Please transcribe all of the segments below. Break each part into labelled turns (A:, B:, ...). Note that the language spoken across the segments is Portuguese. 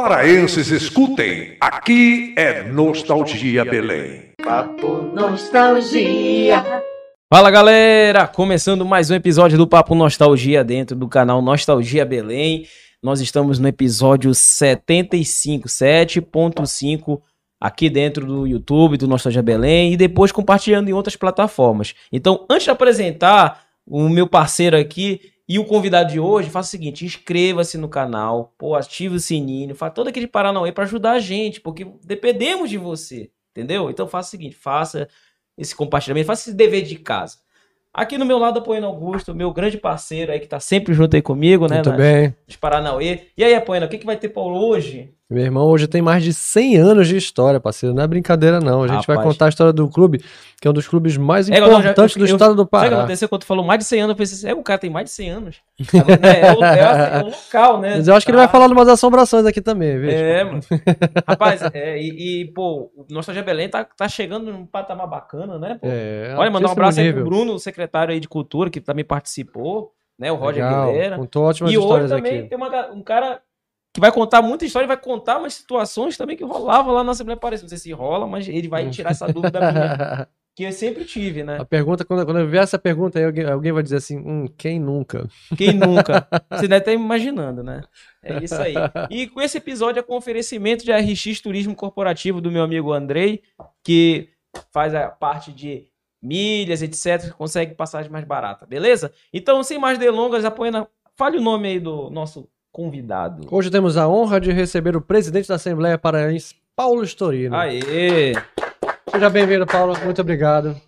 A: Paraenses, escutem! Aqui é Nostalgia Belém.
B: Papo Nostalgia.
C: Fala galera, começando mais um episódio do Papo Nostalgia dentro do canal Nostalgia Belém. Nós estamos no episódio 75, 7.5 aqui dentro do YouTube do Nostalgia Belém e depois compartilhando em outras plataformas. Então, antes de apresentar o meu parceiro aqui e o convidado de hoje, faça o seguinte, inscreva-se no canal, pô, ative o sininho, faça todo aquele paranauê para ajudar a gente, porque dependemos de você, entendeu? Então faça o seguinte, faça esse compartilhamento, faça esse dever de casa. Aqui no meu lado, Apoiano Augusto, meu grande parceiro aí que tá sempre junto aí comigo, né?
D: Muito bem.
C: De Paranauê. E aí, Apoiano, o que, que vai ter pra hoje?
D: Meu irmão hoje tem mais de 100 anos de história, parceiro. Não é brincadeira, não. A gente vai
C: Rapaz.
D: contar a história do clube, que é um dos clubes mais
C: É,
D: importantes
C: eu-
D: do
C: eu-
D: estado do
C: Sabe o que
D: Pará.
C: aconteceu quando tu falou mais de 100 anos? Eu pensei assim, é, o cara tem mais de 100 anos. Né, é, o, é a- é local, né?
D: Mas eu acho que ele
C: Tá.
D: vai falar de umas assombrações aqui também, viu?
C: É, mano. Rapaz, é, e, e, pô, o Nostalgia Belém tá, tá chegando num patamar bacana, né, pô?
D: É,
C: Olha, mandar um abraço aí
D: nível.
C: pro Bruno, o secretário aí de cultura, que também participou, né? O Roger
D: Legal.
C: Aguilera.
D: Contou ótimas
C: E hoje
D: histórias
C: também
D: aqui.
C: tem uma um cara que vai contar muita história, vai contar umas situações também que rolavam lá na Assembleia Parecida. Não sei se rola, mas ele vai tirar essa dúvida minha, que eu sempre tive, né?
D: a pergunta, quando, quando eu ver essa pergunta aí, alguém, alguém vai dizer assim, hum, quem nunca?
C: Quem nunca? Você deve estar imaginando, né? É isso aí. E com esse episódio é com oferecimento de RX Turismo Corporativo do meu amigo Andrei, que faz a parte de milhas, etc. Consegue passagem mais barata, beleza? Então, sem mais delongas, apoiando. Fale o nome aí do nosso convidado.
D: Hoje temos a honra de receber o presidente da Assembleia Paraense, Paulo Storino.
C: Aê!
D: Seja bem-vindo, Paulo. Muito obrigado.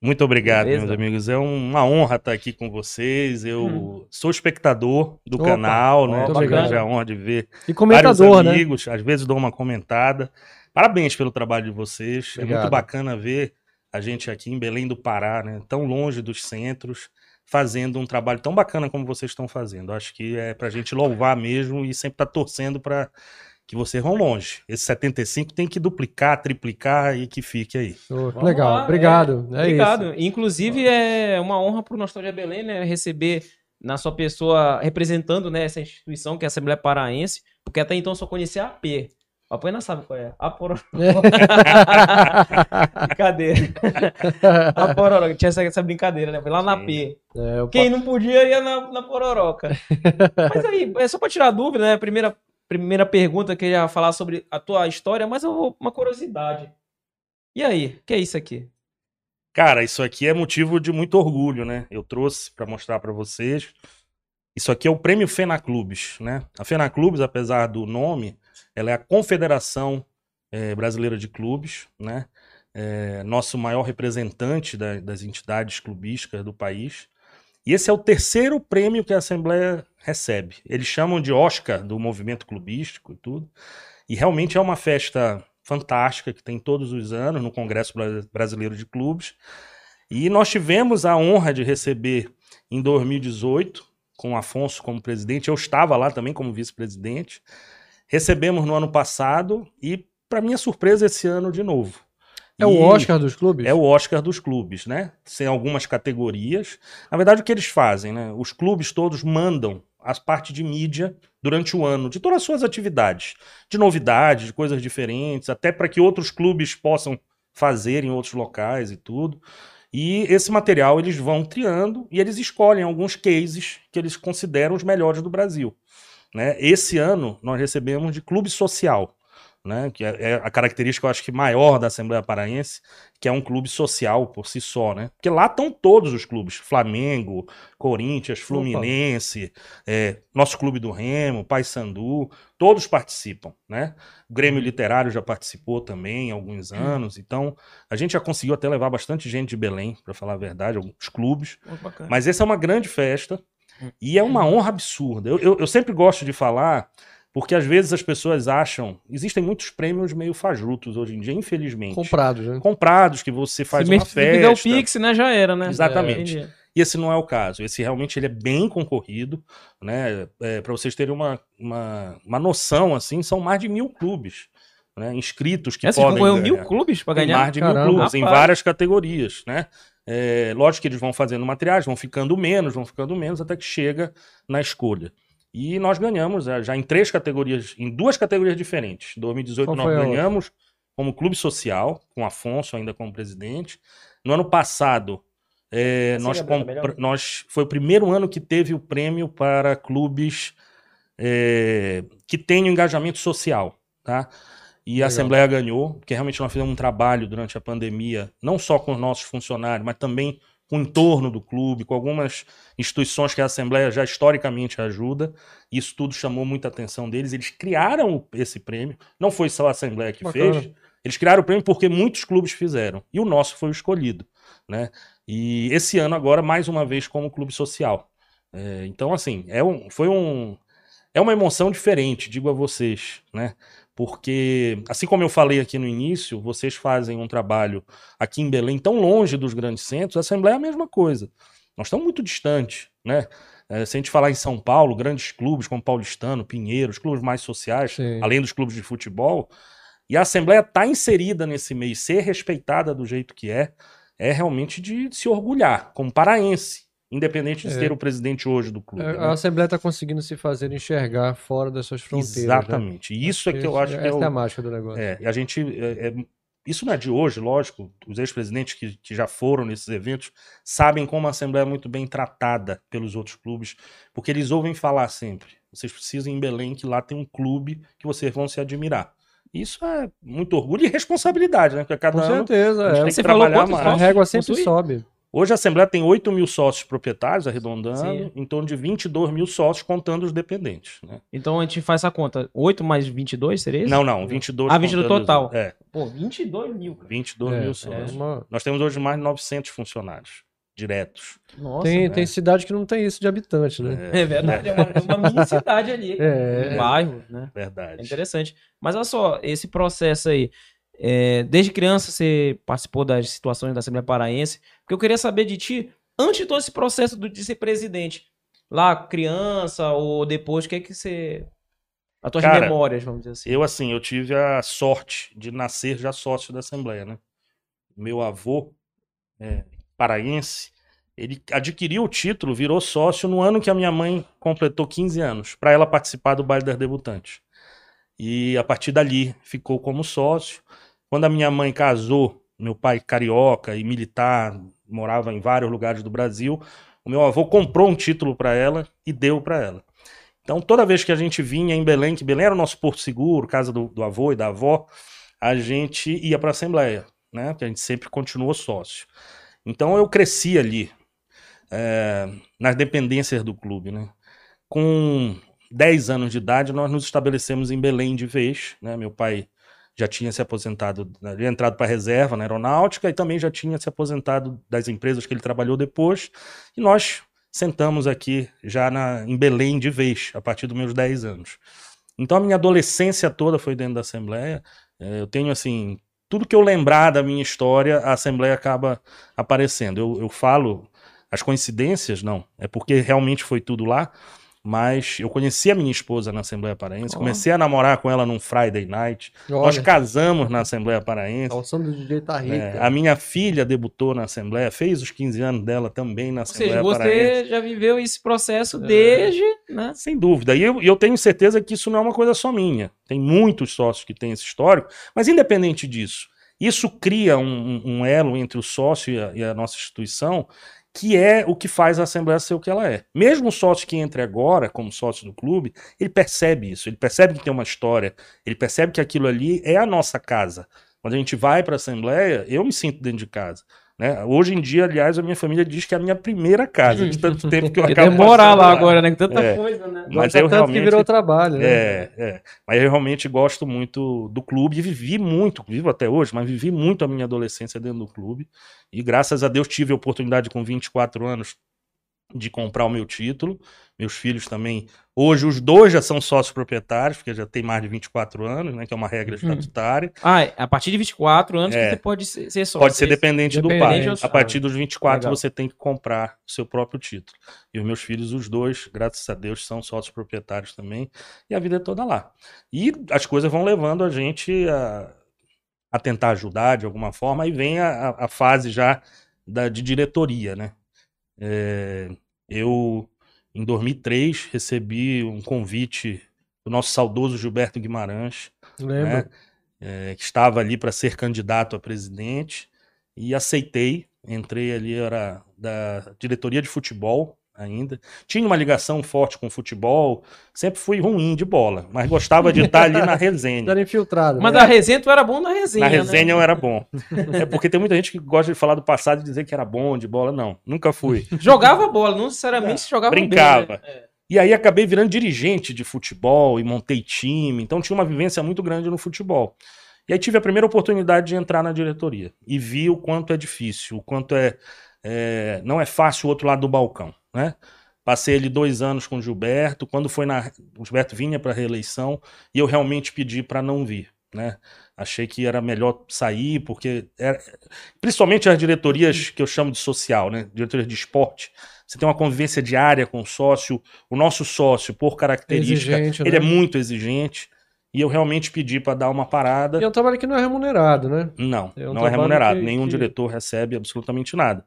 E: Muito obrigado,
C: Beleza?
E: meus amigos. É uma honra estar aqui com vocês. Eu
C: Hum.
E: sou espectador do
D: Opa,
E: canal, né?
C: muito
E: Tive
C: obrigado.
E: já a honra de ver
D: E comentador,
E: vários
D: né?
E: amigos. Às vezes dou uma comentada. Parabéns pelo trabalho de vocês. É
D: Obrigado.
E: muito bacana ver a gente aqui em Belém do Pará, né? Tão longe dos centros, fazendo um trabalho tão bacana como vocês estão fazendo. Acho que é pra gente louvar mesmo e sempre estar torcendo para que vocês vão longe. Esse 75 tem que duplicar, triplicar e que fique aí.
D: Que
C: Vamos
D: legal.
C: lá,
D: Obrigado. É,
C: Obrigado.
D: isso.
C: Inclusive, é uma honra para o Nostalgia Belém, né? Receber na sua pessoa, representando né, essa instituição que é a Assembleia Paraense, porque até então eu só conhecia a AP. A Apoena sabe qual é. A Pororó. brincadeira. A Pororoca. Tinha essa, essa brincadeira, né? Foi lá na
E: Sim.
C: P.
D: É,
C: Quem não podia ia na, na Pororoca. Mas aí, é só pra tirar dúvida, né? Primeira, primeira pergunta que eu ia falar sobre a tua história, mas eu vou uma curiosidade. E aí, o que é isso aqui?
E: Cara, isso aqui é motivo de muito orgulho, né? Eu trouxe para mostrar para vocês. Isso aqui é o Prêmio Fenaclubes, né? A Fenaclubes, apesar do nome, ela é a Confederação eh, Brasileira de Clubes, né? É nosso maior representante da- das entidades clubísticas do país. E esse é o terceiro prêmio que a Assembleia recebe. Eles chamam de Oscar do movimento clubístico e tudo. E realmente é uma festa fantástica que tem todos os anos no Congresso Bra- Brasileiro de Clubes. E nós tivemos a honra de receber em 2018, com Afonso como presidente, eu estava lá também como vice-presidente. Recebemos no ano passado e, para minha surpresa, esse ano de novo.
D: É o
E: E-
D: Oscar dos clubes?
E: é o Oscar dos clubes, né? Tem algumas categorias. Na verdade, o que eles fazem, né? Os clubes todos mandam as partes de mídia durante o ano, de todas as suas atividades, de novidades, de coisas diferentes, até para que outros clubes possam fazer em outros locais e tudo. E esse material eles vão triando e eles escolhem alguns cases que eles consideram os melhores do Brasil. Né? Esse ano nós recebemos de clube social, né? que é é a característica, eu acho que maior da Assembleia Paraense, que é um clube social por si só, né? Porque lá estão todos os clubes: Flamengo, Corinthians, Fluminense, é, nosso clube do Remo, Paysandu, todos participam, né? O Grêmio Literário já participou também há alguns anos, então a gente já conseguiu até levar bastante gente de Belém, para falar a verdade, alguns clubes. Mas essa é uma grande festa e é uma honra absurda. Eu, eu, eu sempre gosto de falar Porque às vezes as pessoas acham. Existem muitos prêmios meio fajutos hoje em dia, infelizmente.
D: Comprados, né?
E: Comprados, que você faz
C: Se
E: uma
C: me- se o
E: festa.
C: Pix, né, já era, né?
E: Exatamente.
C: Entendi.
E: E esse não é o caso. Esse realmente ele é bem concorrido, né? Para vocês terem uma, uma, uma noção, assim, são mais de mil clubes né? inscritos que
C: É, vocês
E: podem ganhar.
C: mil clubes
E: Tem
C: ganhar?
E: mais de
D: Caramba.
E: mil clubes, em
C: Rapaz.
E: várias categorias, né? É, lógico que eles vão fazendo materiais, vão ficando menos, vão ficando menos, até que chega na escolha. E nós ganhamos é, já em três categorias, em duas categorias diferentes. Em 2018
D: Qual
E: nós
D: outra?
E: ganhamos como clube social, com Afonso ainda como presidente. No ano passado, é, nós, compra- nós foi o primeiro ano que teve o prêmio para clubes é, que tenham engajamento social, tá? E a
D: Legal.
E: Assembleia ganhou, porque realmente nós fizemos um trabalho durante a pandemia, não só com os nossos funcionários, mas também com o entorno do clube, com algumas instituições que a Assembleia já historicamente ajuda. Isso tudo chamou muita atenção deles. Eles criaram esse prêmio. Não foi só a Assembleia que
D: Bacana.
E: fez. Eles criaram o prêmio porque muitos clubes fizeram. E o nosso foi o escolhido. Né? E esse ano, agora, mais uma vez, como clube social. É, então, assim, é um, foi um. É uma emoção diferente, digo a vocês, né? Porque, assim como eu falei aqui no início, vocês fazem um trabalho aqui em Belém, tão longe dos grandes centros, a Assembleia é a mesma coisa. Nós estamos muito distantes, né? É, se a gente falar em São Paulo, grandes clubes como Paulistano, Pinheiros, clubes mais sociais,
D: Sim.
E: além dos clubes de futebol, e a Assembleia está inserida nesse meio, ser respeitada do jeito que é, é realmente de se orgulhar, como paraense, independente de
D: É.
E: ser o presidente hoje do clube.
D: A
E: né?
D: a Assembleia está conseguindo se fazer enxergar fora das suas fronteiras. né?
E: Exatamente. E Isso é que eu acho que é
D: Essa
E: o,
D: é a mágica do negócio.
E: É, e a gente. é, é, isso não é de hoje, lógico. Os ex-presidentes que, que já foram nesses eventos sabem como a Assembleia é muito bem tratada pelos outros clubes, porque eles ouvem falar sempre. Vocês precisam ir em Belém, que lá tem um clube que vocês vão se admirar. Isso é muito orgulho e responsabilidade, né? Porque cada
D: Com
E: ano
D: certeza.
E: a gente
D: É.
E: tem que
C: Você falou quantos
E: mais.
D: A régua sempre
C: Possui?
D: sobe.
E: Hoje a Assembleia tem 8 mil sócios proprietários, arredondando,
C: Sim.
E: em torno de 22 mil sócios, contando os dependentes. Né?
C: Então a gente faz essa conta. 8 mais 22 seria isso?
E: Não, não, 22
C: Ah, 22
E: contando os-
C: total.
E: É,
C: Pô, 22 mil. cara.
E: 22
D: É,
E: mil
D: é
E: sócios.
D: uma-
E: Nós temos hoje mais de 900 funcionários diretos.
C: Nossa.
D: Tem,
E: né?
D: tem cidade que não tem isso de habitante, né?
C: É verdade, é uma, é uma mini cidade ali.
D: É.
C: Um bairro, né? É
E: Verdade.
C: interessante. Mas olha só, esse processo aí. É, desde criança você participou das situações da Assembleia Paraense. Porque eu queria saber de ti, antes de todo esse processo do- de ser presidente, lá criança ou depois, o que é que você. As tuas
E: Cara,
C: memórias, vamos dizer assim.
E: Eu, assim, eu tive a sorte de nascer já sócio da Assembleia, né? Meu avô, é, paraense, ele adquiriu o título, virou sócio no ano que a minha mãe completou 15 anos, para ela participar do baile das debutantes. E a partir dali ficou como sócio. Quando a minha mãe casou, meu pai carioca e militar, morava em vários lugares do Brasil, o meu avô comprou um título para ela e deu para ela. Então, toda vez que a gente vinha em Belém, que Belém era o nosso porto seguro, casa do, do avô e da avó, a gente ia para a Assembleia, né? Porque a gente sempre continuou sócio. Então, eu cresci ali, é, nas dependências do clube, né? Com 10 anos de idade, nós nos estabelecemos em Belém de vez, né? Meu pai já tinha se aposentado, havia entrado para a reserva na aeronáutica e também já tinha se aposentado das empresas que ele trabalhou depois. E nós sentamos aqui já na, em Belém de vez, a partir dos meus 10 anos. Então a minha adolescência toda foi dentro da Assembleia. É, eu tenho assim, tudo que eu lembrar da minha história, a Assembleia acaba aparecendo. Eu, eu falo as coincidências, não, é porque realmente foi tudo lá. Mas eu conheci a minha esposa na Assembleia Paraense,
C: Ó.
E: comecei a namorar com ela num Friday night. Nós
D: Olha,
E: casamos na Assembleia Paraense.
D: a alção do DJ tá rica.
E: É, a minha filha debutou na Assembleia, fez os 15 anos dela também na
C: Ou seja,
E: Assembleia
C: você
E: Paraense.
C: já viveu esse processo
D: É.
C: desde, né?
E: Sem dúvida. E eu, eu tenho certeza que isso não é uma coisa só minha. Tem muitos sócios que têm esse histórico, mas independente disso, isso cria um, um- um elo entre o sócio e a, e a nossa instituição, que é o que faz a Assembleia ser o que ela é. Mesmo o sócio que entre agora, como sócio do clube, ele percebe isso, ele percebe que tem uma história, ele percebe que aquilo ali é a nossa casa. Quando a gente vai para a Assembleia, eu me sinto dentro de casa. Né? Hoje em dia, aliás, a minha família diz que é a minha primeira casa, de tanto tempo que eu acabo
C: demorar
E: passando
C: lá agora, né? Tanta
E: É.
C: coisa, né?
E: Mas
D: Gosta
E: eu
D: tanto que
E: realmente-
D: virou trabalho, né?
E: É, é. Mas eu realmente gosto muito do clube e vivi muito, vivo até hoje, mas vivi muito a minha adolescência dentro do clube. E graças a Deus tive a oportunidade com 24 anos de comprar o meu título. Meus filhos também. Hoje, os dois já são sócios proprietários, porque já tem mais de 24 anos, né? Que é uma regra estatutária.
C: Ah, é, a partir de 24 anos
E: É.
C: que você pode ser, sócio.
E: Pode ser
C: é isso?
E: dependente do
D: Dependente
E: pai. A partir dos 24,
C: Legal.
E: você tem que comprar o seu próprio título. E os meus filhos, os dois, graças a Deus, são sócios proprietários também. E a vida é toda lá. E as coisas vão levando a gente a, a tentar ajudar de alguma forma. Aí vem a, a- a fase já da, de diretoria, né? É, eu, em 2003, recebi um convite do nosso saudoso Gilberto Guimarães, né, é, que estava ali para ser candidato a presidente e aceitei. Entrei ali, era da diretoria de futebol ainda. Tinha uma ligação forte com o futebol, sempre fui ruim de bola, mas gostava de estar ali na resenha.
D: Era infiltrado.
C: Mas
D: né?
C: na resenha tu era bom na resenha.
E: Na resenha
C: né?
E: eu era bom. É porque tem muita gente que gosta de falar do passado e dizer que era bom de bola. Não, nunca fui.
C: Jogava bola, não necessariamente se jogava
E: Brincava.
C: bem. né? É.
E: E aí acabei virando dirigente de futebol e montei time, então tinha uma vivência muito grande no futebol. E aí tive a primeira oportunidade de entrar na diretoria e vi o quanto é difícil, o quanto é, é- não é fácil o outro lado do balcão, né? Passei ali dois anos com o Gilberto, quando foi na, o Gilberto vinha para reeleição e eu realmente pedi para não vir, né? Achei que era melhor sair porque era- principalmente as diretorias que eu chamo de social, né? Diretorias de esporte, você tem uma convivência diária com o sócio. O nosso sócio, por característica,
D: Exigente,
E: ele
D: né?
E: é muito exigente. E eu realmente pedi para dar uma parada.
D: E é um trabalho que não é remunerado, né?
E: Não,
D: É um
E: não é remunerado.
D: que-
E: Nenhum
D: que-
E: diretor recebe absolutamente nada.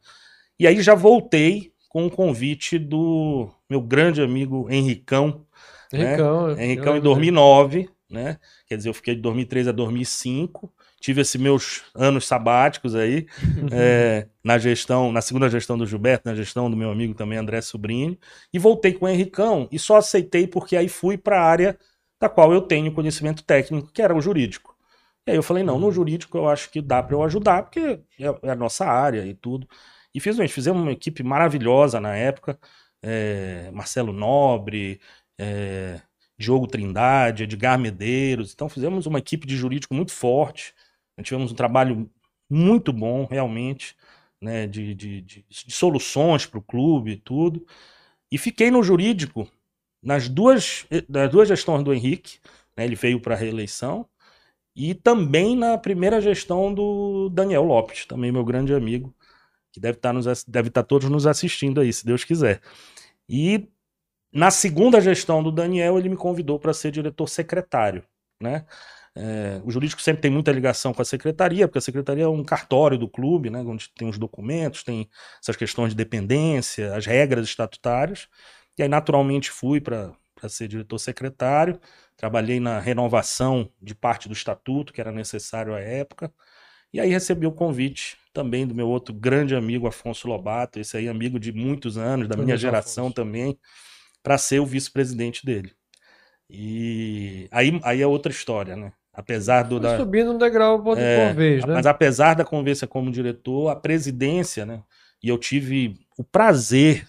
E: E aí já voltei com o convite do meu grande amigo Henricão. né?
D: Henricão. eu
E: Henricão em
D: lembro
E: 2009, né? Quer dizer, eu fiquei de 2003 a 2005. Tive esses meus anos sabáticos aí, é, na gestão, na segunda gestão do Gilberto, na gestão do meu amigo também André Sobrinho, e voltei com o Henricão e só aceitei porque aí fui para a área da qual eu tenho conhecimento técnico, que era o jurídico. E aí eu falei, não, no jurídico eu acho que dá para eu ajudar, porque é, é a nossa área e tudo. E fiz, gente, fizemos uma equipe maravilhosa na época, é, Marcelo Nobre, é, Diogo Trindade, Edgar Medeiros. Então fizemos uma equipe de jurídico muito forte. Tivemos um trabalho muito bom, realmente, né, de, de, de- de soluções para o clube e tudo. E fiquei no jurídico nas duas, nas duas gestões do Henrique, né, ele veio para a reeleição, e também na primeira gestão do Daniel Lopes, também meu grande amigo, que deve estar, nos, ass- deve estar todos nos assistindo aí, se Deus quiser. E na segunda gestão do Daniel, ele me convidou para ser diretor secretário, né? É, o jurídico sempre tem muita ligação com a secretaria, porque a secretaria é um cartório do clube, né? Onde tem os documentos, tem essas questões de dependência, as regras estatutárias. E aí, naturalmente, fui para ser diretor secretário. Trabalhei na renovação de parte do estatuto, que era necessário à época. E aí recebi o convite também do meu outro grande amigo, Afonso Lobato, esse aí amigo de muitos anos, da minha geração
D: Afonso.
E: também, para ser o vice-presidente dele. E aí, aí é outra história, né? Apesar do da,
D: subindo um degrau por
E: É,
D: vez, né?
E: mas apesar da convivência como diretor, a presidência, né? E eu tive o prazer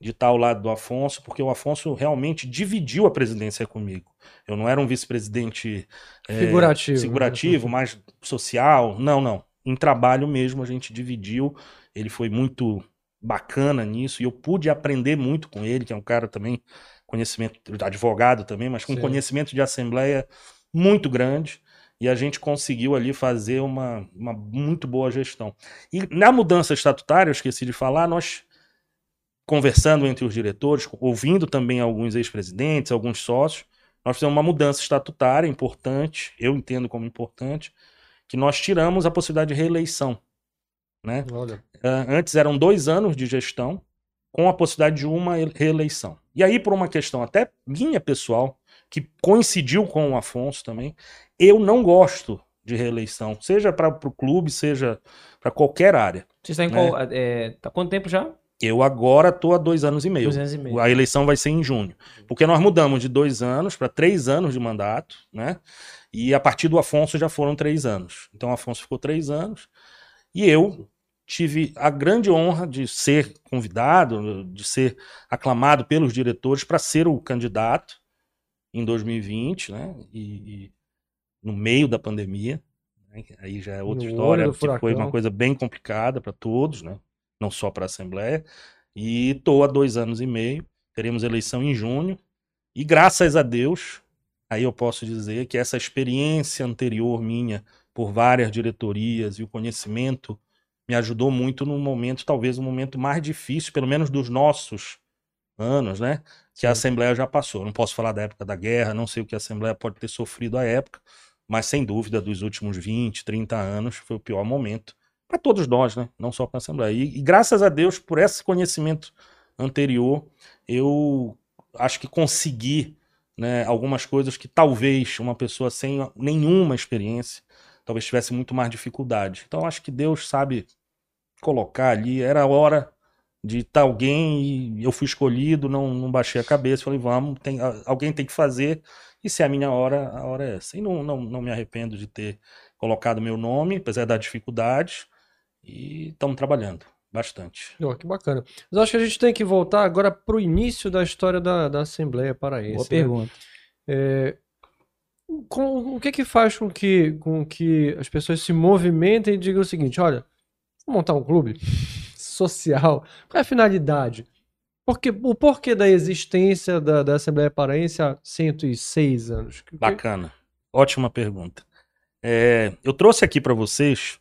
E: de estar ao lado do Afonso, porque o Afonso realmente dividiu a presidência comigo. Eu não era um vice-presidente é,
D: Figurativo, né?
E: figurativo, mais social. Não, não. Em trabalho mesmo a gente dividiu. Ele foi muito bacana nisso e eu pude aprender muito com ele, que é um cara também conhecimento advogado também, mas com
D: Sim.
E: conhecimento de assembleia muito grande. E a gente conseguiu ali fazer uma, uma muito boa gestão. E na mudança estatutária, eu esqueci de falar, nós conversando entre os diretores, ouvindo também alguns ex-presidentes, alguns sócios, nós fizemos uma mudança estatutária importante, eu entendo como importante, que nós tiramos a possibilidade de reeleição. Né?
D: Olha,
E: Ah, antes eram dois anos de gestão, com a possibilidade de uma ele- reeleição. E aí, por uma questão até minha pessoal, que coincidiu com o Afonso também, eu não gosto de reeleição, seja para o clube, seja para qualquer área.
C: Você está em
E: Né?
C: qual. É, tá quanto tempo já?
E: Eu agora estou há dois anos e meio.
C: Dois anos e meio.
E: A eleição vai ser em junho. Porque nós mudamos de dois anos para três anos de mandato, né? E a partir do Afonso já foram três anos. Então o Afonso ficou três anos. E eu tive a grande honra de ser convidado, de ser aclamado pelos diretores para ser o candidato em 2020, né? E, e no meio da pandemia. né? Aí já é outra
D: No
E: história, porque foi uma coisa bem complicada para todos, né? Não só para a Assembleia. E estou há dois anos e meio. Teremos eleição em junho. E graças a Deus, aí eu posso dizer que essa experiência anterior minha por várias diretorias e o conhecimento me ajudou muito num momento, talvez um momento mais difícil, pelo menos dos nossos anos, né? Que a Assembleia já passou. Não posso falar da época da guerra, não sei o que a Assembleia pode ter sofrido à época, mas sem dúvida, dos últimos 20, 30 anos, foi o pior momento para todos nós, né? Não só para a Assembleia. E, e graças a Deus por esse conhecimento anterior, eu acho que consegui né, algumas coisas que talvez uma pessoa sem nenhuma experiência talvez tivesse muito mais dificuldade. Então acho que Deus sabe colocar ali, era a hora de estar tá alguém e eu fui escolhido, não, não baixei a cabeça, falei, vamos, tem, alguém tem que fazer, e se é a minha hora, a hora é essa. E não, não, não me arrependo de ter colocado meu nome, apesar das dificuldades, e estamos trabalhando bastante.
D: Oh, que bacana. Mas acho que a gente tem que voltar agora para o início da história da, da Assembleia Paraense. Boa
C: né? pergunta.
D: É, com, o que que faz com que, com que as pessoas se movimentem e digam o seguinte, olha, vou montar um clube social, qual é a finalidade? Porque, o porquê da existência da, da Assembleia Paraense há 106 anos?
E: Bacana, ótima pergunta. É, eu trouxe aqui para vocês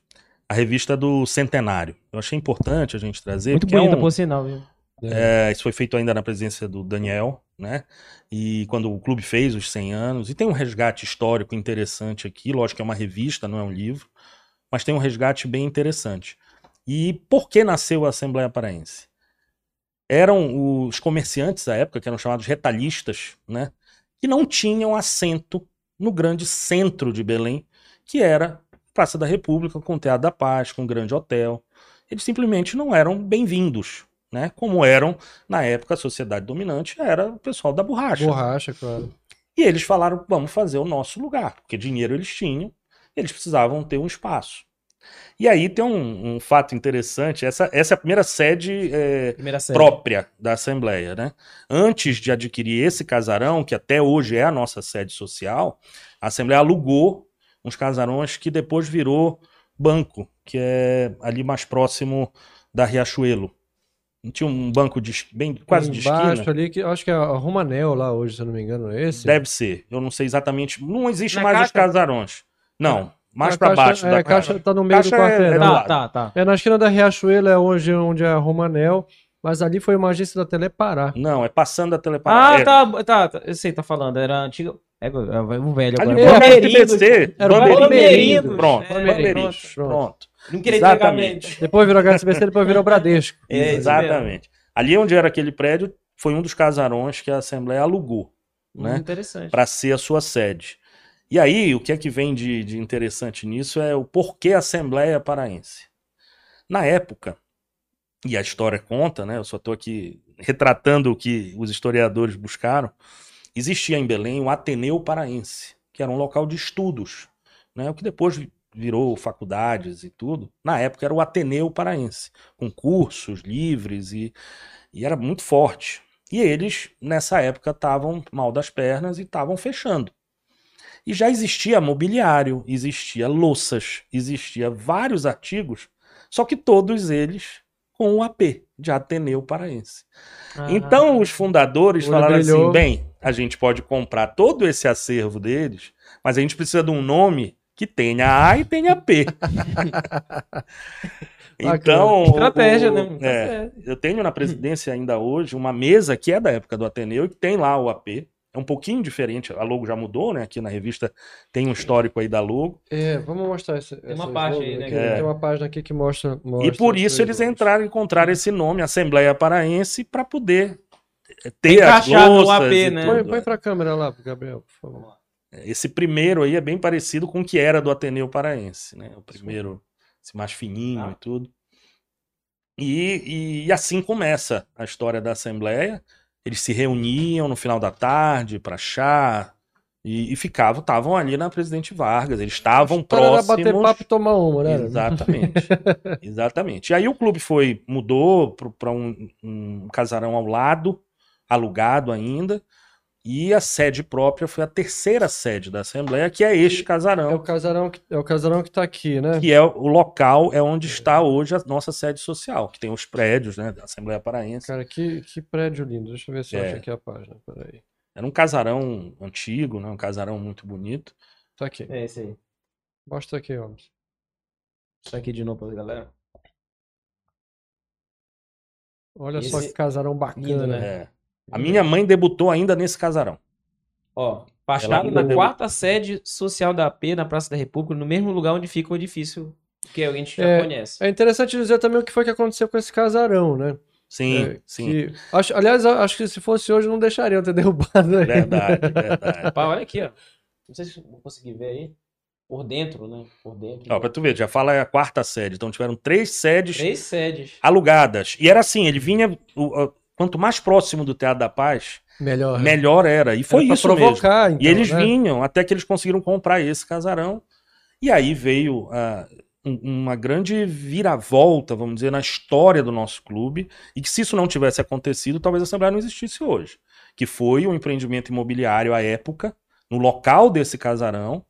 E: a revista do Centenário. Eu achei importante a gente trazer.
C: Muito bonita,
E: é um,
C: por sinal. Viu?
E: É, isso foi feito ainda na presença do Daniel, né? E quando o clube fez os 100 anos. E tem um resgate histórico interessante aqui. Lógico que é uma revista, não é um livro. Mas tem um resgate bem interessante. E por que nasceu a Assembleia Paraense? Eram os comerciantes da época, que eram chamados retalhistas, né? Que não tinham assento no grande centro de Belém, que era Praça da República, com o Teatro da Paz, com o grande hotel. Eles simplesmente não eram bem-vindos né? Como eram na época a sociedade dominante era o pessoal da borracha.
D: Borracha, claro.
E: E eles falaram, vamos fazer o nosso lugar, porque dinheiro eles tinham, eles precisavam ter um espaço. E aí tem um, um fato interessante, essa, essa é a primeira sede, é,
C: primeira sede,
E: própria da Assembleia, né? Antes de adquirir esse casarão, que até hoje é a nossa sede social, a Assembleia alugou uns casarões que depois virou banco, que é ali mais próximo da Riachuelo. Não tinha um banco de, bem quase de esquina?
D: ali, que acho que é a Romanel lá hoje, se eu não me engano, é esse?
E: Deve ser. Eu não sei exatamente. Não existe Na mais caixa? os casarões. Não. Mais para baixo.
D: É, a caixa tá no meio caixa do quarteirão. É,
C: tá, tá, tá.
D: É na esquina da Riachuelo, é hoje onde é a Romanel. Mas ali foi uma agência da Telepará.
E: Não, é passando da Telepará.
C: Ah, é. tá, tá, tá. Eu sei, tá falando. Era antiga. É, o velho
E: agora. Ali, Bamerindo.
D: Era o Bamerindo.
E: Pronto. Bamerindo. Pronto.
C: Não queria Exatamente.
D: Depois virou HSBC, depois virou Bradesco.
E: É, exatamente. Ali onde era aquele prédio, foi um dos casarões que a Assembleia alugou, hum, né?
C: Interessante.
E: Para ser a sua sede. E aí, o que é que vem de, de interessante nisso é o porquê a Assembleia Paraense. Na época, e a história conta, né? Eu só estou aqui retratando o que os historiadores buscaram. Existia em Belém o Ateneu Paraense, que era um local de estudos, né? O que depois virou faculdades e tudo, na época era o Ateneu Paraense, com cursos livres e, e era muito forte. E eles, nessa época, estavam mal das pernas e estavam fechando. E já existia mobiliário, existia louças, existia vários artigos, só que todos eles com o AP de Ateneu Paraense. Ah, então os fundadores falaram assim: bem, a gente pode comprar todo esse acervo deles, mas a gente precisa de um nome que tenha A e tenha P. então.
C: Estratégia,
E: o,
C: né?
E: É, eu tenho na presidência ainda hoje uma mesa que é da época do Ateneu e que tem lá o AP. É um pouquinho diferente. A logo já mudou, né? Aqui na revista tem um histórico aí da logo.
D: É, vamos mostrar essa.
C: Tem uma página aí, né?
D: É. Tem uma página aqui que mostra. mostra
E: e por isso eles entraram, encontraram esse nome, Assembleia Paraense, para poder ter Encaixar as no AP,
D: né? Põe, põe para a câmera lá, Gabriel, por favor.
E: Esse primeiro aí é bem parecido com o que era do Ateneu Paraense, né? O primeiro, esse mais fininho ah. e tudo. E, e, assim começa a história da Assembleia. Eles se reuniam no final da tarde para chá e, e ficavam, estavam ali na Presidente Vargas. Eles estavam próximos.
D: Era bater papo e tomar uma, né?
E: Exatamente, exatamente. E aí o clube foi mudou para um, um casarão ao lado, alugado ainda. E a sede própria foi a terceira sede da Assembleia, que é este
D: É o
E: casarão,
D: casarão que, é o casarão que tá aqui, né?
E: que é o local, é onde está hoje a nossa sede social, que tem os prédios, né, da Assembleia Paraense.
D: Cara, que, que prédio lindo. Deixa eu ver se eu
E: É.
D: acho aqui a página. Peraí.
E: Era um casarão antigo, né, um casarão muito bonito.
D: Tá aqui.
C: É esse aí.
D: Mostra aqui, homens.
C: Tá aqui de novo pra galera.
D: Olha só
C: Esse-
D: que casarão bacana.
C: lindo, né?
E: É. A minha mãe debutou ainda nesse casarão.
C: Ó, fachada
E: Ela
C: na quarta sede social da AP, na Praça da República, no mesmo lugar onde fica o edifício que a gente já
D: É,
C: conhece.
D: É interessante dizer também o que foi que aconteceu com esse casarão, né?
E: Sim,
D: É,
E: sim.
D: que- acho, aliás, acho que se fosse hoje não deixariam ter derrubado aí.
E: Verdade, verdade.
C: Rapaz, olha aqui, ó. Não sei se eu vou conseguir ver aí. Por dentro, né? Por dentro.
E: Ó, pra tu ver, já fala é a quarta sede. Então tiveram três sedes
C: Três sedes.
E: alugadas. E era assim, ele vinha. o- o- quanto mais próximo do Teatro da Paz,
D: Melhor.
E: melhor era. E foi
D: Era
E: isso mesmo.
D: provocar, então,
E: E eles
D: né?
E: vinham até que eles conseguiram comprar esse casarão. E aí veio um- uma grande viravolta, vamos dizer, na história do nosso clube. E que se isso não tivesse acontecido, talvez a Assembleia não existisse hoje. Que foi um empreendimento imobiliário à época, no local desse casarão,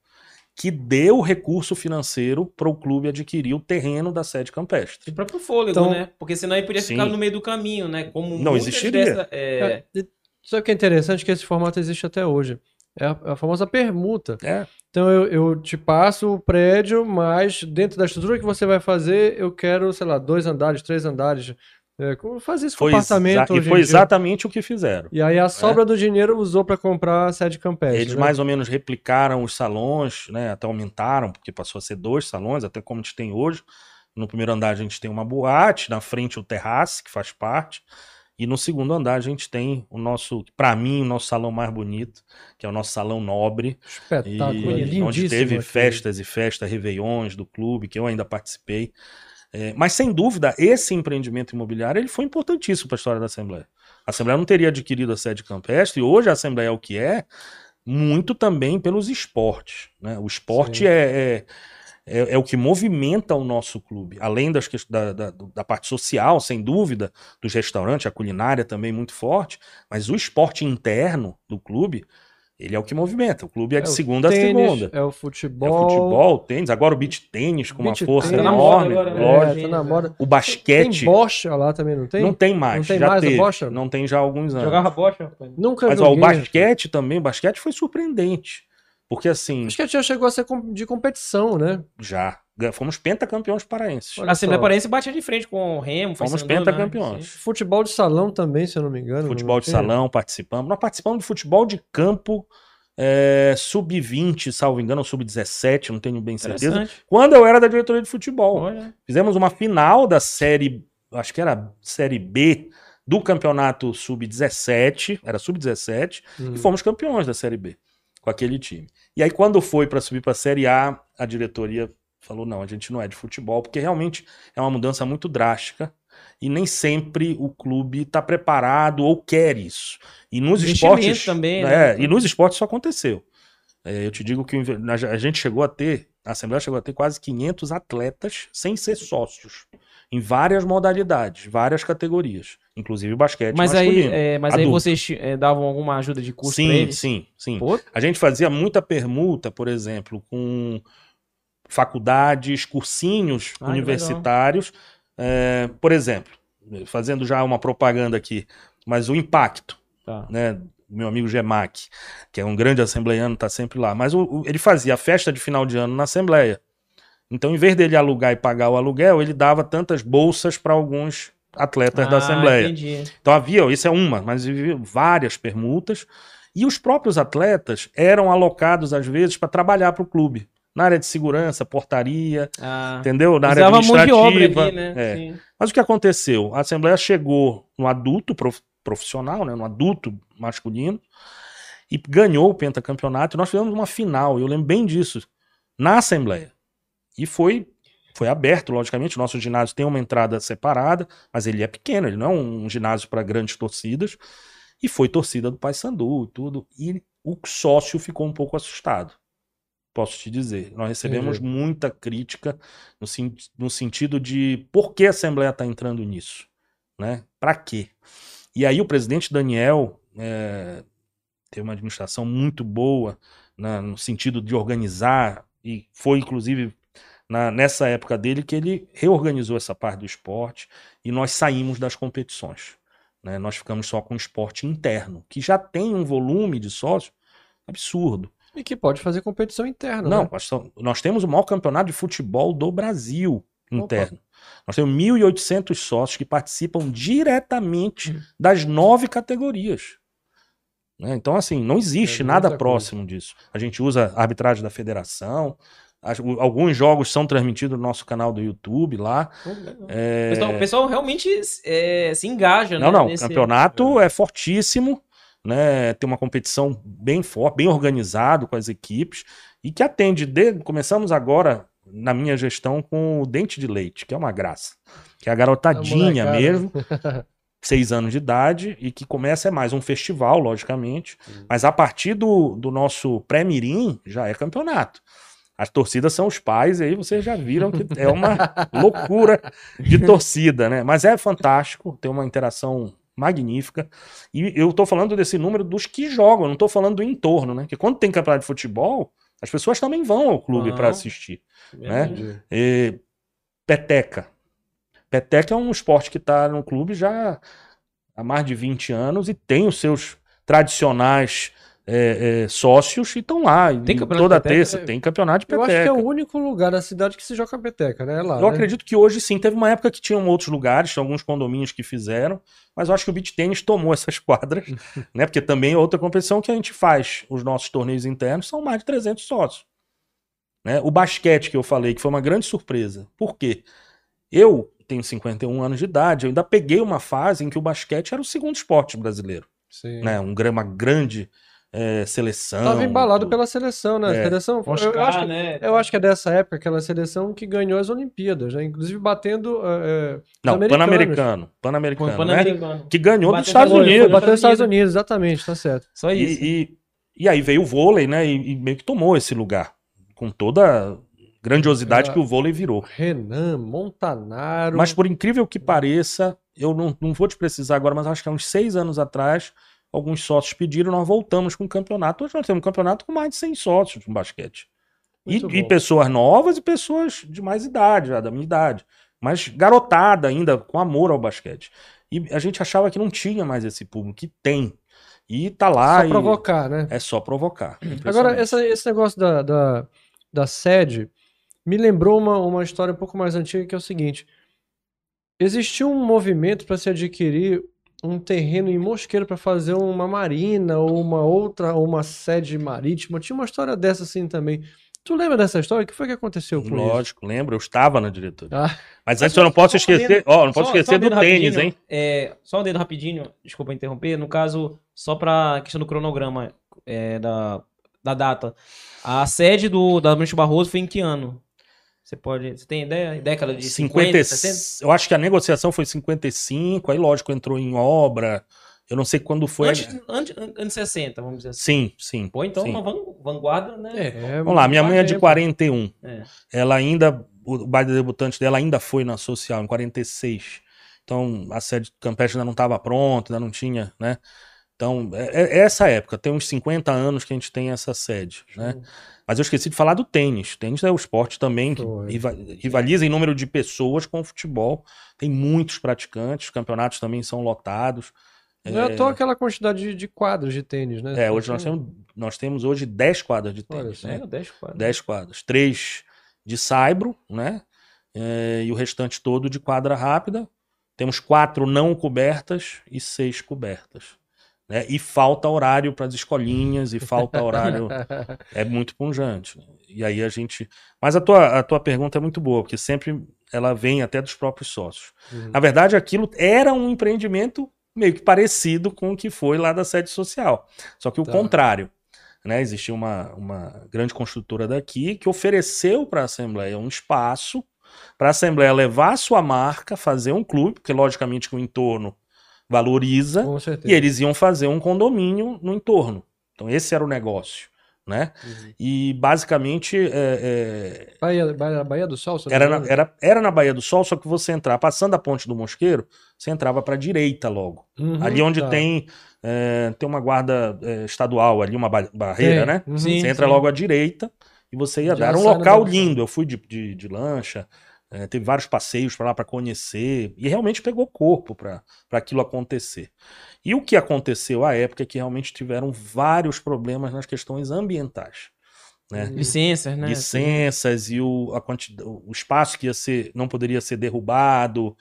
E: que deu recurso financeiro para o clube adquirir o terreno da sede campestre.
C: E próprio fôlego,
D: Então-
C: né? Porque senão ele podia ficar
E: Sim.
C: no meio do caminho, né? Como
E: Não existiria.
C: dessa- é,
D: É, Sabe o que é interessante? Que esse formato existe até hoje. É a, a famosa permuta.
E: É,
D: Então eu, eu te passo o prédio, mas dentro da estrutura que você vai fazer, eu quero, sei lá, dois andares, três andares. É, como fazer isso com
E: foi,
D: apartamento
E: exa- e foi
D: dia.
E: exatamente o que fizeram.
D: E aí a sobra do dinheiro usou para comprar a sede campestre.
E: Eles
D: né?
E: mais ou menos replicaram os salões, né? Até aumentaram, porque passou a ser dois salões, até como a gente tem hoje. No primeiro andar a gente tem uma boate, na frente o terraço, que faz parte. E no segundo andar a gente tem o nosso, para mim, o nosso salão mais bonito, que é o nosso salão nobre.
D: Espetáculo,
E: E
D: lindíssimo.
E: onde teve
D: aquilo.
E: festas e festas, réveillões do clube, que eu ainda participei. É, mas, sem dúvida, esse empreendimento imobiliário ele foi importantíssimo para a história da Assembleia. A Assembleia não teria adquirido a sede campestre, e hoje a Assembleia é o que é, muito também pelos esportes. Né? O esporte é, é, é, é o que movimenta o nosso clube, além das, da, da, da parte social, sem dúvida, dos restaurantes, a culinária também muito forte, mas o esporte interno do clube, ele é o que movimenta. O clube é de
D: É o
E: segunda a
D: Tênis,
E: segunda.
D: É o
E: É
D: futebol.
E: o futebol, o tênis, agora o beach tênis com uma
D: Beach
E: força
D: tênis.
C: Tá na moda
E: enorme,
C: agora, né?
E: lógico.
D: É, tá na moda.
E: O basquete
D: Tem bocha lá também, não tem?
E: não tem mais,
D: Não tem
E: já
D: mais a
E: teve,
D: bocha?
E: não tem já há alguns anos.
C: Jogava bocha, rapaz.
D: Nunca
E: Mas ó, o basquete também, o basquete foi surpreendente. Porque assim,
D: Acho que já chegou a ser de competição, né?
E: já fomos pentacampeões paraenses.
C: A Assembleia. Paraense batia de frente com o Remo.
E: Fomos
C: né?
E: pentacampeões.
C: Sim.
D: Futebol de salão também, se eu não me engano.
E: Futebol de salão, participamos. Nós participamos de futebol de campo é, sub-20, salvo engano, ou sub-17, não tenho bem certeza. Quando eu era da diretoria de futebol.
C: Olha.
E: Fizemos uma final da série, acho que era série B do campeonato sub-17, era sub-17,
D: Hum.
E: e fomos campeões da série B com aquele time. E aí quando foi para subir para a série A, a diretoria falou: "Não, a gente não é de futebol", porque realmente é uma mudança muito drástica e nem sempre o clube está preparado ou quer isso. E nos esportes
C: também,
E: é,
C: né?
E: e nos esportes isso aconteceu. É, eu te digo que a gente chegou a ter, a Assembleia chegou a ter quase 500 atletas sem ser sócios, em várias modalidades, várias categorias, inclusive basquete
C: Mas aí,
E: masculino.
C: é, mas aí vocês é, davam alguma ajuda de custo pra
E: sim, sim, sim.
C: Pô,
E: A gente fazia muita permuta, por exemplo, com faculdades, cursinhos universitários. É, por exemplo, fazendo já uma propaganda aqui, mas o impacto,
C: tá.
E: né? Meu amigo Gemac, que é um grande assembleiano, tá sempre lá. Mas o- o- ele fazia a festa de final de ano na Assembleia. Então, em vez dele alugar e pagar o aluguel, ele dava tantas bolsas para alguns atletas da
C: Ah,
E: Assembleia.
C: Entendi.
E: Então havia, isso é uma, mas havia várias permutas. E os próprios atletas eram alocados, às vezes, para trabalhar para o clube. Na área de segurança, portaria,
C: Ah,
E: entendeu? Na área administrativa.
C: obra aqui, né?
E: é. Mas o que aconteceu? A Assembleia chegou no adulto prof- profissional, né, no adulto masculino, e ganhou o pentacampeonato. E nós fizemos uma final, eu lembro bem disso, na Assembleia. E foi, foi aberto, logicamente. O nosso ginásio tem uma entrada separada, mas ele é pequeno, ele não é um ginásio para grandes torcidas. E foi torcida do Paysandu e tudo. E o sócio ficou um pouco assustado. Posso te dizer. Nós recebemos
D: Entendi.
E: muita crítica no, no sentido de por que a Assembleia está entrando nisso? Né? Para quê? E aí o presidente Daniel, é, teve uma administração muito boa na- no sentido de organizar, e foi inclusive na- nessa época dele que ele reorganizou essa parte do esporte e nós saímos das competições. né? Nós ficamos só com o esporte interno, que já tem um volume de sócios absurdo.
D: E que pode fazer competição interna,
E: Não,
D: né?
E: nós, temos o maior campeonato de futebol do Brasil interno. Nós temos 1.800 sócios que participam diretamente
D: Hum.
E: das nove categorias. Né? Então, assim, não existe
D: É
E: nada próximo disso. A gente usa a arbitragem da federação. alguns jogos são transmitidos no nosso canal do YouTube lá. É,
C: O pessoal, o pessoal realmente é, se engaja,
E: Não,
C: né?
E: não. O
C: nesse-
E: campeonato é fortíssimo, né? Tem uma competição bem forte, bem organizado com as equipes e que atende. de- Começamos agora na minha gestão com o dente de leite, que é uma graça, que é a garotadinha
D: molecada.
E: mesmo, seis anos de idade e que começa é mais um festival, logicamente, mas a partir do, do nosso pré-mirim já é campeonato. As torcidas são os pais, e aí vocês já viram que é uma loucura de torcida, né? Mas é fantástico, tem uma interação magnífica. E eu tô falando desse número dos que jogam, eu não tô falando do entorno, né? Porque quando tem campeonato de futebol, as pessoas também vão ao clube para assistir. né? E peteca. Peteca é um esporte que está no clube já há mais de 20 anos e tem os seus tradicionais é, é, sócios e estão lá.
C: Tem campeonato
E: toda
C: peteca?
E: terça tem campeonato de
D: Eu
E: peteca.
D: acho que é o único lugar da cidade que se joga peteca, né? É lá,
E: Eu
D: né?
E: acredito que hoje sim. Teve uma época que tinham outros lugares, tinha alguns condomínios que fizeram, mas eu acho que o beach tênis tomou essas quadras, né? Porque também é outra competição que a gente faz. Os nossos torneios internos são mais de 300 sócios. Né? O basquete que eu falei, que foi uma grande surpresa. Por quê? Eu tenho 51 anos de idade, eu ainda peguei uma fase em que o basquete era o segundo esporte brasileiro.
D: Sim.
E: Né? Um, gra- uma grande eh, seleção.
D: Tava embalado
E: tudo.
D: pela seleção, né? A
E: É.
D: seleção, eu,
C: Oscar,
D: eu acho que,
C: né?
D: eu acho que é dessa época aquela seleção que ganhou as Olimpíadas, né? Inclusive batendo. é,
E: Não,
D: americanos.
E: Pan-Americano. Pan-Americano,
C: Foi
E: né?
C: Pan-Americano.
E: Que ganhou
C: Bateu
E: dos Estados Unidos.
D: Bateu nos Estados
C: Unidos.
D: Unidos, exatamente, tá certo.
C: Só isso.
E: E, e, e aí veio o vôlei, né? E, e meio que tomou esse lugar. Com toda a grandiosidade
D: Era-
E: que o vôlei virou.
D: Renan, Montanaro.
E: Mas por incrível que pareça, eu não, não vou te precisar agora, mas acho que há uns seis anos atrás, alguns sócios pediram, nós voltamos com o campeonato. Hoje nós temos um campeonato com mais de 100 sócios no basquete. E, e pessoas novas e pessoas de mais idade, já da minha idade. Mas garotada ainda, com amor ao basquete. E a gente achava que não tinha mais esse público, que tem. E tá lá.
D: Só
E: e
D: provocar, né?
E: É só provocar.
D: Agora, essa- esse negócio da, da, da sede me lembrou uma, uma história um pouco mais antiga, que é o seguinte. Existiu um movimento para se adquirir um terreno em Mosqueiro para fazer uma marina ou uma outra, ou uma sede marítima. Tinha uma história dessa assim também. Tu lembra dessa história? O que foi que aconteceu com isso?
E: Lógico, lembro, eu estava na diretoria.
D: Ah,
E: Mas antes eu não posso esquecer, ó, não posso
C: só-
E: esquecer
C: só um
E: do tênis, hein?
C: É, só um dedo rapidinho, desculpa interromper. No caso, só pra questão do cronograma é, da, da data. A sede do, da Ministro Barroso foi em que ano? Você pode. Você tem ideia? Década de 50,
E: 50,
C: 60?
E: eu acho que a negociação foi 55, aí lógico entrou em obra. Eu não sei quando foi.
C: Antes, antes, anos 60, vamos dizer assim.
E: Sim, sim.
C: Pô, então
E: sim.
C: uma van- vanguarda, né?
D: é,
E: Vamos lá, minha mãe é de
D: tempo.
E: 41.
C: É.
E: Ela ainda, o baile debutante dela ainda foi na social, em 46. Então a sede do Campestre ainda não estava pronta, ainda não tinha, né? Então, é, é essa época, tem uns 50 anos que a gente tem essa sede, né? Mas eu esqueci de falar do tênis. Tênis é o esporte também que rivaliza em número de pessoas com o futebol. Tem muitos praticantes, os campeonatos também são lotados.
D: Não é à toa aquela quantidade de, quadros de tênis, né?
E: É, hoje nós temos, nós temos hoje 10 quadras de
D: Olha
E: tênis,
D: só.
E: né?
C: É, 10 quadros.
E: 10 quadras. Três de saibro, né? É, e o restante todo de quadra rápida. Temos quatro não cobertas e seis cobertas. Né? E falta horário para as escolinhas e falta horário. é muito punjante. E aí a gente. Mas a tua, a tua pergunta é muito boa, porque sempre ela vem até dos próprios sócios.
D: Uhum.
E: Na verdade, aquilo era um empreendimento meio que parecido com o que foi lá da sede social. Só que o
D: Tá.
E: contrário. Né? Existia uma, uma grande construtora daqui que ofereceu para a Assembleia um espaço para a Assembleia levar a sua marca, fazer um clube, porque logicamente que o entorno valoriza, e eles iam fazer um condomínio no entorno. Então esse era o negócio. né? E basicamente é, é,
D: Bahia, Bahia, Bahia do Sol?
E: era, na, era, era na Baía do Sol, só que você entrar, passando a ponte do Mosqueiro, você entrava para direita logo.
D: Uhum,
E: ali onde
D: tá.
E: tem, é, tem uma guarda é, estadual, ali uma ba- barreira, né?
D: Uhum.
C: Sim,
E: Você entra
C: sim.
E: logo à direita e você ia
D: Já
E: dar. Um local lindo. Eu fui de, de, de lancha, é, teve vários passeios para lá para conhecer e realmente pegou corpo para aquilo acontecer. E o que aconteceu à época é que realmente tiveram vários problemas nas questões ambientais. Né?
C: Licenças, né?
E: licenças e o, a quanti- o espaço que ia ser não poderia ser derrubado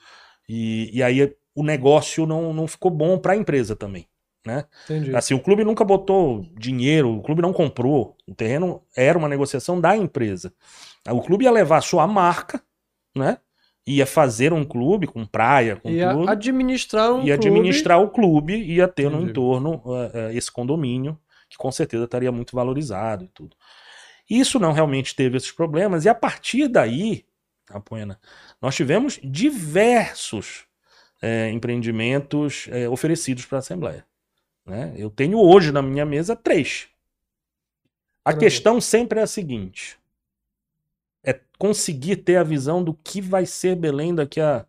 E: e, e aí o negócio não, não ficou bom para a empresa também, né?
D: Entendi.
E: Assim, o clube nunca botou dinheiro, o clube não comprou, o terreno era uma negociação da empresa. O clube ia levar a sua marca, né? Ia fazer um clube com praia, com
D: E a-
E: tudo,
D: administrar um
E: ia
D: clube-
E: administrar o clube, ia ter no
D: Entendi.
E: entorno eh, eh, esse condomínio, que com certeza estaria muito valorizado e tudo. Isso não realmente teve esses problemas, e a partir daí, Apoena, nós tivemos diversos eh, empreendimentos oferecidos para a Assembleia. né? Eu tenho hoje na minha mesa três. A
D: Caramba.
E: questão sempre é a seguinte: é conseguir ter a visão do que vai ser Belém daqui a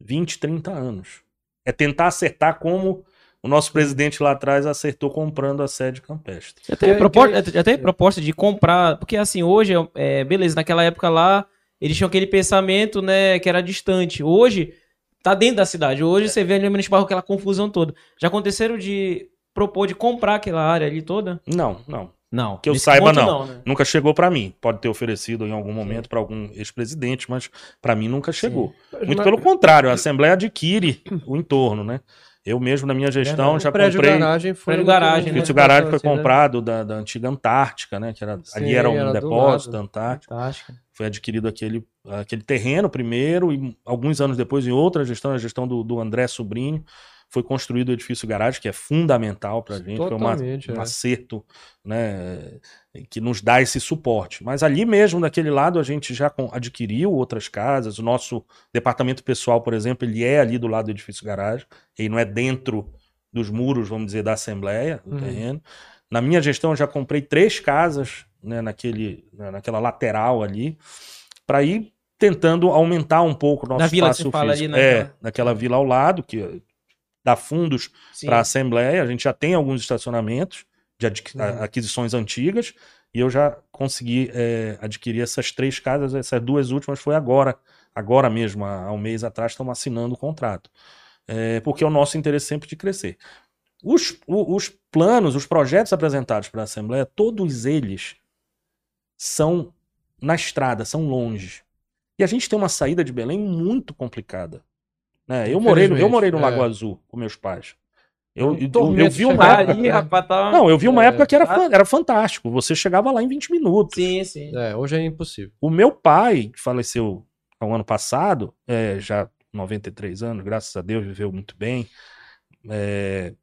E: 20, 30 anos. É tentar acertar como o nosso presidente lá atrás acertou comprando a sede campestre.
C: Já teve, proposta,
D: que-
C: já teve proposta de comprar, porque assim, hoje, é, beleza, naquela época lá, eles tinham aquele pensamento, né, que era distante. Hoje, tá dentro da cidade. Hoje você vê ali no Minas Barro aquela confusão toda. Já aconteceram de propor de comprar aquela área ali toda?
E: Não, não.
C: Não.
E: Que eu saiba,
C: ponto,
E: não.
C: né?
E: Nunca chegou para mim. Pode ter oferecido em algum momento para algum ex-presidente, mas para mim nunca chegou. Muito
D: Mas-
E: pelo contrário, a Assembleia adquire o entorno, né? Eu mesmo, na minha gestão,
C: Verdade.
E: já
D: o prédio
E: comprei.
D: garagem foi
C: Prédio garagem, né?
E: Esse garagem foi
D: né?
E: comprado da, da antiga Antártica, né? Que era,
D: Sim,
E: ali era um
D: era
E: depósito da. Antártica.
C: Fantástica.
E: Foi adquirido aquele, aquele terreno primeiro, e alguns anos depois, em outra gestão, a gestão do, do André Sobrinho, foi construído o edifício garagem, que é fundamental para a gente, foi uma,
D: Totalmente,
E: um
D: é.
E: acerto né, que nos dá esse suporte. Mas ali mesmo, daquele lado, a gente já adquiriu outras casas. O nosso departamento pessoal, por exemplo, ele é ali do lado do edifício garagem, ele não é dentro dos muros, vamos dizer, da Assembleia, do
D: Uhum.
E: terreno. Na minha gestão, eu já comprei três casas né, naquele, na- naquela lateral ali, para ir tentando aumentar um pouco o nosso
C: Na vila
E: espaço
C: você fala ali, naquela-
E: É, naquela vila ao lado, que dá fundos para a Assembleia. A gente já tem alguns estacionamentos de adqui-
D: Uhum.
E: aquisições antigas e eu já consegui é, adquirir essas três casas. Essas duas últimas foi agora, agora mesmo, há, um mês atrás, estamos assinando o contrato. É, porque é o nosso interesse sempre de crescer. Os, o- os planos, os projetos apresentados para a Assembleia, todos eles são na estrada, são longe. E a gente tem uma saída de Belém muito complicada. Né? Eu, morei, no- eu morei no
D: é.
E: Lago Azul com meus pais. Eu,
D: Um
E: eu- eu, vi uma época.
C: ali, rapaz, tá...
E: Não, eu vi uma
D: É,
E: época que era,
C: tá.
E: era fantástico. Você chegava lá em 20 minutos.
C: Sim, sim.
D: É, hoje é impossível.
E: O meu pai, que faleceu no ano passado, é, já 93 anos, graças a Deus, viveu muito bem. é,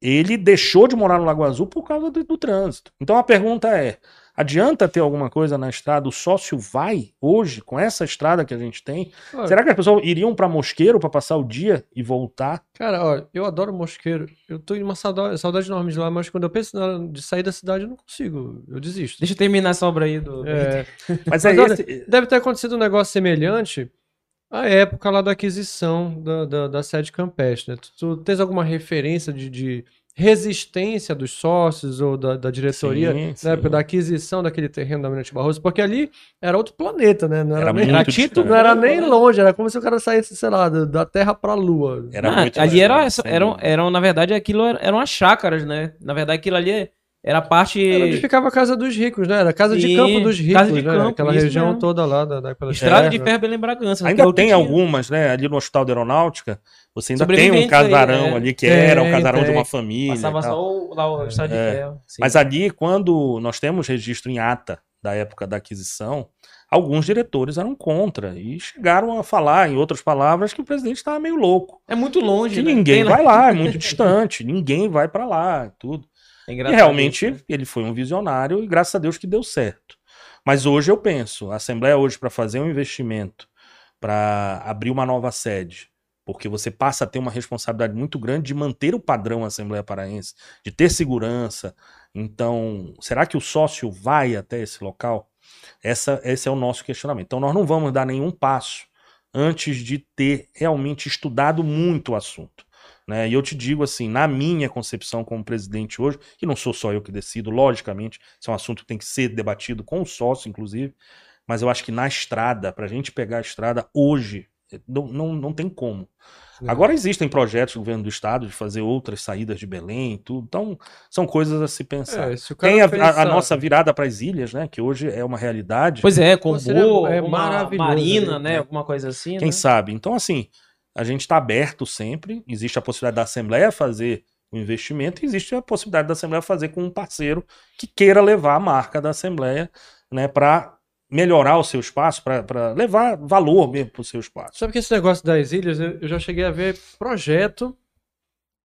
E: ele deixou de morar no Lago Azul por causa do, do trânsito. Então a pergunta é: adianta ter alguma coisa na estrada? O sócio vai hoje, com essa estrada que a gente tem?
D: Olha,
E: Será que as pessoas iriam para Mosqueiro para passar o dia e voltar?
D: Cara, olha, eu adoro Mosqueiro. Eu tô em uma saudade, saudade enorme de lá, mas quando eu penso na de sair da cidade, eu não consigo. Eu desisto.
C: Deixa eu terminar essa obra aí do...
D: É,
E: Mas, é
D: Mas olha,
E: esse.
D: deve ter acontecido um negócio semelhante à época lá da aquisição da, da, da sede campestre. né? Tu, tu tens alguma referência de, de resistência dos sócios ou da, da diretoria
E: Sim,
D: na
E: sim.
D: época da aquisição daquele terreno da Mirante Barroso? Porque ali era outro planeta, né? Não era,
E: Era
D: nem,
E: muito
C: Era
D: não era nem longe, era como se o cara saísse, sei lá, da, Terra pra Lua.
E: Era
C: Ah,
E: muito
C: ali era, eram, eram, na verdade, aquilo era- eram as chácaras, né? Na verdade, aquilo ali era a parte.
D: Era onde ficava a casa dos ricos, né? Era a casa de
C: Sim,
D: campo dos ricos,
C: casa de
D: né?
C: campo,
D: Aquela região
C: mesmo.
D: toda lá da, da pela
C: Estrada de
D: né?
C: Ferro Belém Bragança. que é
E: Ainda
C: o
E: tem
C: tinha.
E: algumas, né? Ali no Hospital da Aeronáutica, você ainda tem um
C: Sobreviventes aí,
E: casarão
C: né?
E: ali que
D: Tem,
E: era um casarão de
D: tem.
E: uma família. e
C: Passava
E: tal.
C: só o, lá o Estrada
E: É.
C: de Ferro. Sim.
E: Mas ali, quando nós temos registro em ata da época da aquisição, alguns diretores eram contra e chegaram a falar, em outras palavras, que o presidente estava meio louco.
C: É muito longe.
E: Que
C: né?
E: ninguém
C: Tem
E: vai lá, é muito distante, ninguém vai para lá, tudo.
C: É
E: E realmente
C: né?
E: ele foi um visionário e graças a Deus que deu certo. Mas hoje eu penso, a Assembleia hoje para fazer um investimento, para abrir uma nova sede, Porque você passa a ter uma responsabilidade muito grande de manter o padrão Assembleia Paraense, de ter segurança. Então, será que o sócio vai até esse local? Essa, esse é o nosso questionamento. Então, nós não vamos dar nenhum passo antes de ter realmente estudado muito o assunto. Né? E eu te digo assim, na minha concepção como presidente hoje, e não sou só eu que decido, logicamente, isso é um assunto que tem que ser debatido com o sócio, inclusive, mas eu acho que na estrada, para a gente pegar a estrada hoje, não, não, não tem como. Agora existem projetos do governo do estado de fazer outras saídas de Belém e tudo. Então, são coisas a se pensar.
D: É, se o cara
E: Tem a, a- a nossa virada para as ilhas, né? Que hoje é uma realidade.
C: Pois é, com boa,
D: é
C: uma
D: maravilhoso,
C: marina,
D: né?
C: né? Alguma coisa assim,
E: Quem
C: né?
E: sabe? Então, assim, a gente está aberto sempre. Existe a possibilidade da Assembleia fazer o investimento e existe a possibilidade da Assembleia fazer com um parceiro que queira levar a marca da Assembleia né, para melhorar o seu espaço, para levar valor mesmo para o seu espaço.
D: Sabe que esse negócio das ilhas, eu já cheguei a ver projeto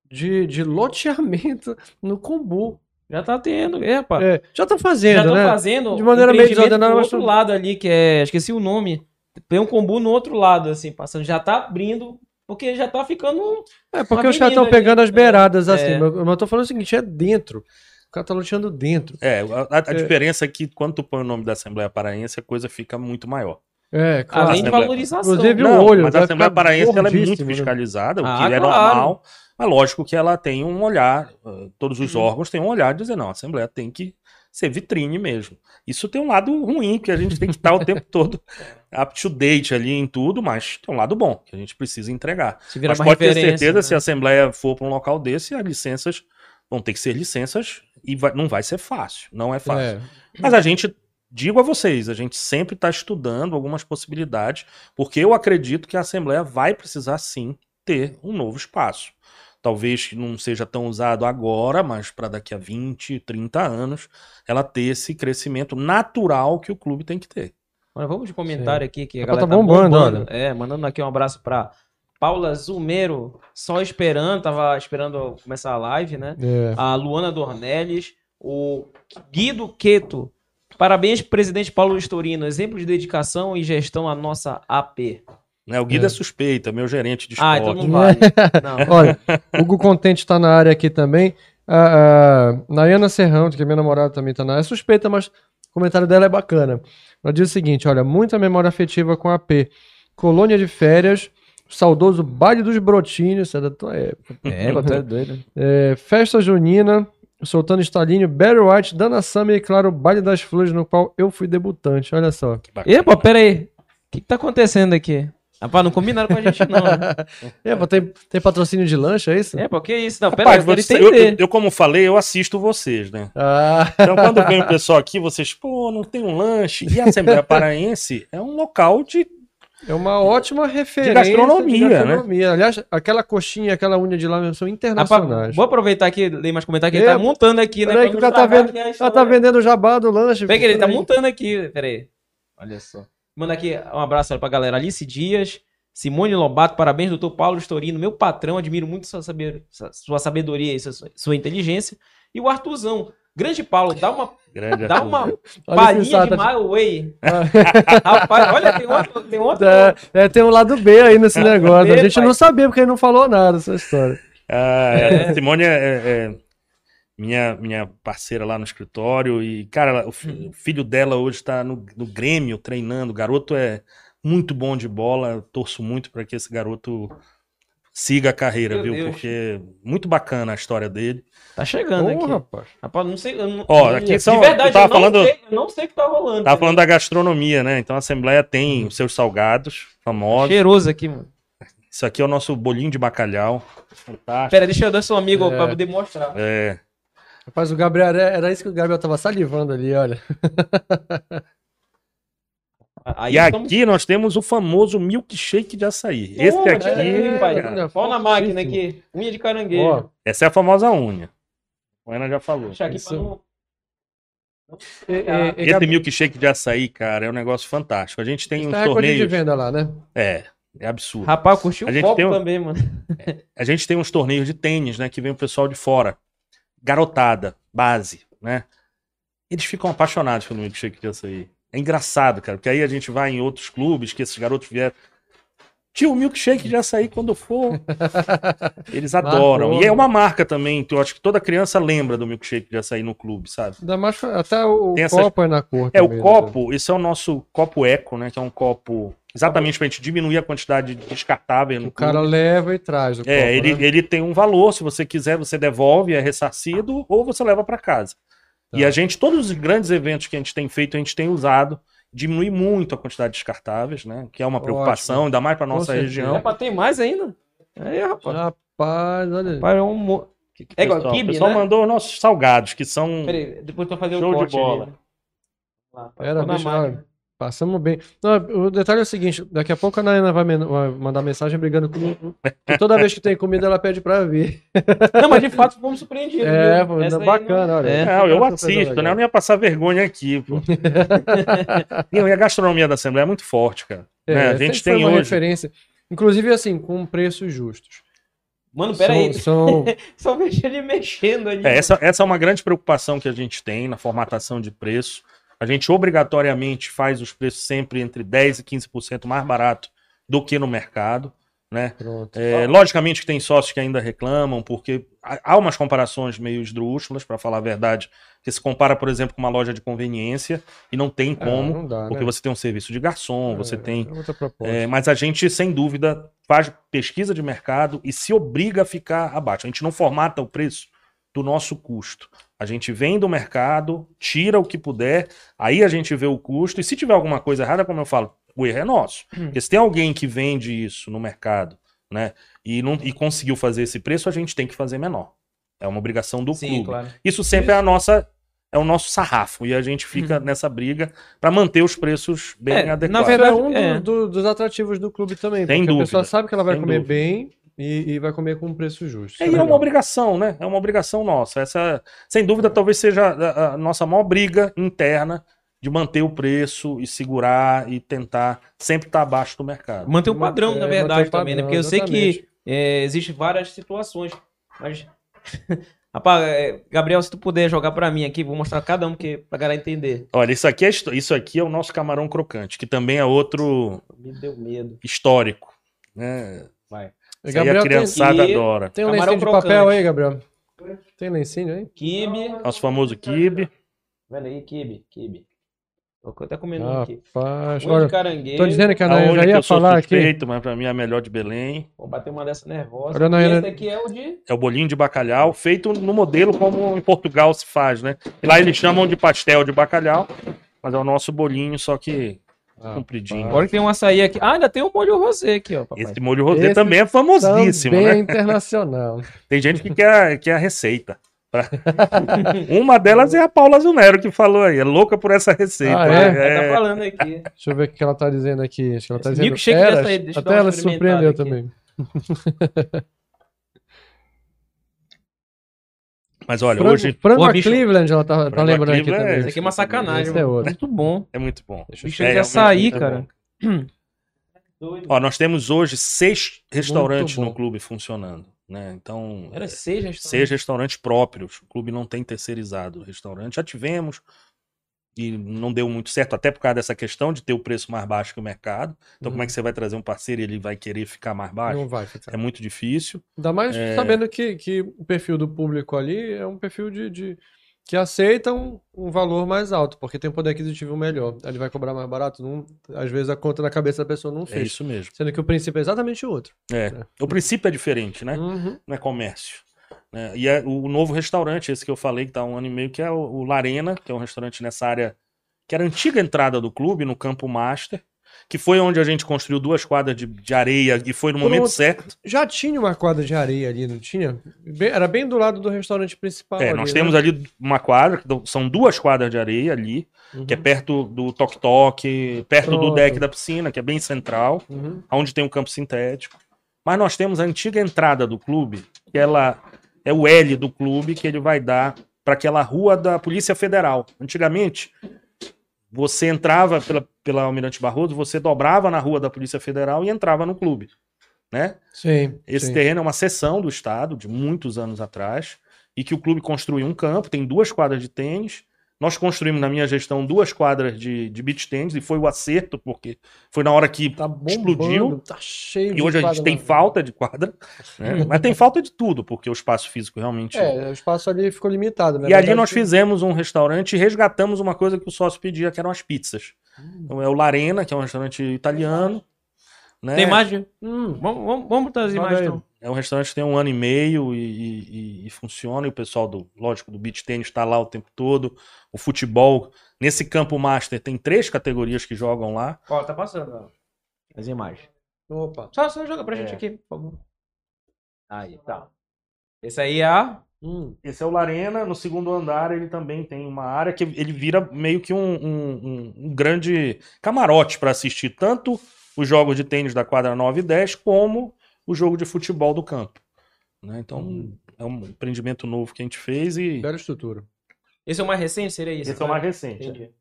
D: de, de loteamento no Combu.
C: Já tá tendo, epa.
D: É, já tá
C: Já
D: fazendo,
C: estão
D: né?
C: fazendo
D: De maneira meio desordenada,
C: do
D: mas
C: outro lado ali, que é, esqueci o nome. Tem um combu no outro lado, assim, passando. Já tá abrindo, porque já tá ficando...
D: É, porque os caras estão pegando as beiradas
C: é.
D: assim. Mas mas eu tô falando o seguinte, é dentro. O cara tá loteando dentro.
E: É, a, a diferença é que quando tu põe o nome da Assembleia Paraense, a coisa fica muito maior.
D: É, claro.
C: além de valorização.
D: Inclusive,
C: né?
D: o
E: Não,
D: olho
E: mas a Assembleia Paraense ela é muito
D: né?
E: fiscalizada, o que
C: Ah,
E: é
C: claro.
E: normal. Mas lógico que ela tem um olhar, eh, todos
D: Uhum.
E: os órgãos têm um olhar de dizer, não, a Assembleia tem que ser vitrine mesmo. Isso tem um lado ruim, que a gente tem que estar o tempo todo up to date ali em tudo, mas tem um lado bom, que a gente precisa entregar. Mas pode ter certeza,
C: né?
E: se a Assembleia for para um local desse, as licenças vão ter que ser licenças e vai- não vai ser fácil. Não é fácil.
D: É.
E: Mas a gente, digo a vocês, a gente sempre está estudando algumas possibilidades, porque eu acredito que a Assembleia vai precisar sim ter um novo espaço. Talvez não seja tão usado agora, mas para daqui a 20, 30 anos, ela ter esse crescimento natural que o clube tem que ter.
C: Olha, vamos de comentário aqui que a
D: Rapaz,
C: galera
D: tá bombando, olha.
C: É, mandando aqui um abraço pra Paula Zumeiro, só esperando, tava esperando começar a live, né?
D: É.
C: A Luana Dornelles, o Guido Queto. Parabéns, presidente Paulo Estorino. Exemplo de dedicação e gestão à nossa AP.
E: Né? O Guido é. Suspeita, meu gerente de
C: Ah,
E: esporte.
C: então não vale. Não.
D: Olha, o Hugo Contente tá na área aqui também. A, a Nayana Serrão, que é minha namorada, também tá na área. É suspeita, mas o comentário dela é bacana. Ela diz o seguinte: olha, muita memória afetiva com a AP. Colônia de férias, saudoso baile dos brotinhos, é da tua época.
C: É, é doido.
D: É, festa junina, soltando estalinho, Barry White, Dana Summer e, claro, o baile das flores, no qual eu fui debutante. Olha só.
C: Epa, pera aí. O que, que tá acontecendo aqui? Rapaz, não combinaram com a gente, não. Né?
D: É, pô, tem, tem patrocínio de lancha, é isso?
C: É, pô, que isso? Não, pera aí,
E: Rapaz,
C: eu quero
E: você- eu,
C: entender.
E: eu- eu, como falei, eu assisto vocês, né?
D: Ah,
E: Então, quando vem o pessoal aqui, vocês, pô, não tem um lanche. E a Assembleia Paraense é um local de.
D: é uma ótima referência
E: gastronomia,
D: de
E: né?
D: gastronomia. Aliás, aquela coxinha, aquela unha de lá mesmo são internacionais.
C: vou aproveitar aqui, ler mais comentários que ele
D: É,
C: tá montando aqui, né?
D: Peraí que cara tá vendo,
C: história.
D: tá vendendo o jabá do lanche.
C: Peraí que ele tá montando aqui, peraí. Olha só. Manda aqui um abraço pra galera. Alice Dias, Simone Lobato, parabéns, doutor Paulo Storino, meu patrão, admiro muito sua, saber, sua sabedoria e sua, sua inteligência. E o Artuzão, grande Paulo, dá uma,
E: Grande
C: dá uma palhinha de My Way. Rapaz, olha, tem outro, tem outro.
D: É, é, tem um lado B aí nesse negócio. A
C: B,
D: gente
C: pai.
D: não sabia porque ele não falou nada dessa história.
E: Ah,
C: É.
E: é, a Simone é, é- é minha, minha parceira lá no escritório. E, cara, ela- o, fi-
C: Uhum.
E: o filho dela hoje tá no, no Grêmio treinando. O garoto é muito bom de bola. Eu torço muito para que esse garoto siga a carreira,
C: Meu
E: viu?
C: Deus.
E: Porque muito bacana a história dele.
C: Tá chegando aqui.
D: rapaz.
C: Rapaz, não sei. Eu não,
E: Ó, aqui são-
C: de verdade,
E: tava
C: eu não,
E: falando-
C: sei, eu não sei o que tá rolando.
E: Tava falando da gastronomia, né? Então a Assembleia tem os seus salgados famosos.
C: Cheiroso aqui, mano.
E: Isso aqui é o nosso bolinho de bacalhau. Fantástico.
C: Pera, deixa eu dar seu amigo
D: É.
C: pra poder mostrar.
E: É.
D: Rapaz, o Gabriel, era, era isso que o Gabriel tava salivando ali, olha.
C: Aí
E: E
C: estamos-
E: aqui nós temos o famoso milkshake de açaí. Esse
C: Toma,
E: aqui,
C: é, pai. Pau na máquina aqui. Unha de caranguejo.
D: Ó,
E: essa é a famosa unha. O Ana já falou.
C: Deixa aqui
D: Isso.
C: pra não...
D: e, e, e,
E: Esse
D: Gabriel,
E: milkshake de açaí, cara, é um negócio fantástico. A gente tem
D: isso
E: uns
D: tá recorde de
E: torneios.
D: venda lá, né?
E: É, é absurdo.
C: Rapaz, eu curti o
E: A gente
C: copo
E: tem um-
C: também, mano.
E: A gente tem uns torneios de tênis, né? Que vem o pessoal de fora. Garotada, base, né? Eles ficam apaixonados pelo milkshake de açaí. É engraçado, cara, porque aí a gente vai em outros clubes que esses garotos vieram. Tio, milkshake de açaí quando for. Eles adoram.
D: Marcou.
E: E é uma marca também, que eu acho que toda criança lembra do milkshake de açaí no clube, sabe?
D: Ainda mais até o
E: Tem essa-
D: copo é na cor.
E: É, o
D: também, né?
E: copo, esse é o nosso copo eco, né? Que é um copo exatamente pra gente diminuir a quantidade de descartável no
D: O cara
E: clube.
D: leva e traz o copo.
E: É, ele,
D: né?
E: ele tem um valor, se você quiser, você devolve, é ressarcido, ou você leva para casa. E
D: Tá.
E: a gente, todos os grandes eventos que a gente tem feito, a gente tem usado, diminui muito a quantidade de descartáveis, né? Que é uma preocupação, ainda mais para nossa
D: certeza.
E: região.
C: É pra ter mais ainda? Aí, rapaz.
D: Rapaz, olha aí.
C: Rapaz, é um... mo- É igual
E: Pessoal, o
C: kibe,
E: pessoal
C: né?
E: mandou os nossos salgados, que são.
C: Peraí, depois tu fazer
E: Show
C: o
E: de
C: corte
E: bola.
C: ali, né? Lá,
D: Era,
C: tá na
D: bicho, passamos bem. Não, o detalhe é o seguinte: daqui a pouco a Nayana vai, men- vai mandar mensagem brigando comigo. Que toda vez que tem comida, ela pede pra vir.
C: Não, mas de fato fomos surpreendidos.
D: É, pô,
C: aí
D: bacana, olha.
C: É.
E: Não, eu
D: Surpresa
E: assisto, né? Eu não ia passar vergonha aqui, pô. Não, e a gastronomia da Assembleia é muito forte, cara.
D: É,
E: né? A gente tem
D: uma
E: hoje.
D: referência. Inclusive, assim, com preços justos.
C: Mano, peraí.
D: São, são-
C: Só ele mexendo ali.
E: É, essa, essa é uma grande preocupação que a gente tem na formatação de preço. A gente obrigatoriamente faz os preços sempre entre 10% e 15% mais barato do que no mercado. Né? É, logicamente que tem sócios que ainda reclamam, porque há umas comparações meio esdrúxulas, para falar a verdade, que se compara, por exemplo, com uma loja de conveniência e não tem
D: É,
E: como,
D: não dá,
E: porque
D: né?
E: você tem um serviço de garçom, você
D: É,
E: tem
D: é
E: é, mas a gente, sem dúvida, faz pesquisa de mercado e se obriga a ficar abaixo. A gente não formata o preço do nosso custo. A gente vem do mercado, tira o que puder, aí a gente vê o custo, e se tiver alguma coisa errada, como eu falo, o erro é nosso. Porque se tem alguém que vende isso no mercado, né, e, não, e conseguiu fazer esse preço, a gente tem que fazer menor. É uma obrigação do
C: Sim,
E: clube.
C: claro.
E: Isso sempre é a nossa. É o nosso sarrafo. E a gente fica nessa briga para manter os preços bem
C: É, na
E: adequados.
D: Isso é
C: verdade,
D: um do-
C: é.
D: do- dos atrativos do clube também.
E: Sem
D: porque a pessoa
E: dúvida,
D: sabe que ela vai
E: sem
D: comer
E: dúvida.
D: bem e, e vai comer com um preço justo.
E: É, e é uma obrigação, né? É uma obrigação nossa. Essa, sem dúvida, talvez seja a, a nossa maior briga interna de manter o preço e segurar e tentar sempre estar abaixo do mercado.
C: Manter um padrão,
D: É,
C: na verdade,
D: manter o
C: também, né?
D: padrão,
C: Porque eu sei
D: exatamente.
C: que é, existem várias situações. Mas. Rapaz, é, Gabriel, se tu puder jogar pra mim aqui, vou mostrar cada um que, pra galera entender.
E: Olha, isso aqui, é, isso aqui é o nosso camarão crocante, que também é outro
C: Me deu medo.
E: histório. Né?
C: Vai.
D: E
E: Isso aí a
D: Gabriel,
E: criançada
C: e-
E: adora.
D: tem, tem um
C: Camarão
D: lencinho de
C: crocante.
D: papel aí, Gabriel? Tem lencinho aí?
C: Kibe.
E: Nosso famoso kibe.
C: Olha aí, kibe, kibe. Tô até comendo um aqui.
D: Rapaz,
C: Olho
D: olha,
C: de caranguejo.
D: tô dizendo que a Nayana já ia
E: eu sou
D: falar aqui.
E: suspeito, mas pra mim é a melhor de Belém.
C: Vou bater uma dessa nervosa.
D: Olha,
C: E
D: Nayana-
C: esse aqui é o de.
E: É o bolinho de bacalhau, feito no modelo como em Portugal se faz, né? E lá eles chamam de pastel de bacalhau, mas é o nosso bolinho, só que
D: Ah,
E: compridinho.
C: Agora que tem um açaí aqui. Ah, ainda tem um molho rosé aqui, ó. Papai.
E: Esse molho rosé
D: Esse
E: também é famosíssimo,
D: Também é
E: né?
D: internacional.
E: Tem gente que quer, quer a receita. Uma delas é a Paula Zunero que falou aí, é louca por essa receita.
D: Ah,
E: né?
D: é?
C: Ela tá falando aqui.
D: Deixa eu ver o que ela tá dizendo aqui. Acho que ela tá
C: Esse
D: dizendo
C: dar
D: Até ela se surpreendeu
C: experimentada
D: também.
E: Mas olha,
D: frango,
E: hoje
D: frango
C: Pô,
D: a
C: bicho,
D: Cleveland, ela tá, tá lembrando aqui
E: é-
D: também.
C: Isso aqui é uma sacanagem,
D: Esse é outro.
C: Muito bom.
E: é muito bom.
C: Bicho
E: É,
C: de
E: realmente
C: açaí,
E: muito
C: cara.
E: Ó, nós temos hoje seis restaurantes no clube funcionando, né? Então,
C: Era
E: é,
C: seis restaurantes.
E: seis restaurantes próprios. O clube não tem terceirizado restaurante. Já tivemos e não deu muito certo, até por causa dessa questão de ter o preço mais baixo que o mercado. Então, como é que você vai trazer um parceiro e ele vai querer ficar mais baixo?
D: Não vai ficar.
E: É muito difícil.
D: Ainda mais
E: É.
D: sabendo que, que o perfil do público ali é um perfil de, de- que aceita um, valor mais alto, porque tem um poder aquisitivo melhor. Ele vai cobrar mais barato. Não, às vezes a conta na cabeça da pessoa não
E: É
D: fecha.
E: isso mesmo.
D: Sendo que o princípio é exatamente o outro.
E: É. O princípio é diferente, né?
D: Uhum.
E: Não é comércio. Né? E é o novo restaurante, esse que eu falei, que tá há um ano e meio, que é o, Larena, que é um restaurante nessa área que era a antiga entrada do clube, no Campo Master, que foi onde a gente construiu duas quadras de, de areia e foi no momento certo.
D: Já tinha uma quadra de areia ali, não tinha? Bem- era bem do lado do restaurante principal.
E: É,
D: ali,
E: nós
D: né?
E: temos ali uma quadra, que são duas quadras de areia ali, que é
D: Uhum.
E: perto do Tok Tok, perto do
D: Pronto.
E: deck da piscina, que é bem central.
D: Uhum.
E: onde tem um campo sintético. Mas nós temos a antiga entrada do clube, que ela é o L do clube, que ele vai dar para aquela rua da Polícia Federal. Antigamente, você entrava pela, pela Almirante Barroso, você dobrava na rua da Polícia Federal e entrava no clube. Né?
D: Sim.
E: Esse
D: sim.
E: terreno é uma seção do Estado, de muitos anos atrás, e que o clube construiu um campo, tem duas quadras de tênis, Nós construímos na minha gestão duas quadras de, de beach tennis e foi o acerto, porque foi na hora que
D: Tá bombando,
E: explodiu.
D: tá cheio de
E: E hoje a gente tem falta de quadra, né? mas tem falta de tudo, porque o espaço físico realmente.
D: É, o espaço ali ficou limitado, né?
E: e ali nós fizemos um restaurante e resgatamos uma coisa que o sócio pedia, que eram as pizzas.
D: Hum.
E: Então é o Larena, que é um restaurante italiano. Né?
C: Tem imagem?
D: Hum,
C: Vamos, vamos, vamos botar as imagens
D: aí.
C: então.
E: É um restaurante que tem um ano e meio e, e- e- e funciona. E o pessoal do, lógico, do beach tennis está lá o tempo todo. O futebol, nesse campo master, tem três categorias que jogam lá.
C: Ó, tá passando ó, as imagens.
D: opa.
C: Só, só joga pra
E: É.
C: gente aqui, por favor. Aí, tá. Esse aí é.
D: Hum.
E: Esse é o Larena. No segundo andar, ele também tem uma área que ele vira meio que um, um- um- um grande camarote para assistir tanto os jogos de tênis da quadra 9 e 10, como o jogo de futebol do campo. né? Então, é um empreendimento novo que a gente fez e
D: Bela estrutura.
C: Esse é o mais recente, seria isso?
E: esse é o mais recente.
C: Entendi.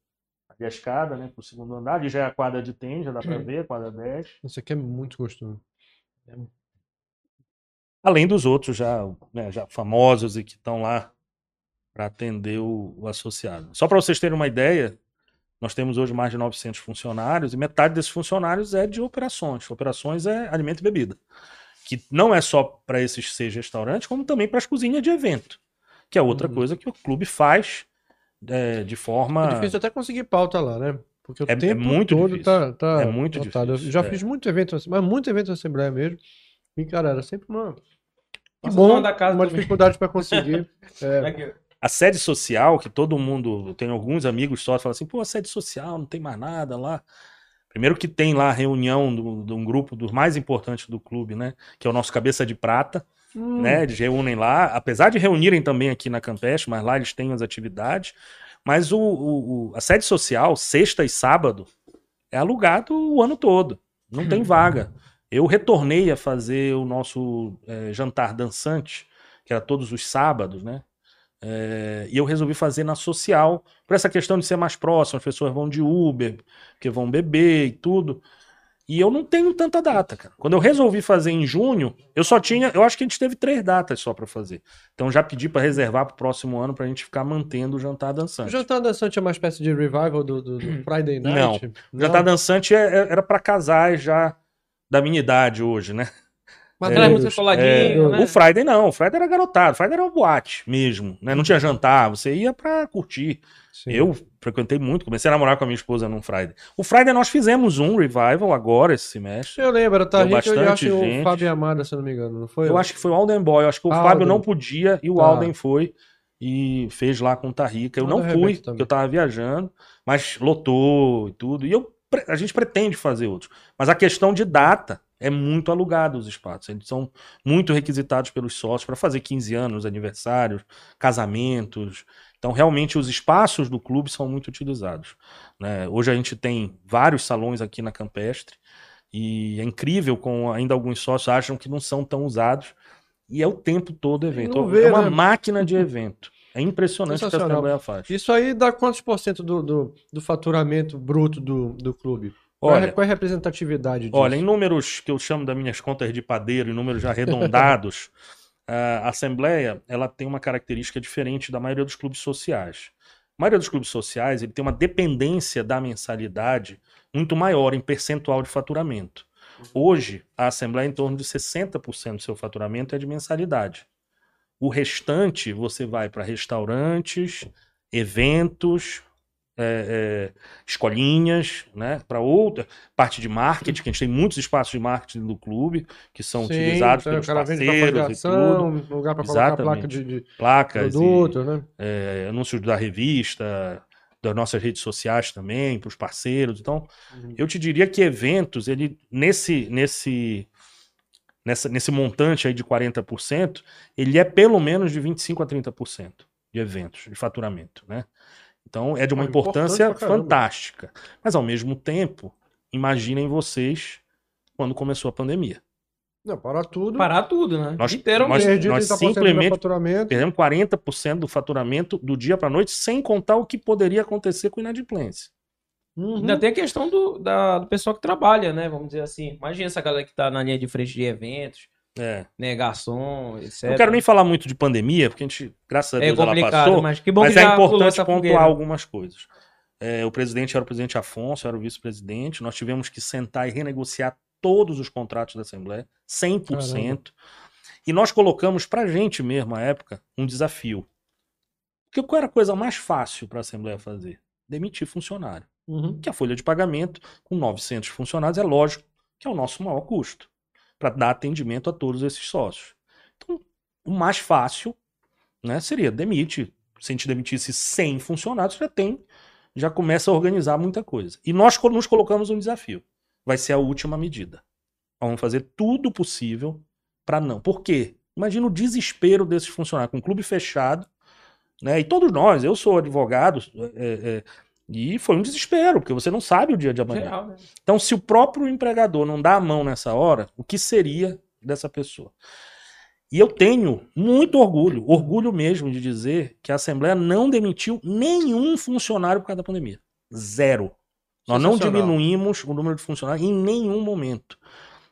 E: Ali a escada, né, pro segundo andar. Ali já é a quadra de tênis, já dá pra ver, a quadra 10.
D: Isso aqui é muito gostoso.
E: Além dos outros já, né, já famosos e que estão lá para atender o, o associado. Só para vocês terem uma ideia, nós temos hoje mais de 900 funcionários e metade desses funcionários é de operações. Operações é alimento e bebida. Que não é só para esses seis restaurantes, como também para as cozinhas de evento. Que é outra
D: Uhum.
E: coisa que o clube faz é, de forma.
D: É difícil até conseguir pauta lá, né? Porque o
E: É- é
D: tempo
E: muito
D: todo
E: difícil.
D: tá, tá
E: É muito
D: lotado.
E: difícil,
D: Eu já
E: é.
D: fiz muito evento, mas muito evento na Assembleia mesmo. E, cara, era sempre uma. Bom, uma
C: também.
D: dificuldade para conseguir. É,
C: ó.
E: A sede social, que todo mundo, tenho alguns amigos só, falam assim, pô, a sede social, não tem mais nada lá. Primeiro que tem lá a reunião do- de um grupo dos mais importantes do clube, né? Que é o nosso Cabeça de Prata,
D: hum,
E: né? Eles reúnem lá, apesar de reunirem também aqui na Campestre, mas lá eles têm as atividades. Mas o, o- o- a sede social, sexta e sábado, é alugado o ano todo. Não tem vaga. Eu retornei a fazer o nosso eh, jantar dançante, que era todos os sábados, né? Eh, e eu resolvi fazer na social, por essa questão de ser mais próximo, as pessoas vão de Uber, porque vão beber e tudo. E eu não tenho tanta data, cara. Quando eu resolvi fazer em junho, eu só tinha, eu acho que a gente teve três datas só pra fazer. Então já pedi pra reservar pro próximo ano pra gente ficar mantendo o jantar
D: O
E: dançante.
D: Jantar Dançante é uma espécie de revival do, do- do Friday
E: Não.
D: Night?
E: O jantar dançante é- é- era pra casais já da minha idade hoje, né?
C: Aquela música coladinha,
E: É,
C: né?
E: O Friday não, o Friday era garotado, o Friday era uma boate mesmo, né? Não tinha jantar, você ia pra curtir.
D: Sim.
E: Eu frequentei muito, comecei a namorar com a minha esposa num Friday. O Friday nós fizemos um revival agora esse semestre.
D: Eu lembro, era o Tarrico e eu
E: bastante
D: acho que o
E: gente.
D: Fábio Amada, se não me engano, não foi?
E: Eu acho que foi o Alden Boy, eu acho que o
D: Ah,
E: Fábio não podia e o
D: Tá.
E: Alden foi e fez lá com o Tarrica. Eu não fui, porque eu tava viajando, mas lotou e tudo. E eu, a gente pretende fazer outros. Mas a questão de data é muito alugado os espaços. Eles são muito requisitados pelos sócios para fazer 15 anos, aniversários, casamentos. Então, realmente, os espaços do clube são muito utilizados. né? Hoje a gente tem vários salões aqui na Campestre e é incrível como ainda alguns sócios acham que não são tão usados. E é o tempo todo evento.
D: vê,
E: é uma
D: né?
E: máquina de evento. É impressionante o que a. Assembleia faz.
D: Isso aí dá quantos por cento do, do, do faturamento bruto do, do clube? Qual, é,
E: Olha,
D: qual é a representatividade disso?
E: Olha, em números que eu chamo das minhas contas de padeiro, em números já arredondados, a Assembleia ela tem uma característica diferente da maioria dos clubes sociais. A maioria dos clubes sociais ele tem uma dependência da mensalidade muito maior em percentual de faturamento. Hoje, a Assembleia, em torno de 60% do seu faturamento é de mensalidade. O restante, você vai para restaurantes, eventos, é, é, escolinhas, né? Para outra parte de marketing, que a gente tem muitos espaços de marketing do clube que são
D: Sim,
E: utilizados
D: então,
E: pelos parceiros e tudo,
D: lugar para colocar placa de, de
E: placas e
D: produto, né?
E: é, anúncios da revista, das nossas redes sociais também, para os parceiros. Então,
D: Uhum.
E: eu te diria que eventos, ele nesse nesse nessa, nesse montante aí de 40%, ele é pelo menos de 25 a 30% de eventos, de faturamento, né? Então, é de uma
D: importante
E: importância fantástica. Mas ao mesmo tempo, imaginem vocês quando começou a pandemia.
D: Não, para tudo.
C: Parar tudo, né?
E: Nós- nós-
D: Perdi 30% do meu
E: simplesmente-
D: faturamento.
E: Perdemos 40% do faturamento do dia para noite, sem contar o que poderia acontecer com inadimplência.
D: Uhum.
C: Ainda tem a questão do, da- do pessoal que trabalha, né? Vamos dizer assim. Imagina essa galera que tá na linha de frente de eventos.
E: É.
C: né, garçom, etc.
E: Não quero nem falar muito de pandemia, porque a gente, graças a
C: É
E: Deus, ela
C: complicado,
E: passou.
C: mas que bom
E: mas
C: que
E: é importante pontuar
C: fogueira.
E: algumas coisas. É, o presidente era o presidente Afonso, era o vice-presidente. Nós tivemos que sentar e renegociar todos os contratos da Assembleia, 100%. E nós colocamos pra gente mesmo, à época, um desafio. Porque qual era a coisa mais fácil para a Assembleia fazer? Demitir funcionário.
D: Uhum.
E: Que a folha de pagamento, com 900 funcionários, é lógico que é o nosso maior custo para dar atendimento a todos esses sócios. Então, o mais fácil né, seria demite. Se a gente demitisse 100 funcionários, já tem, já começa a organizar muita coisa. E nós nos colocamos um desafio. Vai ser a última medida. Vamos fazer tudo possível para não. Por quê? Imagina o desespero desses funcionários com o clube fechado, né? E todos nós, eu sou advogado, é, é, e foi um desespero, porque você não sabe o dia de amanhã.
C: Né?
E: Então, se o próprio empregador não dá a mão nessa hora, o que seria dessa pessoa? E eu tenho muito orgulho, orgulho mesmo de dizer que a Assembleia não demitiu nenhum funcionário por causa da pandemia. Zero. Nós não diminuímos o número de funcionários em nenhum momento.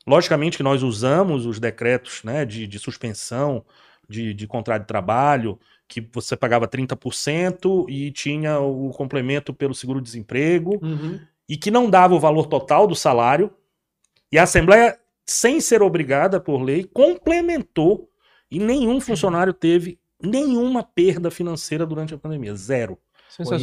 E: Logicamente que nós usamos os decretos né, de, de suspensão de, de contrato de trabalho, que você pagava 30% e tinha o complemento pelo seguro-desemprego
D: Uhum.
E: e que não dava o valor total do salário, e a Assembleia, sem ser obrigada por lei, complementou e nenhum funcionário teve nenhuma perda financeira durante a pandemia. Zero.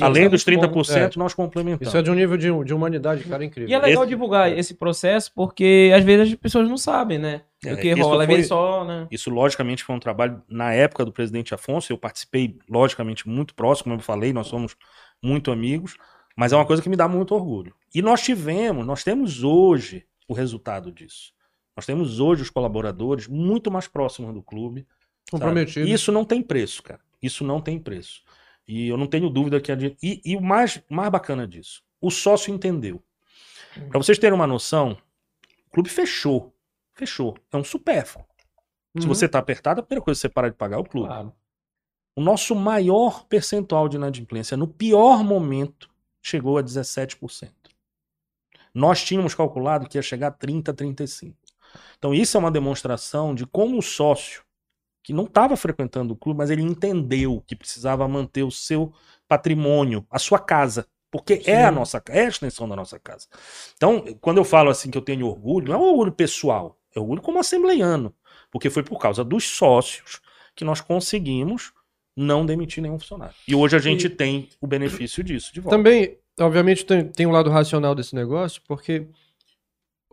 E: Além dos
D: Muito bom.
E: 30%,
D: É.
E: nós complementamos.
D: Isso é de um nível de, de humanidade, cara, incrível.
C: E é legal
E: Esse-
C: divulgar esse processo, porque às vezes as pessoas não sabem, né?
E: É,
C: o que
E: isso
C: rola,
E: foi-
C: só, né?
E: Isso, logicamente, foi um trabalho na época do presidente Afonso. Eu participei, logicamente, muito próximo, como eu falei, nós somos muito amigos, mas é uma coisa que me dá muito orgulho. E nós tivemos, nós temos hoje o resultado disso. Nós temos hoje os colaboradores muito mais próximos do clube.
D: Comprometido.
E: E Isso não tem preço, cara. Isso não tem preço. E eu não tenho dúvida que a gente... E, e o mais, mais bacana disso, o sócio entendeu. Para vocês terem uma noção, o clube fechou. Fechou. É um supérfluo. Se
D: Uhum.
E: você tá apertado, a primeira coisa que você para de pagar é o clube.
C: Claro.
E: O nosso maior percentual de inadimplência, no pior momento, chegou a 17%. Nós tínhamos calculado que ia chegar a 30, 35. Então isso é uma demonstração de como o sócio, que não estava frequentando o clube, mas ele entendeu que precisava manter o seu patrimônio, a sua casa, porque é a nossa é a extensão da nossa casa. Então, quando eu falo assim que eu tenho orgulho, não é um orgulho pessoal, é orgulho como assembleiano, porque foi por causa dos sócios que nós conseguimos não demitir nenhum funcionário. E hoje a gente tem o benefício disso de volta.
D: Também, obviamente, tem, tem um lado racional desse negócio, porque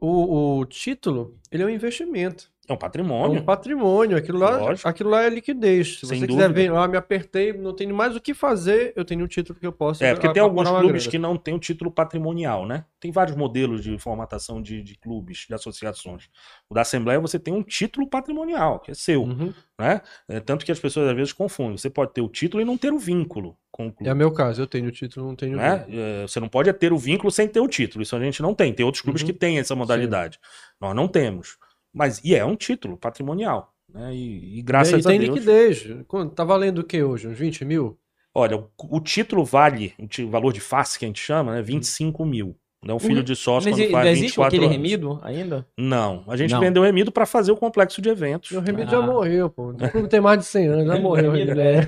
D: o, o título, ele é um investimento.
E: É um
D: É
E: patrimônio.
D: um patrimônio. Aquilo lá,
E: Lógico.
D: aquilo lá é liquidez. Se
E: Sem
D: você quiser
E: dúvida.
D: ver, ah, me apertei, não tenho mais o que fazer, eu tenho um título que eu posso.
E: É, porque tem alguns clubes
D: grana.
E: que não têm o título patrimonial, né? Tem vários modelos de formatação de, de clubes, de associações. O da Assembleia você tem um título patrimonial, que é seu,
D: Uhum.
E: né? É, tanto que as pessoas às vezes confundem. Você pode ter o título e não ter o vínculo com o clube.
D: É o meu caso, eu tenho o título, não tenho.
E: né? É, Você não pode ter o vínculo sem ter o título. Isso a gente não tem. Tem outros clubes
D: Uhum.
E: que têm essa modalidade. Nós não temos. Mas e é um título patrimonial. Né? E, e graças
D: e tem
E: a Deus.
D: liquidez. Quanto- Tá valendo o que hoje? Uns 20 mil?
E: Olha, o, o título vale, o valor de face que a gente chama, né? 25 mil. Né? Um filho de sócio
C: Mas
E: quando
C: e-
E: faz
C: não existe
E: 24
C: aquele
E: anos.
C: remido ainda?
E: Não, a gente
C: Não.
E: vendeu o remido para fazer o complexo de eventos.
D: Meu remédio
C: Ah.
D: já morreu, pô. O clube tem mais de 100 anos, já morreu. o remédio.
C: É.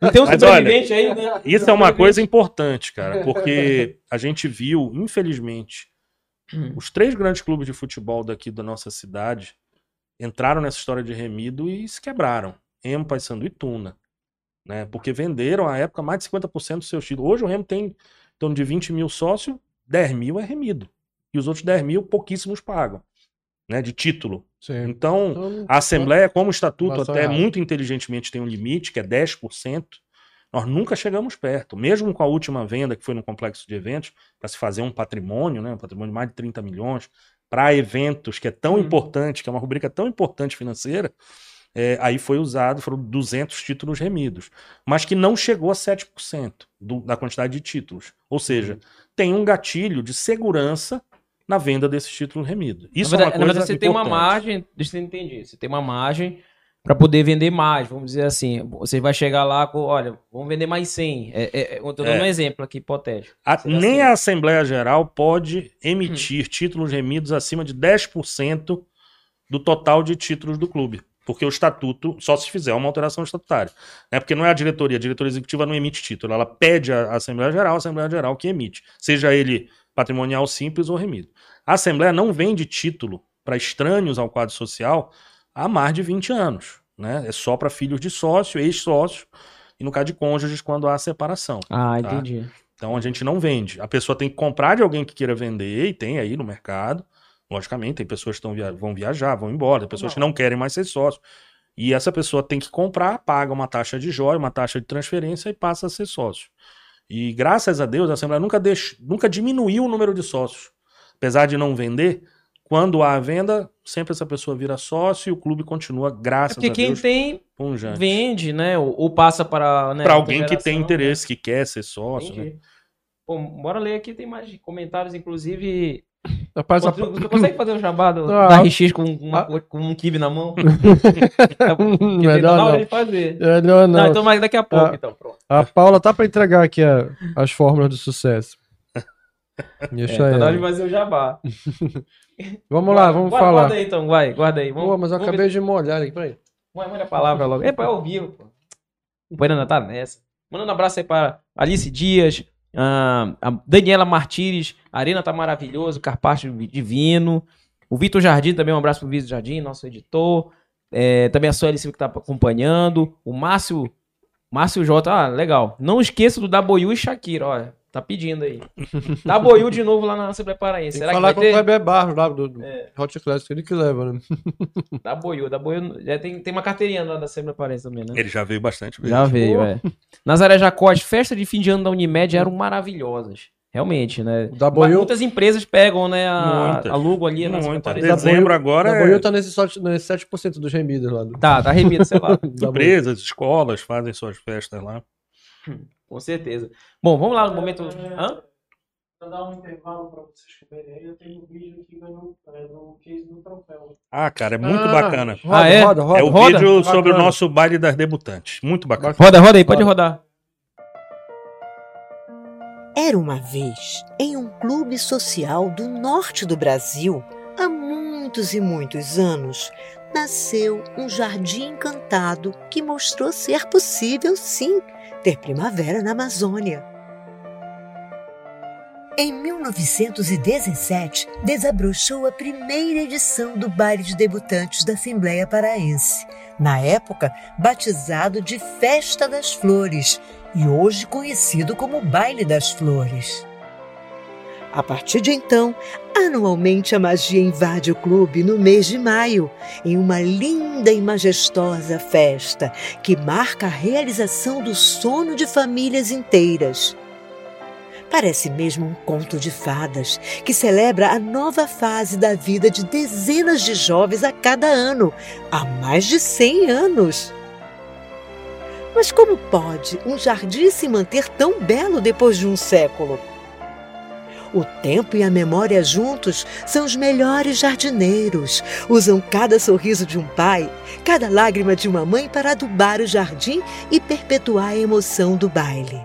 C: Não tem um
E: Mas
C: sobrevivente aí, né?
E: Isso é uma coisa importante, cara, porque a gente viu, infelizmente,
C: Hum.
E: os três grandes clubes de futebol daqui da nossa cidade entraram nessa história de remido e se quebraram. Remo, Paysandu e Tuna. Né? Porque venderam, à época, mais de 50% dos seus títulos. Hoje o Remo tem em torno de 20 mil sócios, 10 mil é remido. E os outros 10 mil, pouquíssimos pagam. Né? De título.
D: Sim.
E: Então,
D: Então,
E: a Assembleia, como estatuto,
D: Relação
E: até
D: errada.
E: muito inteligentemente tem um limite, que é 10%. Nós nunca chegamos perto. Mesmo com a última venda, que foi no complexo de eventos, para se fazer um patrimônio, né, um patrimônio de mais de 30 milhões, para eventos, que é tão
C: Hum.
E: importante, que é uma rubrica tão importante financeira, é, aí foi usado, foram 200 títulos remidos, mas que não chegou a 7% do- da quantidade de títulos. Ou seja,
C: Uhum.
E: tem um gatilho de segurança na venda desses títulos remidos. Isso
C: na
E: é uma
C: verdade,
E: coisa
C: na verdade, você tem uma
E: importante.
C: margem, deixa eu entender, você tem uma margem para poder vender mais, vamos dizer assim. Você vai chegar lá com, olha, vamos vender mais 100. É, é, é, eu tô dando
E: É.
C: um exemplo aqui hipotético.
E: A- nem
C: assim.
E: a Assembleia Geral pode emitir títulos remidos acima de 10% do total de títulos do clube. Porque o estatuto, só se fizer uma alteração estatutária. Né? Porque não é a diretoria, a diretoria executiva não emite título. Ela pede à Assembleia Geral, a Assembleia Geral que emite. Seja ele patrimonial simples ou remido. A Assembleia não vende título para estranhos ao quadro social há mais de 20 anos. Né? É só para filhos de sócio, ex-sócio, e no caso de cônjuges, quando há separação.
C: Ah,
E: Tá.
C: entendi.
E: Então a gente não vende. A pessoa tem que comprar de alguém que queira vender, e tem aí no mercado. Logicamente, tem pessoas que via- vão viajar, vão embora, tem pessoas que não querem mais ser sócio. E essa pessoa tem que comprar, paga uma taxa de joia, uma taxa de transferência e passa a ser sócio. E graças a Deus, a Assembleia nunca, deix... nunca diminuiu o número de sócios. Apesar de não vender, quando há a venda, sempre essa pessoa vira sócio e o clube continua,
C: É
E: graças
C: porque
E: a
C: quem
E: Deus,
C: tem,
E: punjante.
C: vende, né? Ou, ou passa para né,
E: Para alguém que tem
C: geração,
E: interesse, que quer ser sócio.
C: né?
E: né?
C: Pô, bora ler aqui, tem mais comentários, inclusive.
D: Rapaz, a-
C: Rodrigo, tu consegue fazer o jabá do,
D: Ah,
C: da RX com, uma-
D: ah.
C: com um kibe na mão?
D: Melhor
C: Melhor
D: não.
C: Ele fazer.
D: É, não,
C: Não,
D: não.
C: então mais daqui a pouco,
D: Ah.
C: então. Pronto.
D: A Paula tá pra entregar aqui a- as fórmulas do sucesso.
C: É,
D: Deixa
C: tá na hora de fazer o jabá.
D: Vamos lá, vamos
C: Bora,
D: falar.
C: Guarda aí então, vai, guarda aí. Vamos,
D: Pô, mas eu acabei
C: ver-
D: de molhar aqui, peraí.
C: Vai, manda a palavra logo. É, pô, é ao vivo, pô. O Poeira tá nessa. Mandando um abraço aí para Alice Dias, a Daniela Martires, a Arena tá maravilhoso, Carpaccio divino. O Vitor Jardim também, um abraço pro Vitor Jardim, nosso editor. É, também a Sueli Silva que tá acompanhando. O Márcio, Márcio J, ah, legal. Não esqueça do Daboyu e Shakira, olha. Tá pedindo aí. Daboyu de novo lá na Assembleia Paraense.
D: Tem que
C: Será que
D: falar
C: vai
D: com o
C: ter?
D: Kleber Barros lá do, do
C: É.
D: Hot Classic, ele que leva, né?
C: Da Boiú, da Boiú. Já tem, tem uma carteirinha lá da Assembleia Paraense também, né?
E: Ele já veio bastante vezes.
C: Já veio, é. Nazaré Jacote, festa de fim de ano da Unimed eram maravilhosas. Realmente, né?
D: O da Boiú,
C: Muitas empresas pegam, né? A,
E: Muitas.
C: alugam ali na Assembleia. Paraense.
E: Dezembro
D: Boiú-
E: agora
D: da
E: é
D: Boiú tá nesse, só- nesse 7% dos remidas lá. Do,
C: Tá, tá remida, sei lá.
D: da Boiú.
E: empresas, escolas fazem suas festas lá.
C: Com certeza. Bom, vamos lá no momento. Hã?
F: Pra dar um intervalo pra vocês comerem aí, eu tenho um vídeo que ganhou é, no case do troféu.
E: Ah, cara, é muito
D: Ah,
E: bacana.
D: Roda,
C: Ah, é?
D: roda, roda.
E: é o
C: roda?
E: vídeo sobre o nosso baile das debutantes. Muito bacana.
C: Roda, roda aí, pode rodar.
G: Era uma vez, em um clube social do norte do Brasil, há muitos e muitos anos, nasceu um jardim encantado que mostrou ser possível, sim, ter primavera na Amazônia. Em 1917, desabrochou a primeira edição do baile de debutantes da Assembleia Paraense, na época batizado de Festa das Flores e hoje conhecido como Baile das Flores. A partir de então, anualmente a magia invade o clube no mês de maio, em uma linda e majestosa festa que marca a realização do sono de famílias inteiras. Parece mesmo um conto de fadas que celebra a nova fase da vida de dezenas de jovens a cada ano, há mais de 100 anos. Mas como pode um jardim se manter tão belo depois de um século? O tempo e a memória juntos são os melhores jardineiros. Usam cada sorriso de um pai, cada lágrima de uma mãe para adubar o jardim e perpetuar a emoção do baile.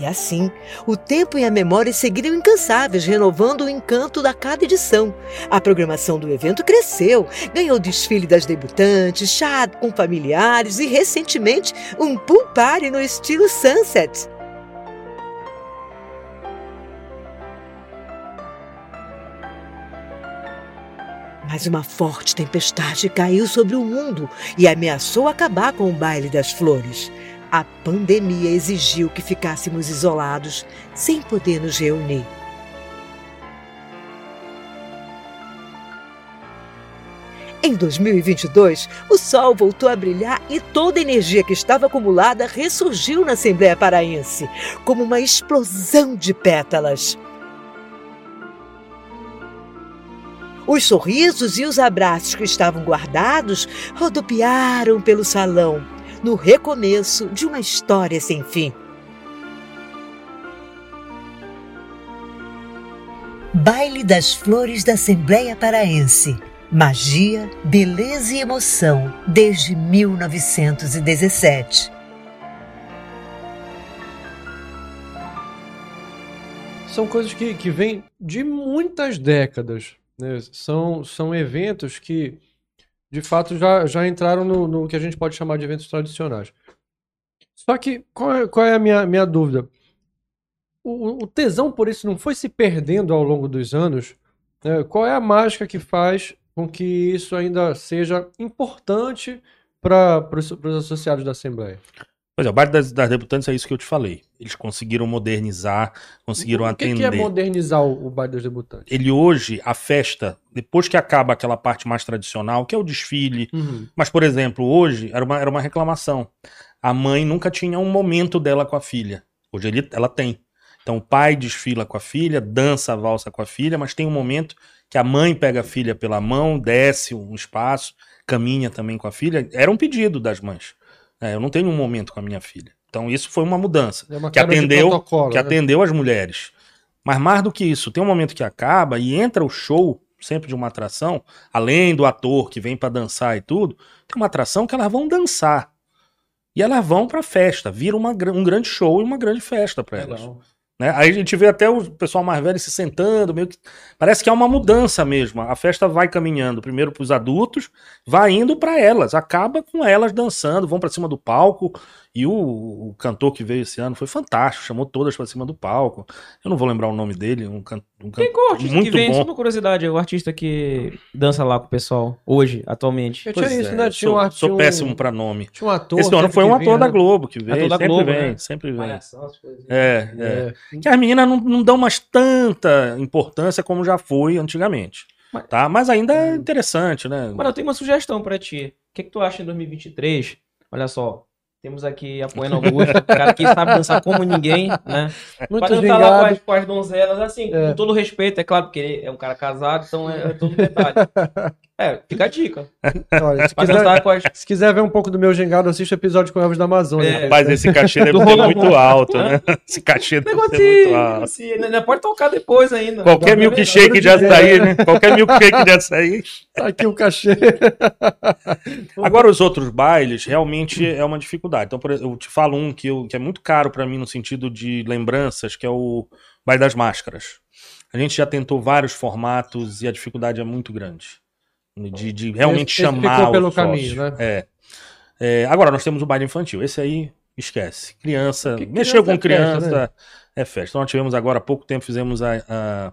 G: E assim, o tempo e a memória seguiram incansáveis, renovando o encanto da cada edição. A programação do evento cresceu, ganhou desfile das debutantes, chá com familiares e, recentemente, um pool party no estilo Sunset. Mas uma forte tempestade caiu sobre o mundo e ameaçou acabar com o baile das flores. A pandemia exigiu que ficássemos isolados, sem poder nos reunir. Em 2022, o sol voltou a brilhar e toda a energia que estava acumulada ressurgiu na Assembleia Paraense, como uma explosão de pétalas. Os sorrisos e os abraços que estavam guardados rodopiaram pelo salão, no recomeço de uma história sem fim. Baile das Flores da Assembleia Paraense. Magia, beleza e emoção desde 1917.
D: São coisas que, que vêm de muitas décadas. Né? São, são eventos que, de fato, já, já entraram no, no que a gente pode chamar de eventos tradicionais. Só que, qual é, qual é a minha, minha dúvida? O, o tesão por isso não foi se perdendo ao longo dos anos? né? Qual é a mágica que faz com que isso ainda seja importante para os associados da Assembleia?
E: Pois é, o baile das, das debutantes é isso que eu te falei. Eles conseguiram modernizar, conseguiram
D: o que, que
E: atender.
D: é modernizar o, o baile dos debutantes?
E: Ele hoje, a festa, depois que acaba aquela parte mais tradicional, que é o desfile.
D: Uhum.
E: Mas, por exemplo, hoje era uma, era uma reclamação. A mãe nunca tinha um momento dela com a filha. Hoje ele, ela tem. Então o pai desfila com a filha, dança a valsa com a filha, mas tem um momento que a mãe pega a filha pela mão, desce um espaço, caminha também com a filha. Era um pedido das mães. É, eu não tenho um momento com a minha filha. Então isso foi uma mudança
D: É uma
E: que atendeu, que
D: né?
E: atendeu as mulheres. Mas mais do que isso, tem um momento que acaba e entra o show, sempre de uma atração, além do ator que vem pra dançar e tudo, tem uma atração que elas vão dançar. E elas vão pra festa, vira uma, um grande show e uma grande festa pra elas.
D: Legal.
E: Né? Aí a gente vê até o pessoal mais velho se sentando, meio que parece que é uma mudança mesmo. A festa vai caminhando primeiro para os adultos, vai indo para elas, acaba com elas dançando, vão para cima do palco. E o, o cantor que veio esse ano foi fantástico, chamou todas para cima do palco. Eu não vou lembrar o nome dele, um, can, um
C: Quem
E: cantor
C: artista que
E: muito
C: vem? Só
E: bom.
C: uma curiosidade, é o artista que dança lá com o pessoal hoje, atualmente.
D: Eu tinha
E: Pois
D: isso,
E: é,
D: né?
E: eu
D: Tinha um,
E: sou,
D: ar-
E: sou
D: tinha um-
E: péssimo para nome.
D: Tinha um ator.
E: Esse ano foi um
D: vinha,
E: ator da
D: né?
E: Globo que veio,
C: Ator da
E: sempre
C: Globo,
E: vem,
C: né?
E: sempre vem.
C: Malhação, essas coisas.
E: É, é.
D: É.
E: que as meninas não, não dão mais tanta importância como já foi antigamente.
C: Mas-
E: Tá? Mas ainda é interessante, né?
C: Mas eu tenho uma sugestão pra ti. O que, que tu acha em 2023? Olha só, temos aqui apoiando Augusto, cara que sabe dançar como ninguém, né?
D: Muito
C: pra dançar lá com as, com as donzelas, assim,
D: É.
C: com todo respeito, é claro, porque ele é um cara casado, então é, é todo detalhe. É, fica a dica.
D: Olha, se, quiser,
C: dançar com as.
D: se quiser ver um pouco do meu gingado, assiste o episódio com Elvis da Amazônia.
C: É.
E: Rapaz, esse cachê deve ser muito alto, né? Esse cachê deve ser muito alto.
C: assim, ainda pode tocar depois ainda.
E: Qualquer
D: Dá
E: milkshake de açaí, né? Qualquer milkshake de açaí.
D: Tá aqui o cachê.
E: Agora, os outros bailes, realmente é uma dificuldade. Então, por exemplo, eu te falo um que, eu- que é muito caro pra mim no sentido de lembranças, que é o baile das máscaras. A gente já tentou vários formatos e a dificuldade é muito grande. De, de realmente
D: Esse- esse
E: chamar
D: ficou
E: o
D: pelo
E: sócio.
D: caminho, né?
E: É. É, Agora, nós temos o baile infantil. Esse aí, esquece. Criança, mexeu
D: criança
E: com
D: é festa,
E: criança,
D: né?
E: é festa. Então, nós tivemos agora há pouco tempo, fizemos a, a,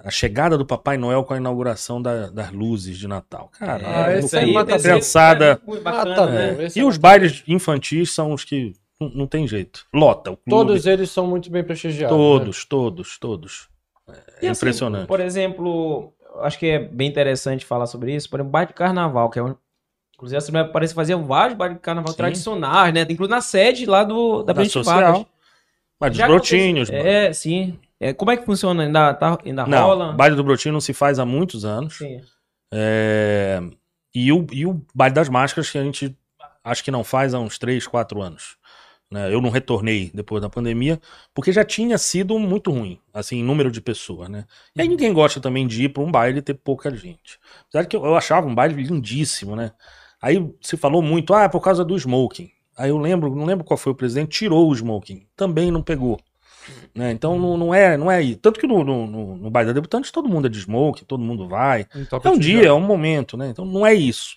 E: a chegada do Papai Noel com a inauguração da- das luzes de Natal. Cara, é,
D: esse aí mata
E: criançada.
C: Muito
D: Ah,
C: bacana,
D: tá
C: né?
D: Esse
E: E
D: é
E: os bailes infantis são os que não, não tem jeito. Lota o clube.
D: Todos eles são muito bem prestigiados. né?
E: todos, todos, todos. É
C: E assim,
E: impressionante.
C: por exemplo, acho que é bem interessante falar sobre isso. Por exemplo, baile de carnaval, que é um. Inclusive, a Assembleia parece fazer vários bailes de carnaval
E: Sim.
C: tradicionais, né? Inclusive na sede lá do, da
E: Da
C: Presidente. Vargas.
E: Mas dos brotinhos.
C: É, sim. É, como é que funciona? Ainda, tá, ainda
E: Não,
C: rola?
E: baile do brotinho não se faz há muitos anos.
C: Sim.
E: É, E, o, e o baile das máscaras que a gente acho que não faz há uns 3, 4 anos. Né? Eu não retornei depois da pandemia, porque já tinha sido muito ruim, assim, em número de pessoas, né? E aí ninguém gosta também de ir para um baile e ter pouca gente. Apesar que eu, eu achava um baile lindíssimo, né? Aí se falou muito, ah, é por causa do smoking. Aí eu lembro, não lembro qual foi o presidente, tirou o smoking. Também não pegou. Né? Então não, não é não é aí. Tanto que no, no, no, no baile da debutante todo mundo é de smoking, todo mundo vai.
D: Então,
E: É um dia, é um momento, né? Então não é isso.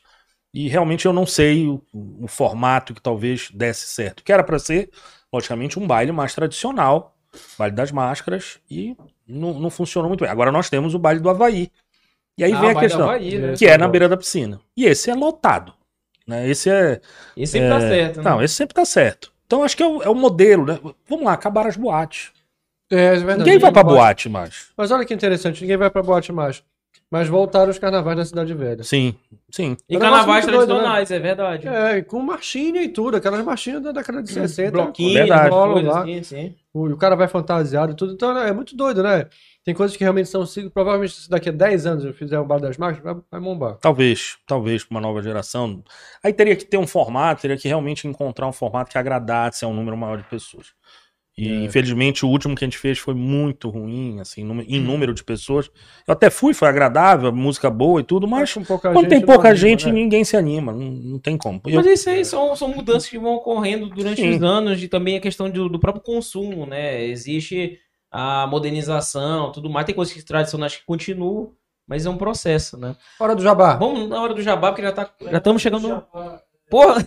E: E realmente eu não sei o, o formato que talvez desse certo. Que era para ser, logicamente, um baile mais tradicional, baile das máscaras, e não, não funcionou muito bem. Agora nós temos o baile do Havaí. E aí
C: Ah,
E: vem a questão,
C: Havaí, né?
E: que é na beira da piscina. E esse é lotado. Né? Esse é.
C: Esse sempre
E: é,
C: tá certo, né?
E: Não, esse sempre tá certo. Então acho que é o, é o modelo, né? Vamos lá, acabaram as boates.
D: É, é verdade.
E: Ninguém vai pra
D: pode-
E: boate mais.
D: Mas olha que interessante, ninguém vai pra boate mais. Mas voltaram os carnavais da Cidade Velha.
E: Sim, sim.
C: E carnavais
D: doido,
C: tradicionais, é verdade.
D: É, e com marchinha e tudo, aquelas marchinhas da década de 60.
C: Bloquinhos,
E: Verdade.
D: rolam lá.
C: assim, sim.
D: O, e o cara vai fantasiado e tudo. Então é muito doido, né? Tem coisas que realmente são siglos. Provavelmente se daqui a 10 anos eu fizer o Bar das Marcas, vai, vai bombar.
E: Talvez, talvez para uma nova geração. Aí teria que ter um formato, teria que realmente encontrar um formato que agradasse a um número maior de pessoas. E
D: É.
E: infelizmente o último que a gente fez foi muito ruim, assim, num- em número de pessoas. Eu até fui, foi agradável, música boa e tudo, mas quando
D: gente,
E: tem pouca
D: anima,
E: gente,
D: né?
E: ninguém se anima, não, não tem como. Eu-
C: Mas isso aí são, são mudanças que vão ocorrendo durante
E: Sim.
C: os anos e também a questão do, do próprio consumo, né? Existe a modernização, tudo mais. Tem coisas que- tradicionais que continuam, mas é um processo, né?
D: Hora do jabá.
C: Vamos na hora do jabá, porque já tá, já estamos chegando. Porra!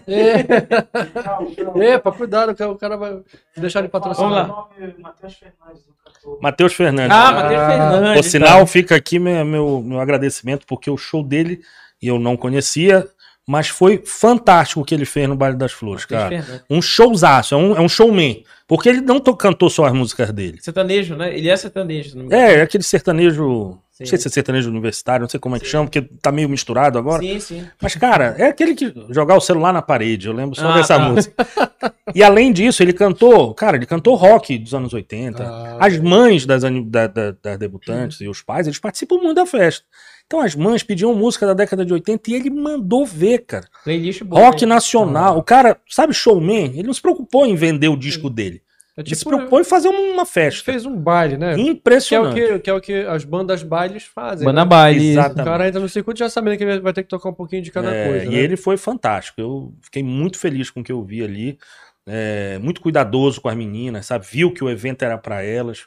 D: Epa, cuidado, que o cara vai deixar de patrocinar.
C: Vamos lá.
F: Matheus Fernandes, do cantor.
E: Matheus Fernandes.
C: Ah, Matheus
D: Ah,
C: Fernandes.
E: Por sinal, fica aqui meu, meu, meu agradecimento, porque o show dele eu não conhecia, mas foi fantástico o que ele fez no Baile das Flores,
C: Matheus
E: cara.
C: Fernandes.
E: Um showzaço, é um, é um showman. Porque ele não to- cantou só as músicas dele.
C: Sertanejo, né? Ele é sertanejo. não.
E: É, é aquele sertanejo.
C: Sim.
E: Não sei se é sertanejo universitário, não sei como é que chama, porque tá meio misturado agora.
C: Sim, sim.
E: Mas, cara, é aquele que jogar o celular na parede, eu lembro só
C: Ah,
E: dessa
C: tá.
E: música. E além disso, ele cantou, cara, ele cantou rock dos anos 80.
D: Ah,
E: As mães das, da- da- das debutantes e os pais, eles participam muito da festa. Então as mães pediam música da década de 80 e ele mandou ver, cara.
C: Playlist boa.
E: Rock nacional. O cara, sabe, showman, ele não se preocupou em vender o disco dele.
D: É
E: Ele se
D: tipo,
E: preocupou em fazer uma festa.
D: fez um baile, né? Que é, o
E: Impressionante.
D: que, que é o que as bandas bailes fazem.
C: Banda
D: né?
C: baile.
E: Exato.
D: O cara entra no circuito já sabendo que ele vai ter que tocar um pouquinho de cada
E: É,
D: coisa.
E: E
D: né?
E: ele foi fantástico. Eu fiquei muito feliz com o que eu vi ali. É, muito cuidadoso com as meninas, sabe? Viu que o evento era pra elas.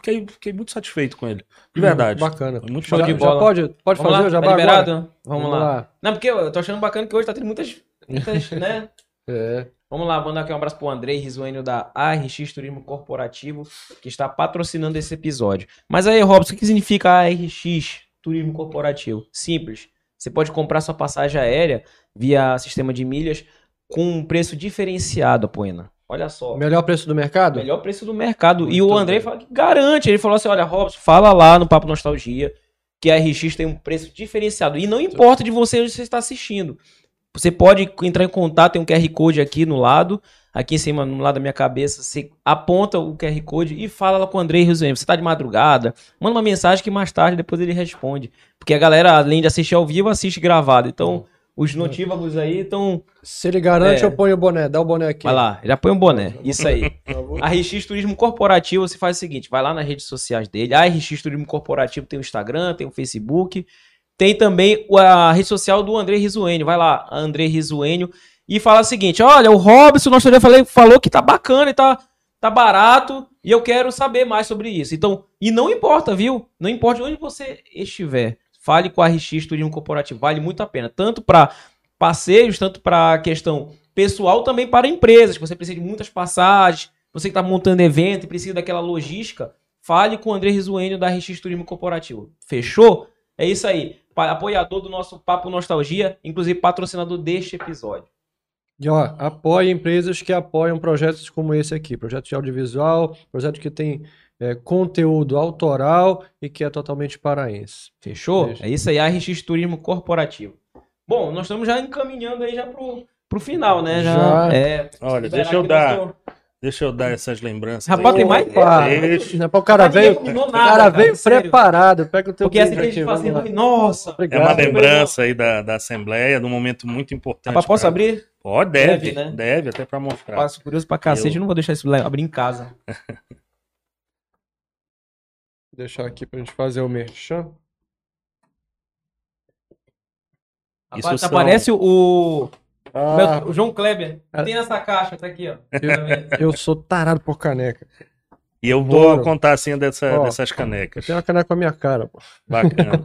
E: Fiquei, fiquei muito sateito com ele. De verdade.
D: Bacana.
E: Foi muito
D: Já,
C: de
E: bacana.
C: bola.
D: já pode, pode
C: Vamos
D: fazer
C: lá,
D: o jabá
C: tá liberado?
D: agora?
C: Vamos, lá. Não, porque eu tô achando bacana que hoje tá tendo muitas. muitas né?
D: É.
C: Vamos lá, mandar aqui um abraço pro Andrei Risuênio da ARX Turismo Corporativo, que está patrocinando esse episódio. Mas aí, Robson, o que significa ARX Turismo Corporativo? Simples. Você pode comprar sua passagem aérea via sistema de milhas com um preço diferenciado, Apoena. Olha só.
D: Melhor preço do mercado?
C: Melhor preço do mercado. e
D: Muito
C: o Andrei fala que garante. Ele falou assim: olha, Robson, fala lá no Papo Nostalgia que a RX tem um preço diferenciado. E não importa de você onde você está assistindo. Você pode entrar em contato, tem um QR Code aqui no lado, aqui em cima, no lado da minha cabeça. Você aponta o QR Code e fala lá com o Andrei Rizuem. Você tá de madrugada, manda uma mensagem que mais tarde depois ele responde. Porque a galera, além de assistir ao vivo, assiste gravado. Então, os notívagos aí estão.
D: Se ele garante,
C: É.
D: eu ponho o boné. Dá o boné aqui.
C: Vai lá, já põe um boné. Isso aí.
D: Favor.
C: A RX Turismo Corporativo, você faz o seguinte, vai lá nas redes sociais dele. A RX Turismo Corporativo tem o Instagram, tem o Facebook, tem também a rede social do André Risuênio. Vai lá, André Risuênio, e fala o seguinte: olha, o Robson, nosso falei, falou que tá bacana e tá, tá barato, e eu quero saber mais sobre isso. Então, e não importa, viu? Não importa onde você estiver. Fale com a RX Turismo Corporativo, vale muito a pena. Tanto para passeios, tanto para questão pessoal, também para empresas. que Você precisa de muitas passagens, você que está montando evento e precisa daquela logística, fale com o André Risuênio da RX Turismo Corporativo. Fechou? É isso aí. Apoiador do nosso Papo Nostalgia, inclusive patrocinador deste episódio.
D: E ó, apoie empresas que apoiam projetos como esse aqui, projeto de audiovisual, projeto que tem é, conteúdo autoral e que é totalmente paraense.
C: Fechou?
D: Beijo.
C: É isso aí, RX Turismo Corporativo. Bom, nós estamos já encaminhando aí já pro, pro final, né? Já,
D: Já.
C: é.
E: Olha, deixa eu dar,
C: nosso-
E: deixa eu dar essas lembranças.
C: Rapaz,
E: aí.
C: tem mais?
D: É pra o cara veio, o
C: nada,
D: cara
C: cara,
D: veio
C: sério.
D: preparado. Pega o teu
C: Porque essa que a gente
D: lá.
C: nossa.
E: É
D: Obrigado.
E: uma lembrança aí da, da Assembleia, de um momento muito importante.
C: Rapaz, posso
E: pra-
C: abrir?
E: Pode, deve,
C: Deve, né?
E: deve, até pra mostrar.
C: Passo curioso pra cacete,
E: Eu-
C: não vou deixar isso abrir em casa.
D: Deixar aqui pra gente fazer o merchan.
E: Isso
C: Rapaz,
E: são-
C: Aparece o,
D: Ah,
C: meu- o João Kleber.
D: Ah.
C: Tem nessa caixa, tá aqui, ó.
D: eu sou tarado por caneca.
E: E eu vou
D: Adoro.
E: contar assim dessa,
D: Ó,
E: dessas
D: Eu
E: canecas.
D: tenho uma caneca com a minha cara, pô.
E: Bacana.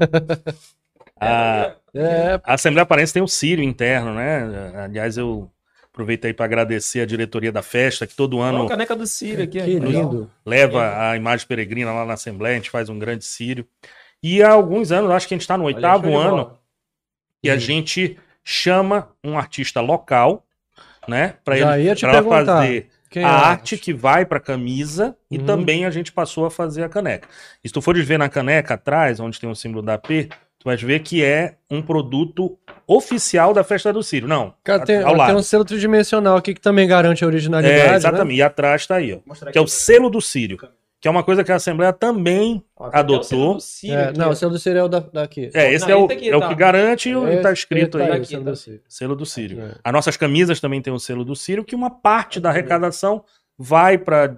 E: a,
D: É,
E: a Assembleia Parense tem o Sírio interno, né? Aliás, eu aproveito aí para agradecer a diretoria da festa, que todo
C: Olha
E: ano
C: a caneca do Ciro aqui.
D: que lindo.
E: leva a imagem peregrina lá na Assembleia, a gente faz um grande Sírio. E há alguns anos, acho que a gente está no
C: Olha,
E: oitavo ano, e a gente chama um artista local, né? Para ele
D: ia te
E: pra fazer
D: Quem
E: a
D: é?
E: arte que vai para camisa e
D: Uhum.
E: também a gente passou a fazer a caneca. E se tu fores ver na caneca atrás, onde tem o símbolo da P, tu vais ver que é um produto oficial da festa do Sírio. Não,
D: Cara, tem,
E: ao
D: tem
E: lado.
D: um selo tridimensional aqui que também garante a originalidade.
E: É,
D: né?
E: exatamente. E atrás tá aí, ó.
C: Mostrar
E: Que é o selo do Sírio. Que é uma coisa que a Assembleia também
C: Ó, é o
E: adotou.
C: selo do Ciro
D: É, não, o selo do Sírio é o da, daqui.
E: É, esse
C: Não,
E: é, o,
C: aqui
E: é o
C: tá.
E: que garante e
D: Esse-
E: tá escrito
D: esse
E: aí.
D: o
C: Aqui,
D: selo
C: tá.
D: do Sírio.
E: Selo do Sírio.
D: É.
E: As nossas camisas também tem o selo do Sírio, que uma parte da arrecadação vai para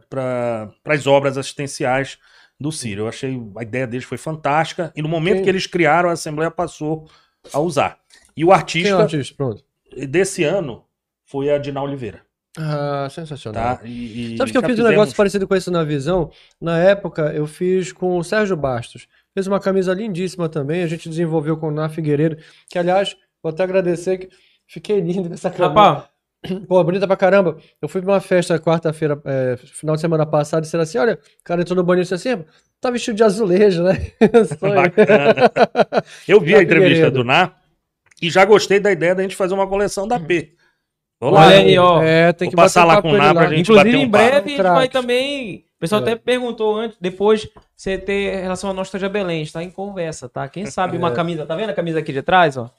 E: as obras assistenciais do Sírio. Eu achei a ideia deles foi fantástica e no momento
D: Quem-
E: que eles criaram, a Assembleia passou a usar. E o
D: Quem é o
E: artista
D: artista? Pronto.
E: desse ano foi a Dina Oliveira.
D: Ah, sensacional.
E: Tá? E, e
D: Sabe que eu
E: já
D: fiz um
E: fizemos-
D: negócio parecido com esse na visão? Na época, eu fiz com o Sérgio Bastos. fez uma camisa lindíssima também. A gente desenvolveu com o Ná Figueiredo, que aliás, vou até agradecer que fiquei lindo com essa camisa.
C: Rapaz,
D: Pô, bonita pra caramba. Eu fui pra uma festa quarta-feira, é, final de semana passado, e disseram assim: olha, o cara entrou no banheiro e disse assim: tá vestido de azulejo, né?
E: Bacana. Eu vi a entrevista
D: Figueiredo.
E: do Ná e já gostei da ideia da gente fazer uma coleção da P. Vou
C: Olha aí, ó.
D: É, tem que
E: passar lá com o
D: lá.
E: pra gente
C: Inclusive,
E: bater um
C: em breve a gente vai também. O pessoal
D: É.
C: até perguntou antes, depois você ter relação à Nostalgia Belém, está em conversa, tá? Quem sabe uma
D: É.
C: camisa, tá vendo a camisa aqui de trás, ó?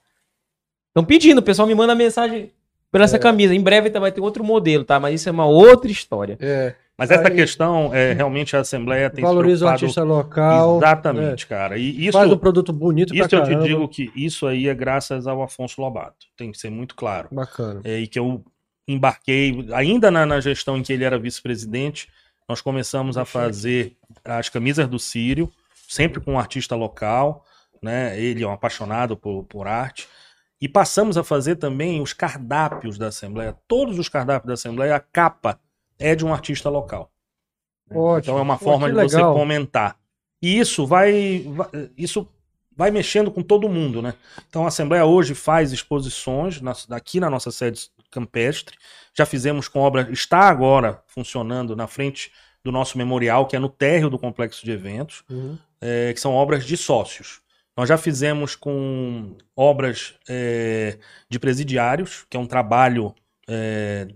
C: Estão pedindo, o pessoal me manda mensagem por essa
D: É.
C: camisa. Em breve vai ter outro modelo, tá? Mas isso é uma outra história.
D: É,
E: Mas essa
D: Aí-
E: questão, é, realmente a Assembleia tem se
D: valoriza o artista local.
E: Exatamente, cara. E
D: é,
E: isso,
D: faz um produto bonito
E: isso eu te
D: caramba.
E: digo que isso aí é graças ao Afonso Lobato. Tem que ser muito claro.
D: Bacana.
E: É, e que eu embarquei, ainda na, na gestão em que ele era vice-presidente, nós começamos a fazer as camisas do Sírio, sempre com um artista local, né? Ele é um apaixonado por, por arte. E passamos a fazer também os cardápios da Assembleia. Todos os cardápios da Assembleia, a capa é de um artista local.
D: Ótimo.
E: Então é uma
D: Pô,
E: forma
D: que
E: de você
D: legal.
E: fomentar. E isso vai, vai- isso vai mexendo com todo mundo, né? Então a Assembleia hoje faz exposições na- aqui na nossa sede campestre. Já fizemos com obra, está agora funcionando na frente do nosso memorial, que é no térreo do complexo de eventos,
D: Uhum.
E: é, que são obras de sócios. Nós já fizemos com obras é, de presidiários, que é um trabalho, é,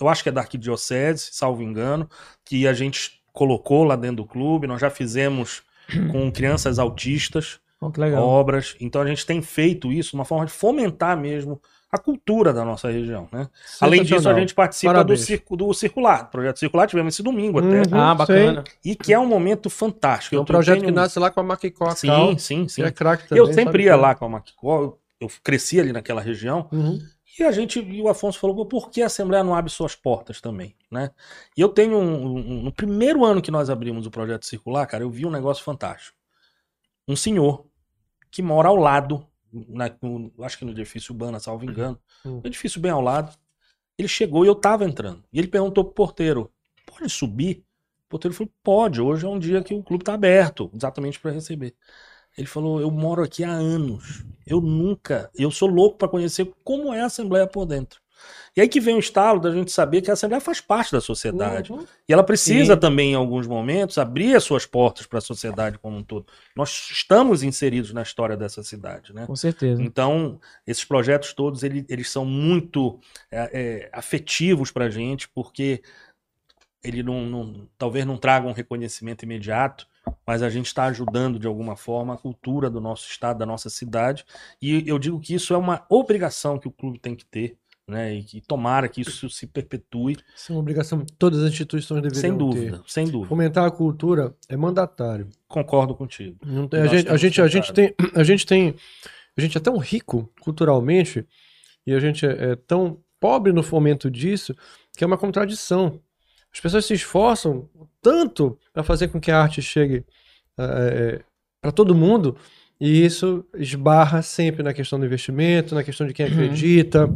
E: eu acho que é da Arquidiocese, salvo engano, que a gente colocou lá dentro do clube. Nós já fizemos com crianças autistas
C: legal.
E: obras. Então a gente tem feito isso de uma forma de fomentar mesmo a cultura da nossa região. Né? Além disso, a gente participa do, circo, do Circular, do projeto Circular, tivemos esse domingo até.
D: Uhum.
C: Ah, bacana.
E: E que é um momento fantástico.
D: É um projeto
E: tenho-
D: que nasce lá com a Maquicó.
E: Sim, sim,
D: Que
E: sim.
D: é craque também.
E: Eu sempre ia
D: tudo.
E: lá com a Maquicó, eu- eu cresci ali naquela região,
D: Uhum.
E: E a gente, e o Afonso falou, "Pô, por que a Assembleia não abre suas portas também, né? E eu tenho um, um- no primeiro ano que nós abrimos o projeto circular, cara, eu vi um negócio fantástico. Um senhor que mora ao lado, na- no- acho que no edifício Urbana, salvo engano,
D: Uhum.
E: um edifício bem ao lado. Ele chegou e eu tava entrando. E ele perguntou pro porteiro: pode subir? O porteiro falou: pode, hoje é um dia que o clube tá aberto, exatamente para receber. Ele falou: eu moro aqui há anos. Eu nunca, eu sou louco para conhecer como é a Assembleia por dentro. E aí que vem o estalo da gente saber que a Assembleia faz parte da sociedade.
D: Uhum.
E: E ela precisa
C: Sim.
E: também, em alguns momentos, abrir as suas portas para a sociedade como um todo. Nós estamos inseridos na história dessa cidade, né?
C: Com certeza.
E: Então, esses projetos todos, ele- eles são muito é, é, afetivos para a gente, porque ele não, não- talvez não traga um reconhecimento imediato, mas a gente está ajudando de alguma forma a cultura do nosso estado, da nossa cidade. E eu digo que isso é uma obrigação que o clube tem que ter, né? E que tomara que isso se perpetue,
D: Isso é uma obrigação que todas as instituições deveriam
E: sem
D: ter.
E: dúvida, sem dúvida.
D: Fomentar a cultura é mandatário.
E: Concordo contigo.
D: Tem- a, gente, a, gente, a, gente tem, a gente tem. A gente é tão rico culturalmente e a gente é, é tão pobre no fomento disso que é uma contradição. As pessoas se esforçam tanto para fazer com que a arte chegue para todo mundo e isso esbarra sempre na questão do investimento, na questão de quem acredita,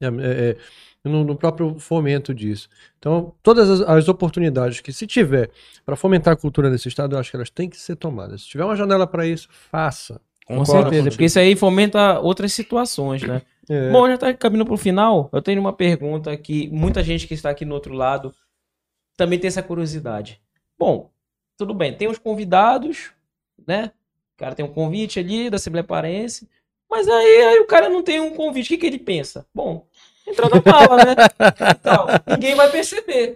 D: é, é, é, no, no próprio fomento disso. Então, todas as, as oportunidades que se tiver para fomentar a cultura nesse estado, eu acho que elas têm que ser tomadas. Se tiver uma janela para isso, faça.
C: Com
E: Concordo
C: certeza.
E: contigo.
C: Porque isso aí fomenta outras situações, né?
D: É,
C: Bom, já tá caminhando pro final. Eu tenho uma pergunta que muita gente que está aqui no outro lado também tem essa curiosidade. Bom, tudo bem, tem os convidados, né? O cara tem um convite ali da Assembleia Parense, mas aí, aí o cara não tem um convite. O que, que ele pensa? Bom, entra na mala, né? Então, ninguém vai perceber.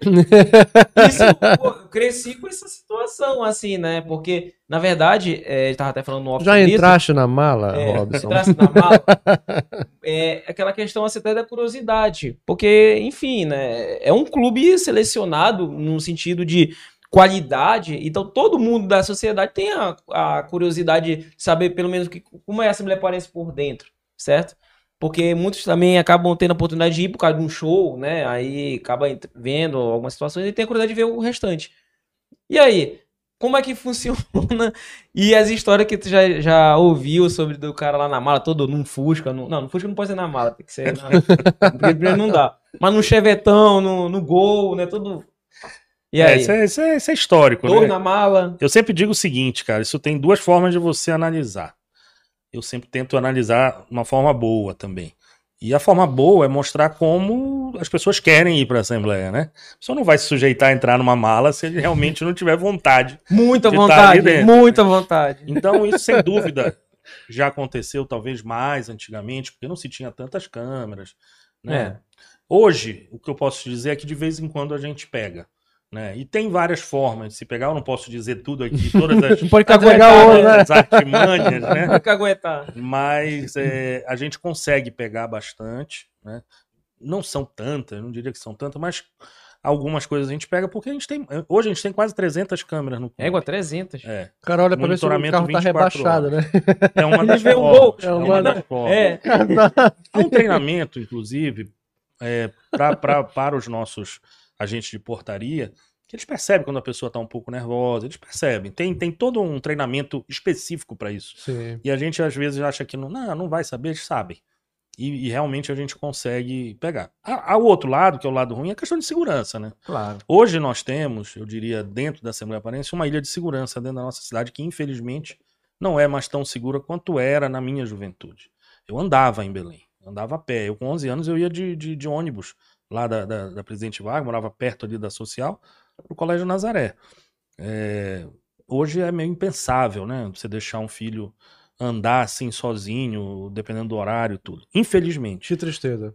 C: Isso, pô, eu cresci com essa situação, assim, né? Porque, na verdade, é, ele tava até falando no off
D: Já entraste na mala,
C: É,
D: Robson?
C: entrasse na mala, é aquela questão assim, até da curiosidade. Porque, enfim, né? É um clube selecionado no sentido de qualidade, então todo mundo da sociedade tem a, a curiosidade de saber pelo menos que, como é a Assembleia Parense por dentro, certo? Porque muitos também acabam tendo a oportunidade de ir por causa de um show, né? Aí acaba vendo algumas situações e tem a curiosidade de ver o restante. E aí, como é que funciona? E as histórias que tu já, já ouviu sobre do cara lá na mala, todo num Fusca. No, não, no Fusca não pode ser na mala, tem que ser na. porque não dá. Mas no Chevetão, no, no Gol, né? Todo. E
E: É,
C: aí?
E: isso, é, isso é- isso é histórico,
C: Dor
E: né?
C: na mala.
E: Eu sempre digo o seguinte, cara, isso tem duas formas de você analisar. Eu sempre tento analisar uma forma boa também. E a forma boa é mostrar como as pessoas querem ir para a Assembleia, né? A pessoa não vai se sujeitar a entrar numa mala se ele realmente não tiver vontade.
C: Muita
E: de tá
C: vontade,
E: ali dentro.
C: muita vontade.
E: Então, isso sem dúvida já aconteceu talvez mais antigamente, porque não se tinha tantas câmeras, né?
C: É.
E: Hoje, o que eu posso te dizer é que de vez em quando a gente pega. Né? E tem várias formas de se pegar, eu não posso dizer tudo aqui, todas as,
D: Não pode caguetar
C: né?
D: né?
E: as artimanhas, né?
C: Tem que aguentar.
E: Mas é, a gente consegue pegar bastante, né? Não são tantas, não diria que são tantas, mas algumas coisas a gente pega porque a gente tem. Hoje a gente tem quase 300 câmeras no.
C: Égua 300.
E: É,
D: O cara olha pra ver se o
E: Monitoramento
D: carro tá
E: 24
D: rebaixado, né?
E: é uma das
C: vê um
E: formas.
C: gol.
E: É uma
D: É uma
E: das formas.
C: É.
E: Há um treinamento, inclusive, é, pra, pra- para os nossos agentes de portaria, que eles percebem quando a pessoa está um pouco nervosa, eles percebem. Tem, tem todo um treinamento específico para isso.
D: Sim.
E: E a gente às vezes acha que não, não, não vai saber, eles sabem. E, e realmente a gente consegue pegar. O outro lado, que é o lado ruim, é a questão de segurança, né?
C: Claro.
E: Hoje nós temos, eu diria, dentro da Assembleia Parense, uma ilha de segurança dentro da nossa cidade que, infelizmente, não é mais tão segura quanto era na minha juventude. Eu andava em Belém, andava a pé. Eu, com 11 anos, eu ia de, de, de ônibus lá da, da, da Presidente Vargas, morava perto ali da Social, para o Colégio Nazaré. É, hoje é meio impensável, né? Você deixar um filho andar assim sozinho, dependendo do horário e tudo. Infelizmente.
D: Que tristeza.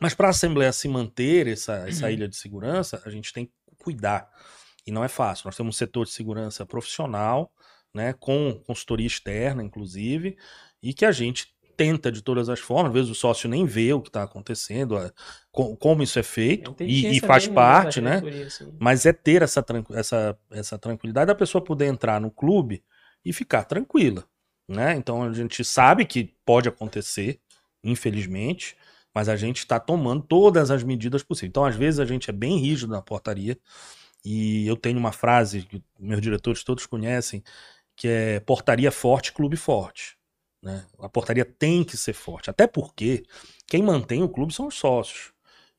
E: Mas para a Assembleia se manter essa, essa
C: Uhum.
E: ilha de segurança, a gente tem que cuidar. E não é fácil. Nós temos um setor de segurança profissional, né, com consultoria externa, inclusive, e que a gente tenta de todas as formas. Às vezes o sócio nem vê o que está acontecendo, a- co- como isso é feito, e, e faz parte, né? Mas é ter essa, essa, essa tranquilidade da pessoa poder entrar no clube e ficar tranquila. Né? Então a gente sabe que pode acontecer, infelizmente, mas a gente está tomando todas as medidas possíveis. Então, às vezes, a gente é bem rígido na portaria. E eu tenho uma frase que meus diretores todos conhecem, que é portaria forte, clube forte. Né? A portaria tem que ser forte. Até porque quem mantém o clube são os sócios.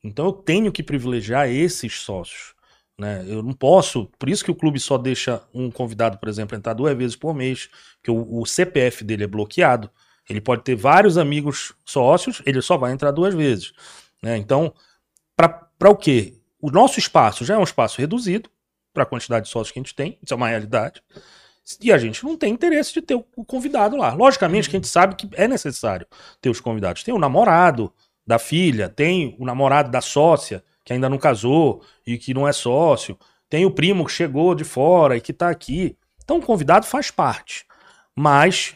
E: Então eu tenho que privilegiar esses sócios. Né? Eu não posso. Por isso que o clube só deixa um convidado, por exemplo, entrar duas vezes por mês, porque o, o CPF dele é bloqueado. Ele pode ter vários amigos sócios, ele só vai entrar duas vezes. Né? Então, para o quê? O nosso espaço já é um espaço reduzido para a quantidade de sócios que a gente tem, isso é uma realidade. E a gente não tem interesse de ter o convidado lá. Logicamente que a gente sabe que é necessário ter os convidados. Tem o namorado da filha, tem o namorado da sócia, que ainda não casou e que não é sócio, tem o primo que chegou de fora e que está aqui. Então o convidado faz parte. Mas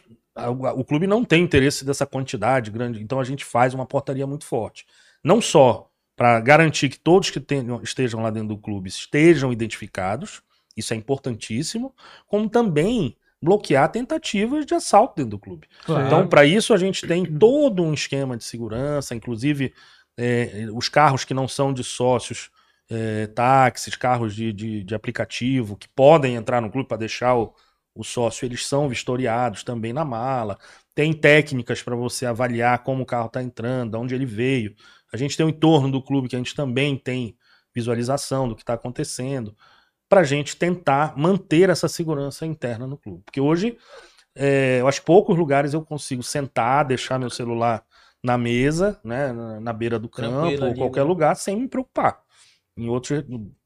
E: o clube não tem interesse dessa quantidade grande, então a gente faz uma portaria muito forte. Não só para garantir que todos que tenham- estejam lá dentro do clube estejam identificados, isso é importantíssimo, como também bloquear tentativas de assalto dentro do clube.
D: Claro.
E: Então, para isso, a gente tem todo um esquema de segurança, inclusive é, os carros que não são de sócios, é, táxis, carros de, de, de aplicativo, que podem entrar no clube para deixar o, o sócio, eles são vistoriados também na mala. Tem técnicas para você avaliar como o carro está entrando, de onde ele veio. A gente tem o entorno do clube que a gente também tem visualização do que está acontecendo, para a gente tentar manter essa segurança interna no clube. Porque hoje, é, eu acho que poucos lugares eu consigo sentar, deixar meu celular na mesa, né, na, na beira do campo,
C: Tranquilo
E: ou
C: ali,
E: qualquer
C: né?
E: lugar, sem me preocupar. Em outros,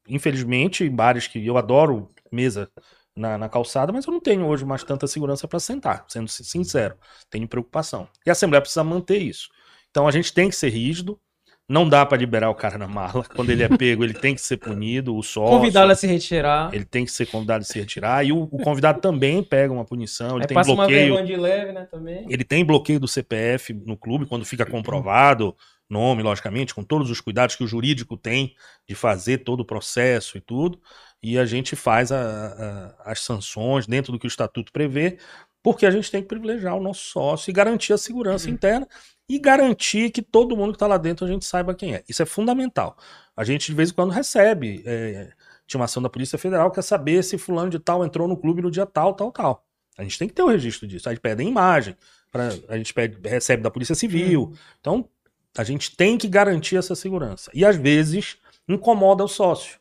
E: infelizmente, em bares que eu adoro mesa na, na calçada, mas eu não tenho hoje mais tanta segurança para sentar, sendo sin- sincero. Tenho preocupação. E a Assembleia precisa manter isso. Então a gente tem que ser rígido. Não dá para liberar o cara na mala. Quando ele é pego, ele tem que ser punido. O sócio,
C: Convidá-lo a se retirar.
E: ele tem que ser convidado a se retirar. E o, o convidado também pega uma punição. Ele
C: Aí
E: tem
C: passa uma
E: bloqueio.
C: vergonha de leve, né, também.
E: Ele tem bloqueio do CPF no clube quando fica comprovado, nome, logicamente, com todos os cuidados que o jurídico tem de fazer todo o processo e tudo. E a gente faz a- a- as sanções dentro do que o estatuto prevê, porque a gente tem que privilegiar o nosso sócio e garantir a segurança interna e garantir que todo mundo que está lá dentro a gente saiba quem é. Isso é fundamental. A gente de vez em quando recebe é, intimação da Polícia Federal, quer saber se fulano de tal entrou no clube no dia tal, tal, tal. A gente tem que ter o registro disso. Aí pedem imagem, pra, a gente pede, recebe da Polícia Civil. Então, a gente tem que garantir essa segurança. E às vezes incomoda o sócio.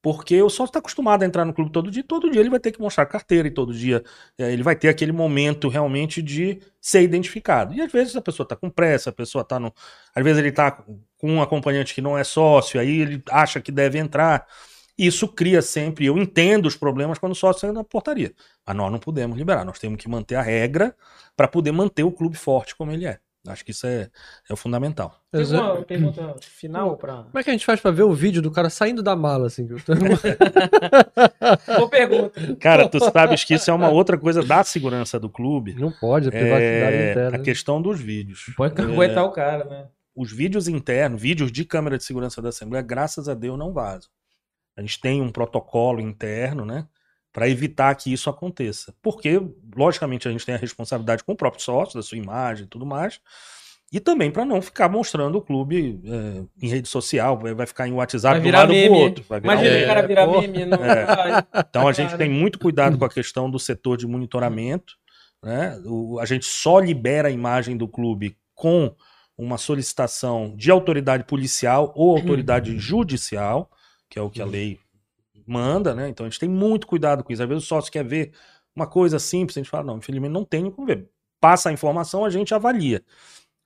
E: Porque o sócio está acostumado a entrar no clube todo dia, todo dia ele vai ter que mostrar carteira e todo dia é, ele vai ter aquele momento realmente de ser identificado. E às vezes a pessoa está com pressa, a pessoa está no. Às vezes ele está com um acompanhante que não é sócio, aí ele acha que deve entrar. Isso cria sempre. Eu entendo os problemas quando o sócio entra na portaria. Mas nós não podemos liberar, nós temos que manter a regra para poder manter o clube forte como ele é. Acho que isso é, é o fundamental.
C: Tem uma pergunta final pra.
D: Como é que a gente faz pra ver o vídeo do cara saindo da mala, assim?
C: Boa pergunta.
E: Cara, tu sabes que isso é uma outra coisa da segurança do clube.
D: Não pode, é privacidade
E: É
D: interna.
E: a questão dos vídeos.
C: Pode caguetar o cara, né?
E: Os vídeos internos, vídeos de câmera de segurança da Assembleia, graças a Deus, não vazam. A gente tem um protocolo interno, né? Para evitar que isso aconteça. Porque, logicamente, a gente tem a responsabilidade com o próprio sócio, da sua imagem e tudo mais. E também para não ficar mostrando o clube é, em rede social, vai vai ficar em WhatsApp de um lado
C: meme.
E: pro outro. Vai virar
C: Imagina
E: um
C: o cara virar
D: Pô.
C: meme. Não
E: É.
C: vai.
E: Então a gente tem muito cuidado com a questão do setor de monitoramento. Né? O- a gente só libera a imagem do clube com uma solicitação de autoridade policial ou autoridade judicial, que é o que a lei manda, né? Então a gente tem muito cuidado com isso. Às vezes o sócio quer ver uma coisa simples, a gente fala, não, infelizmente não tem como ver. Passa a informação, a gente avalia.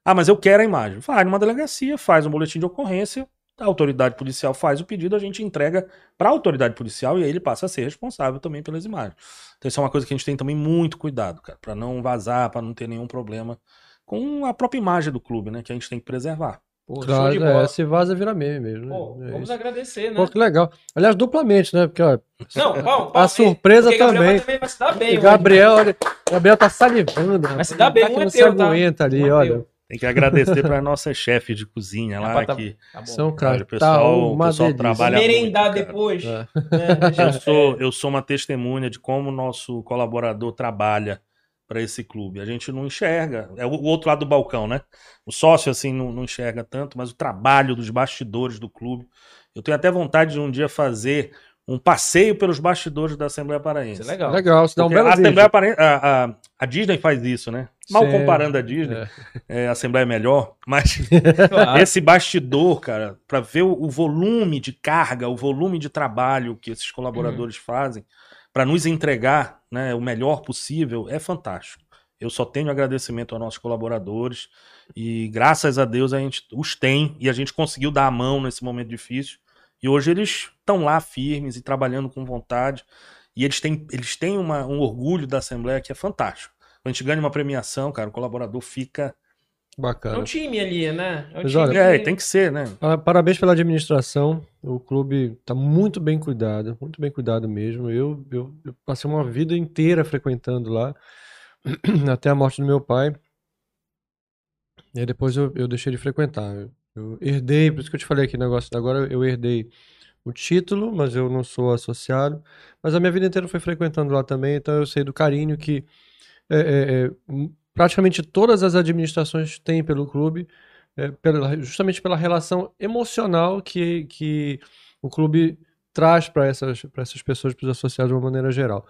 E: Ah, mas eu quero a imagem. Vai numa delegacia, faz um boletim de ocorrência, a autoridade policial faz o pedido, a gente entrega para a autoridade policial e aí ele passa a ser responsável também pelas imagens. Então isso é uma coisa que a gente tem também muito cuidado, cara, para não vazar, para não ter nenhum problema com a própria imagem do clube, né, que a gente tem que preservar.
C: Pô, show
D: Claro,
C: de bola.
D: é, se vaza vira meme mesmo. né?
C: Pô,
D: É
C: vamos
D: isso.
C: agradecer, né?
D: Pô, que legal. Aliás, duplamente, né? Porque, ó,
C: Não, vamos,
D: a surpresa
C: Porque Gabriel
D: também.
C: também vai se dar bem.
D: o
C: hoje,
D: Gabriel, olha, o Gabriel tá salivando.
C: Vai se dar bem,
D: tá que
C: um é
D: não
C: teu,
D: se
C: tá?
D: aguenta ali,
C: Um é
D: olha.
C: teu.
E: Tem que agradecer para nossa chefe de cozinha lá,
C: Rapaz, tá-
E: que
C: tá bom.
D: São caras.
E: o pessoal,
D: tá
E: o pessoal trabalha
C: Merendar
E: muito, cara.
C: depois.
D: É.
C: né, deixa-
E: Eu sou, eu sou uma testemunha de como o nosso colaborador trabalha para esse clube. A gente não enxerga. É o outro lado do balcão, né? O sócio, assim, não, não enxerga tanto, mas o trabalho dos bastidores do clube. Eu tenho até vontade de um dia fazer um passeio pelos bastidores da Assembleia Paraense.
C: Isso é legal.
D: Legal, se dá um belo
E: a. Assembleia Paraense, a, a, a Disney faz isso, né? Mal
D: Sim.
E: comparando a Disney,
D: É.
E: é, a Assembleia é melhor, mas
C: Claro.
E: esse bastidor, cara, para ver o, o volume de carga, o volume de trabalho que esses colaboradores fazem para nos entregar né, o melhor possível, é fantástico. Eu só tenho agradecimento aos nossos colaboradores e graças a Deus a gente os tem e a gente conseguiu dar a mão nesse momento difícil. E hoje eles estão lá firmes e trabalhando com vontade. E eles têm, eles têm uma- um orgulho da Assembleia que é fantástico. Quando a gente ganha uma premiação, cara, o colaborador fica.
C: É
D: Bacana.
C: um time ali, né? É um
D: Mas
C: time
D: olha-
E: É,
C: que-
E: tem que ser, né?
D: Parabéns pela administração. O clube está muito bem cuidado, muito bem cuidado mesmo. Eu, eu, eu passei uma vida inteira frequentando lá, até a morte do meu pai. E aí depois eu, eu deixei de frequentar. Eu, eu herdei, por isso que eu te falei aqui o negócio da agora, eu herdei o título, mas eu não sou associado. Mas a minha vida inteira foi frequentando lá também, então eu sei do carinho que é, é, é, praticamente todas as administrações têm pelo clube é, pela- justamente pela relação emocional que, que o clube traz para essas, essas pessoas, para os associados de uma maneira geral.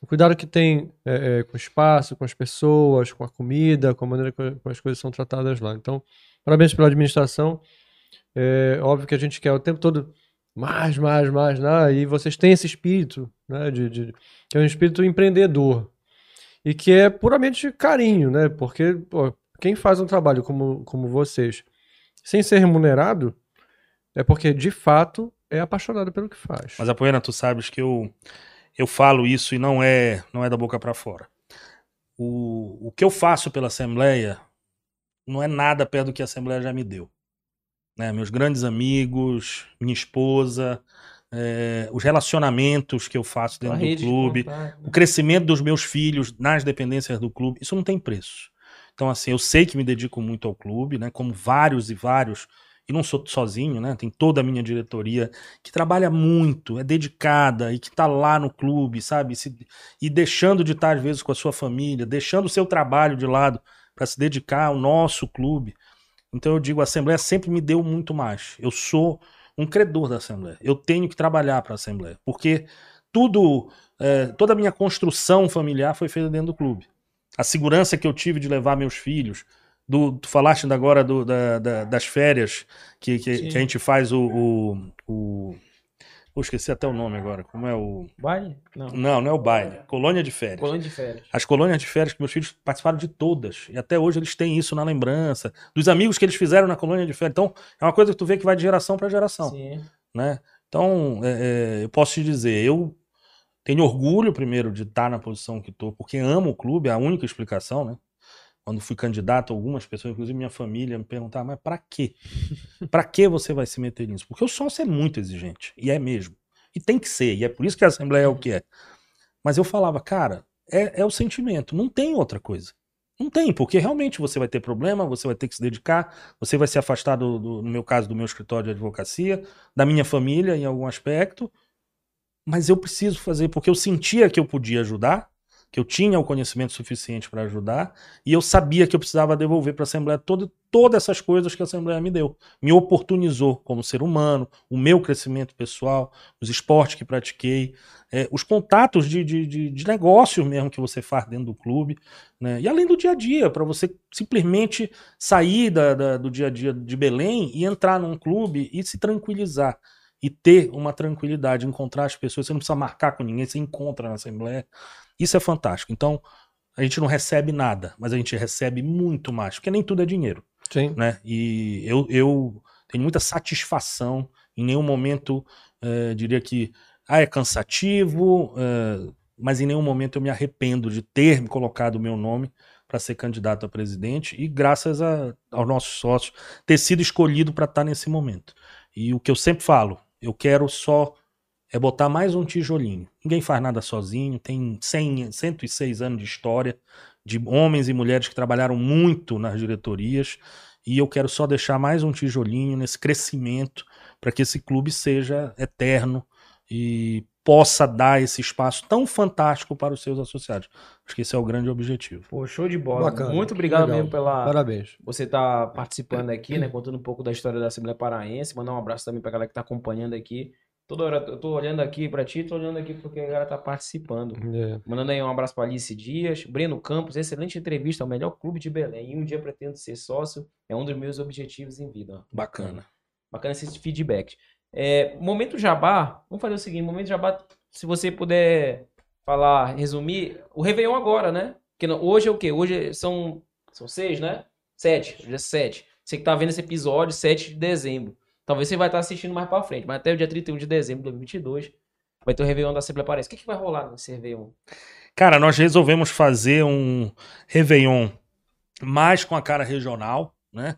D: O cuidado que tem é, é, com o espaço, com as pessoas, com a comida, com a maneira como as coisas são tratadas lá. Então, parabéns pela administração. É óbvio que a gente quer o tempo todo mais, mais, mais, né? e vocês têm esse espírito, né? de, de- que é um espírito empreendedor e que é puramente carinho, né? Porque pô, quem faz um trabalho como, como vocês sem ser remunerado é porque de fato é apaixonado pelo que faz.
E: Mas Apoena, tu sabes que eu, eu falo isso e não é não é da boca para fora. O, o que eu faço pela Assembleia não é nada perto do que a Assembleia já me deu. Né? Meus grandes amigos, minha esposa, eh, os relacionamentos que eu faço dentro do clube,
C: contato, né?
E: o crescimento dos meus filhos nas dependências do clube, isso não tem preço. Então, assim, eu sei que me dedico muito ao clube, né? Como vários e vários, e não sou sozinho, né? Tem toda a minha diretoria que trabalha muito, é dedicada e que tá lá no clube, sabe? Se- e deixando de estar, às vezes, com a sua família, deixando o seu trabalho de lado para se dedicar ao nosso clube. Então, eu digo, a Assembleia sempre me deu muito mais. Eu sou um credor da Assembleia. Eu tenho que trabalhar para a Assembleia, porque tudo, é, toda a minha construção familiar foi feita dentro do clube. A segurança que eu tive de levar meus filhos, do, tu falaste agora do- da- da- das férias que, que, que a gente faz o, o, o, Pô, esqueci até o nome agora. Como é o.
C: Baile? Não.
E: Não, não é o baile. Colônia de férias.
C: Colônia de férias.
E: As colônias de férias que meus filhos participaram de todas. E até hoje eles têm isso na lembrança. Dos amigos que eles fizeram na colônia de férias. Então, é uma coisa que tu vê que vai de geração para geração.
C: Sim.
E: Né? Então, é, é, eu posso te dizer, eu tenho orgulho, primeiro, de estar na posição que estou, porque amo o clube, é a única explicação, né? Quando fui candidato, algumas pessoas, inclusive minha família, me perguntavam, mas para quê? para que você vai se meter nisso? Porque o sócio é muito exigente, e é mesmo. E tem que ser, e é por isso que a Assembleia é o que é. Mas eu falava, cara, é, é o sentimento, não tem outra coisa. Não tem, porque realmente você vai ter problema, você vai ter que se dedicar, você vai se afastar, do, do, no meu caso, do meu escritório de advocacia, da minha família em algum aspecto, mas eu preciso fazer, porque eu sentia que eu podia ajudar, que eu tinha o conhecimento suficiente para ajudar, e eu sabia que eu precisava devolver para a Assembleia todo, todas essas coisas que a Assembleia me deu. Me oportunizou como ser humano, o meu crescimento pessoal, os esportes que pratiquei, é, os contatos de, de, de, de negócios mesmo que você faz dentro do clube, né? e além do dia a dia, para você simplesmente sair da, da, do dia a dia de Belém e entrar num clube e se tranquilizar e ter uma tranquilidade, encontrar as pessoas, você não precisa marcar com ninguém, você encontra na Assembleia. Isso é fantástico. Então, a gente não recebe nada, mas a gente recebe muito mais, porque nem tudo é dinheiro.
D: Sim.
E: Né? E eu, eu tenho muita satisfação, em nenhum momento eh, diria que ah, é cansativo, eh, mas em nenhum momento eu me arrependo de ter me colocado o meu nome para ser candidato a presidente e graças a, aos nossos sócios ter sido escolhido para estar nesse momento. E o que eu sempre falo, eu quero só é botar mais um tijolinho. Ninguém faz nada sozinho, tem 100, 106 anos de história, de homens e mulheres que trabalharam muito nas diretorias, e eu quero só deixar mais um tijolinho nesse crescimento para que esse clube seja eterno e possa dar esse espaço tão fantástico para os seus associados. Acho que esse é o grande objetivo.
C: Pô, show de bola.
D: Bacana.
C: Muito obrigado
D: Legal.
C: mesmo pela
D: Parabéns.
C: você estar participando aqui, né? Contando um pouco da história da Assembleia Paraense. Mandar um abraço também pra galera que tá acompanhando aqui. Toda hora eu tô olhando aqui pra ti, tô olhando aqui porque a galera tá participando.
D: É.
C: Mandando aí um abraço pra Alice Dias, Breno Campos, excelente entrevista, o melhor clube de Belém. E um dia pretendo ser sócio, é um dos meus objetivos em vida. ó.
E: Bacana.
C: Bacana esse feedback. É, momento Jabá, vamos fazer o seguinte, momento Jabá, se você puder falar, resumir, o Réveillon agora, né? Porque hoje é o quê? Hoje são, são seis, né? Sete, hoje é sete. Você que tá vendo esse episódio, 7 de dezembro. Talvez você vai estar assistindo mais pra frente, mas até o dia 31 de dezembro de 2022 vai ter o Réveillon da Assembleia Paraense. O que, que vai rolar nesse Réveillon?
E: Cara, nós resolvemos fazer um Réveillon mais com a cara regional, né?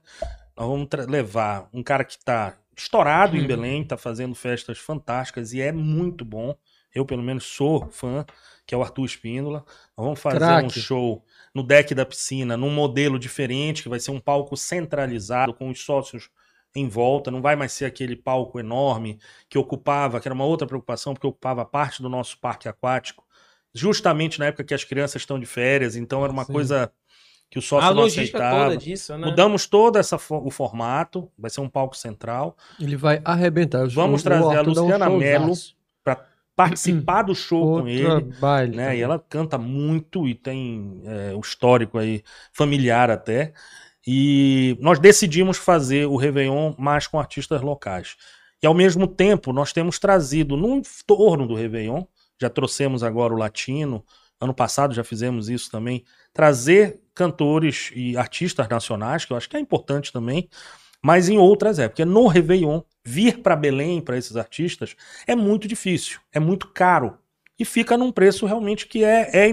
E: Nós vamos levar um cara que está estourado em
C: Uhum.
E: Belém, está fazendo festas fantásticas e é muito bom. Eu, pelo menos, sou fã, que é o Arthur Espíndola. Nós vamos fazer um show no deck da piscina, num modelo diferente, que vai ser um palco centralizado, com os sócios em volta. Não vai mais ser aquele palco enorme que ocupava, que era uma outra preocupação, porque ocupava parte do nosso parque aquático justamente na época que as crianças estão de férias, então era uma
D: Sim.
E: coisa que o sócio
C: a
E: não aceitava.
C: disso, né?
E: Mudamos todo essa, o formato, vai ser um palco central,
D: Ele vai arrebentar.
E: Vamos trazer a
D: dá um
E: Luciana Mello para participar do show com
D: Outro
E: ele.
D: baile
E: Né?
D: também.
E: E ela canta muito e tem é, o histórico aí, familiar até. E nós decidimos fazer o Réveillon mais com artistas locais. E ao mesmo tempo, nós temos trazido no entorno do Réveillon, já trouxemos agora o latino, ano passado já fizemos isso também, trazer cantores e artistas nacionais, que eu acho que é importante também, mas em outras épocas. No Réveillon, vir para Belém para esses artistas é muito difícil, é muito caro e fica num preço realmente que é, é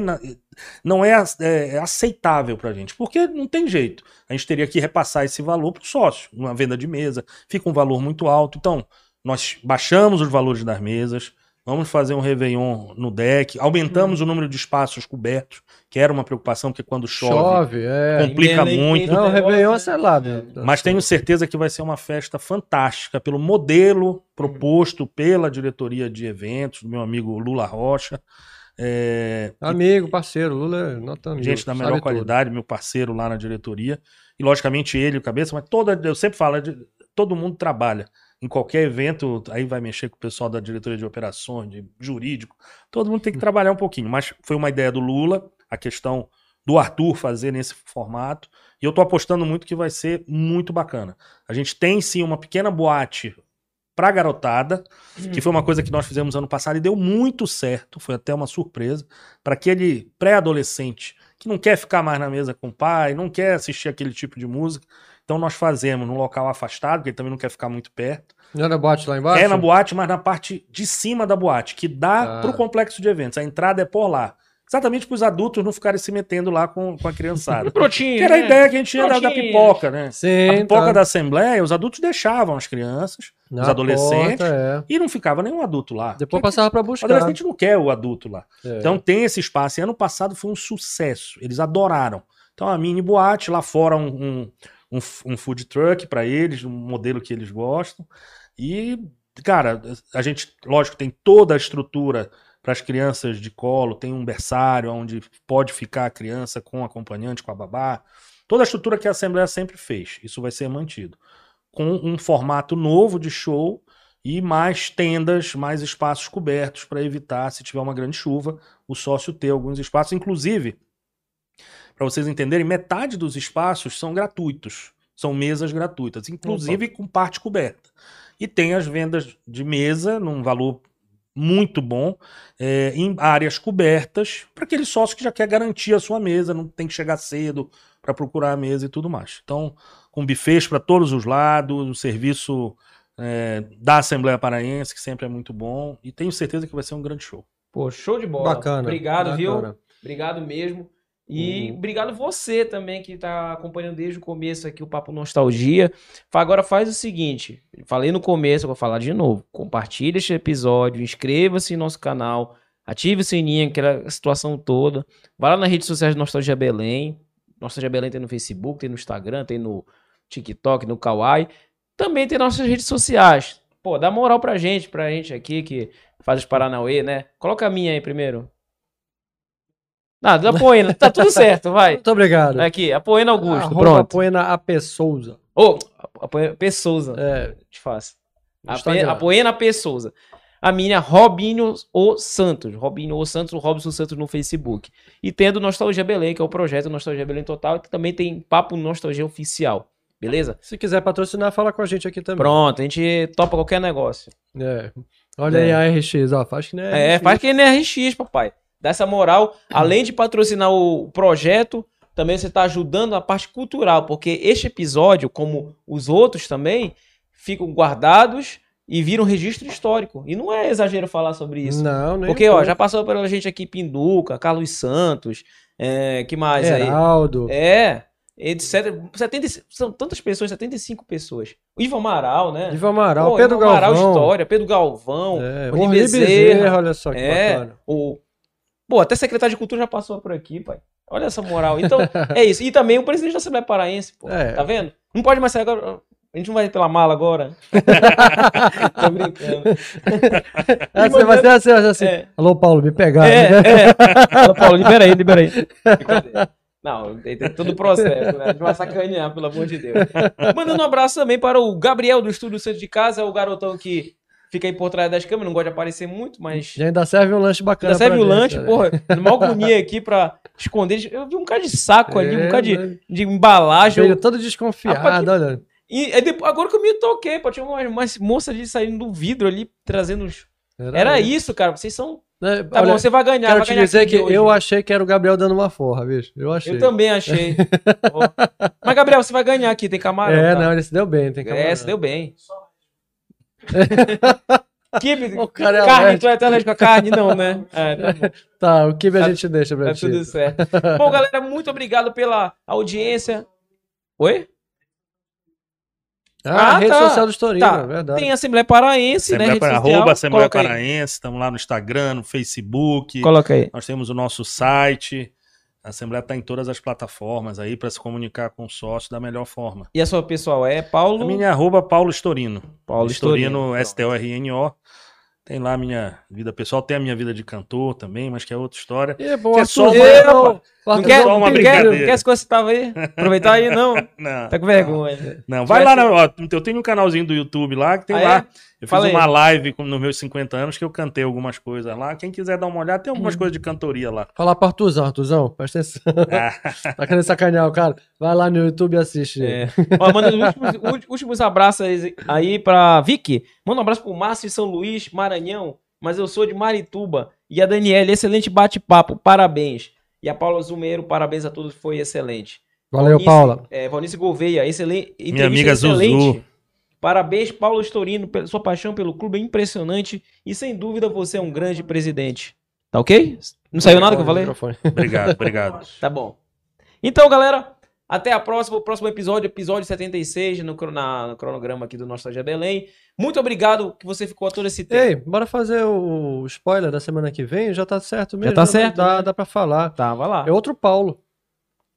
E: não é, é- é aceitável para a gente, porque não tem jeito. A gente teria que repassar esse valor para o sócio, uma venda de mesa, fica um valor muito alto. Então, nós baixamos os valores das mesas, vamos fazer um Réveillon no deck, aumentamos o número de espaços cobertos, que era uma preocupação, porque quando chove,
D: Chove, é.
E: complica muito.
D: Não, o Réveillon é
C: né?
D: selado. né?
E: Mas tenho certeza que vai ser uma festa fantástica pelo modelo proposto pela diretoria de eventos, do meu amigo Lula Rocha. É,
D: Amigo, parceiro, Lula é nota mil,
E: gente da melhor
D: tudo.
E: qualidade, meu parceiro lá na diretoria. E logicamente ele, o cabeça, mas toda, eu sempre falo, é de- todo mundo trabalha. Em qualquer evento, aí vai mexer com o pessoal da diretoria de operações, de jurídico. Todo mundo tem que trabalhar um pouquinho. Mas foi uma ideia do Lula, a questão do Arthur fazer nesse formato. E eu tô apostando muito que vai ser muito bacana. A gente tem sim uma pequena boate pra garotada, que foi uma coisa que nós fizemos ano passado e deu muito certo, foi até uma surpresa, para aquele pré-adolescente que não quer ficar mais na mesa com o pai, não quer assistir aquele tipo de música. Então nós fazemos num local afastado, porque ele também não quer ficar muito perto.
D: Não é na boate lá embaixo?
E: É na boate, mas na parte de cima da boate, que dá
D: Ah.
E: pro complexo de eventos. A entrada é por lá. Exatamente para os adultos não ficarem se metendo lá com, com a criançada.
C: Brotinho,
E: que era a
C: né?
E: ideia que a gente tinha da, da pipoca, né?
D: Sim,
E: A pipoca
D: tá.
E: da Assembleia, os adultos deixavam as crianças,
D: Na
E: os adolescentes,
D: porta, é.
E: e não ficava nenhum adulto lá.
D: Depois passava pra
E: O
D: buscar.
E: adolescente não quer o adulto lá.
D: É.
E: Então tem esse espaço. E ano passado foi um sucesso. Eles adoraram. Então a mini boate, lá fora um, um, um, um food truck para eles, um modelo que eles gostam. E, cara, a gente, lógico, tem toda a estrutura para as crianças de colo, tem um berçário onde pode ficar a criança com o acompanhante, com a babá. Toda a estrutura que a Assembleia sempre fez. Isso vai ser mantido. Com um formato novo de show e mais tendas, mais espaços cobertos para evitar, se tiver uma grande chuva, o sócio ter alguns espaços. Inclusive, para vocês entenderem, metade dos espaços são gratuitos. São mesas gratuitas, inclusive com parte coberta. E tem as vendas de mesa num valor muito bom, é, em áreas cobertas, para aquele sócio que já quer garantir a sua mesa, não tem que chegar cedo para procurar a mesa e tudo mais. Então, com bufês para todos os lados, o serviço é, da Assembleia Paraense, que sempre é muito bom, e tenho certeza que vai ser um grande show.
C: Pô, show de bola.
D: Bacana.
C: Obrigado, viu?
D: bacana.
C: Obrigado mesmo. E
D: Uhum.
C: obrigado você também que tá acompanhando desde o começo aqui o Papo Nostalgia. Agora faz o seguinte, falei no começo, vou falar de novo. Compartilhe este episódio, inscreva-se em nosso canal, ative o sininho, aquela situação toda. Vai lá nas redes sociais do Nostalgia Belém. Nostalgia Belém tem no Facebook, tem no Instagram, tem no TikTok, no Kawaii. Também tem nossas redes sociais. Pô, dá moral pra gente, pra gente aqui que faz os Paranauê, né? Coloca a minha aí primeiro. Nada, apoiando. Tá tudo certo, vai.
D: Muito obrigado.
C: Aqui, apoiando Augusto.
D: Arroba
C: Pronto.
D: Apoena a P. Souza.
C: Ô, apoiando P. Souza.
D: É,
C: Te faço.
D: Instagram.
C: Apoiando a P. Souza. A minha Robinho O Santos. Robinho O Santos, o Robson Santos no Facebook. E tem a do Nostalgia Belém, que é o projeto Nostalgia Belém Total. E também tem Papo Nostalgia Oficial. Beleza?
D: Se quiser patrocinar, fala com a gente aqui também.
C: Pronto, a gente topa qualquer negócio.
D: É. Olha
C: É.
D: aí a RX, ó. Faz que nem
C: É,
D: RX.
C: faz que nem RX, papai. Dá essa moral. Além de patrocinar o projeto, também você está ajudando a parte cultural, porque este episódio, como os outros também, ficam guardados e viram registro histórico. E não é exagero falar sobre isso.
D: Não, nem
C: porque, ó, já passou pela gente aqui Pinduca, Carlos Santos, é, que mais aí?
D: Heraldo.
C: É, etc. 70, e- são tantas pessoas, 75 pessoas. O Ivo Amaral, né?
D: Ivo Amaral,
C: Pô,
D: Pedro
C: Ivo Amaral
D: Galvão.
C: História, Pedro Galvão,
D: É,
C: Orly Bezerra.
D: Bezerra, olha só que
C: É,
D: bacana.
C: o... Pô, até secretário de cultura já passou por aqui, pai. Olha essa moral. Então, é isso. E também o presidente da Assembleia Paraense, pô.
D: É.
C: Tá vendo? Não pode mais sair agora. A gente não vai pela mala agora. Tô brincando.
D: Ah, você vai ser assim, vai ser assim.
C: É.
D: Alô, Paulo, me pegaram.
C: É, é. Fala, Paulo, libera aí, libera aí. Não, tem, tem todo o processo, né? A gente vai sacanear, pelo amor de Deus. Mandando um abraço também para o Gabriel do Estúdio Centro de Casa, o garotão que fica aí por trás das câmeras, não gosta de aparecer muito, mas
D: E ainda serve um lanche bacana.
C: Ainda serve o
D: gente,
C: lanche,
D: né?
C: porra, numa agonia aqui pra esconder. Eu vi um cara de saco ali, um
D: É,
C: cara de, de embalagem.
D: Veio todo desconfiado,
C: que-
D: olha.
C: E aí depois- agora que eu me toquei, pô, tinha uma, uma moça ali saindo do vidro ali, trazendo os. Era isso, cara. Vocês são.
D: Né,
C: Tá
D: olha,
C: bom, você vai ganhar.
D: Quero
C: vai
D: te
C: ganhar
D: dizer que
C: hoje.
D: eu achei que era o Gabriel dando uma forra, bicho. Eu achei.
C: Eu também achei. Mas, Gabriel, você vai ganhar aqui, tem camarão.
D: É,
C: tá?
D: não, ele se deu bem, tem que
C: É, se deu bem. Kibe,
D: O cara é
C: carne, tu é alérgico a carne? Não, né? É, tá.
D: Tá, o kibe a
C: Tá-
D: gente deixa pra
C: Tá
D: ti.
C: tudo certo. Bom, galera, muito obrigado pela audiência. Oi?
D: Ah,
C: Ah,
D: rede
C: tá.
D: social do Estoril,
C: Tá.
D: é verdade.
C: Tem a Assembleia Paraense, né?
E: Assembleia,
C: Rede
E: Para-
C: social.
E: arroba Assembleia. Paraense, estamos lá no Instagram, no Facebook.
C: Coloca aí.
E: Nós temos o nosso site. A Assembleia está em todas as plataformas aí para se comunicar com o sócio da melhor forma.
C: E a sua pessoal é Paulo?
E: A minha é arroba Paulo Estorino.
C: Paulo Estorino.
E: S-T-O-R-N-O. Tem lá a minha vida pessoal, tem a minha vida de cantor também, mas que é outra história.
D: E, bom,
E: Que é só uma-
C: Não quer,
E: só
C: não
E: uma
C: quer,
E: brincadeira.
C: não quer se aí? Aproveitar aí, não.
E: Não.
C: Tá com vergonha.
E: Não, vai lá, na, ó, eu tenho um canalzinho do YouTube lá, que tem
C: Ah, é?
E: lá. Eu
C: Fala
E: fiz
C: aí.
E: uma live nos meus 50 anos que eu cantei algumas coisas lá. Quem quiser dar uma olhada, tem
C: Hum.
E: algumas coisas de cantoria lá.
D: Falar pra Arthurzão, Arthurzão, presta atenção.
E: Ah,
D: tá querendo sacanear o cara? Vai lá no YouTube e assiste.
C: É. Ó, manda os últimos, últimos abraços aí- aí pra Vicky. Manda um abraço pro Márcio de São Luís, Maranhão. Mas eu sou de Marituba. E a Daniela, excelente bate-papo. Parabéns. E a Paula Zumeiro, parabéns a todos, foi excelente.
D: Valeu,
C: Valnice-
D: Paula.
C: É, Valnice Gouveia, excelente.
E: Minha amiga Zuzu.
C: Parabéns, Paulo Estorino, pela sua paixão pelo clube é impressionante. E sem dúvida você é um grande presidente. Tá ok? Não saiu nada que eu falei?
E: Obrigado, obrigado.
C: Tá bom. Então, galera, até a próxima, o próximo episódio, episódio 76, no, na- no cronograma aqui do Nostalgia Belém. Muito obrigado que você ficou todo esse tempo.
D: Ei, bora fazer o spoiler da semana que vem? Já tá certo mesmo.
C: tá
D: dá-
C: certo,
D: Dá,
C: né?
D: dá pra falar.
C: Tá, vai lá.
D: É outro Paulo.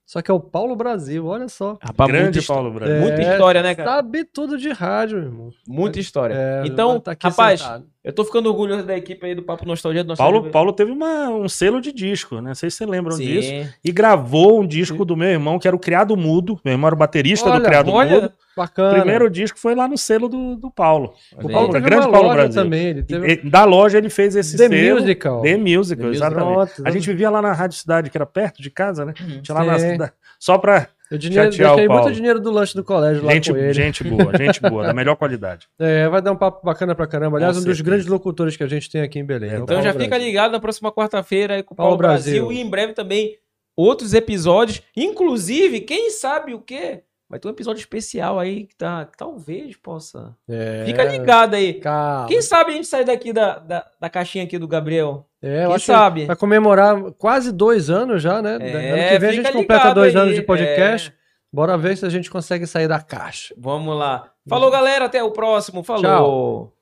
D: Só que é o Paulo Brasil, olha só.
C: Rapaz,
E: Grande Paulo Brasil.
D: É,
C: muita história, né, cara?
D: Sabe tudo de rádio, irmão.
C: Muita história.
D: É,
C: então,
D: tá
C: rapaz,
D: sentado.
C: eu tô ficando orgulhoso da equipe aí do Papo Nostalgia do Nostalgia
E: Paulo,
C: Belém.
E: Paulo teve uma- um selo de disco, né? Não sei se vocês lembram
C: Sim.
E: disso. E gravou um disco do meu irmão, que era o Criado Mudo. Meu irmão era o baterista
D: Olha,
E: do Criado
C: olha,
E: Mudo. O
D: Bacana.
E: primeiro disco foi lá no selo do, do Paulo.
D: o Paulo
E: O
D: teve
E: grande
D: uma
E: Paulo
D: loja
E: Brasil.
D: também. Ele teve...
E: E- Da loja ele fez esse
D: The
E: selo.
D: Musical.
E: The Musical,
C: The Musical.
E: exatamente.
D: Pronto,
E: A gente vivia lá na Rádio Cidade, que era perto de casa, né? Tinha lá na cidade. Só pra
D: Eu dinheiro,
E: Chatear o
D: deixei muito
E: Paulo.
D: dinheiro do lanche do colégio lá
E: gente,
D: com ele.
E: gente boa, gente boa, da melhor qualidade.
D: É, vai dar um papo bacana pra caramba. Aliás,
E: Com
D: um dos
E: certeza.
D: grandes locutores que a gente tem aqui em Belém. é o
C: Então
D: Paulo
C: já fica
D: Brasil.
C: ligado na próxima quarta-feira aí com o
D: Paulo
C: Paulo Brasil.
D: Brasil.
C: e em breve também outros episódios, inclusive, quem sabe o quê? Vai ter um episódio especial aí que, tá, que talvez possa.
D: É,
C: Fica ligado aí.
D: Calma.
C: Quem sabe a gente sair daqui da, da, da caixinha aqui do Gabriel?
D: É, eu
C: Quem
D: que
C: sabe?
D: Vai comemorar quase dois anos já, né?
C: É,
D: ano que vem a gente completa dois
C: aí,
D: anos de podcast.
C: é.
D: Bora ver se a gente consegue sair da caixa.
C: Vamos lá. Falou, galera. Até o próximo. Falou.
D: Tchau.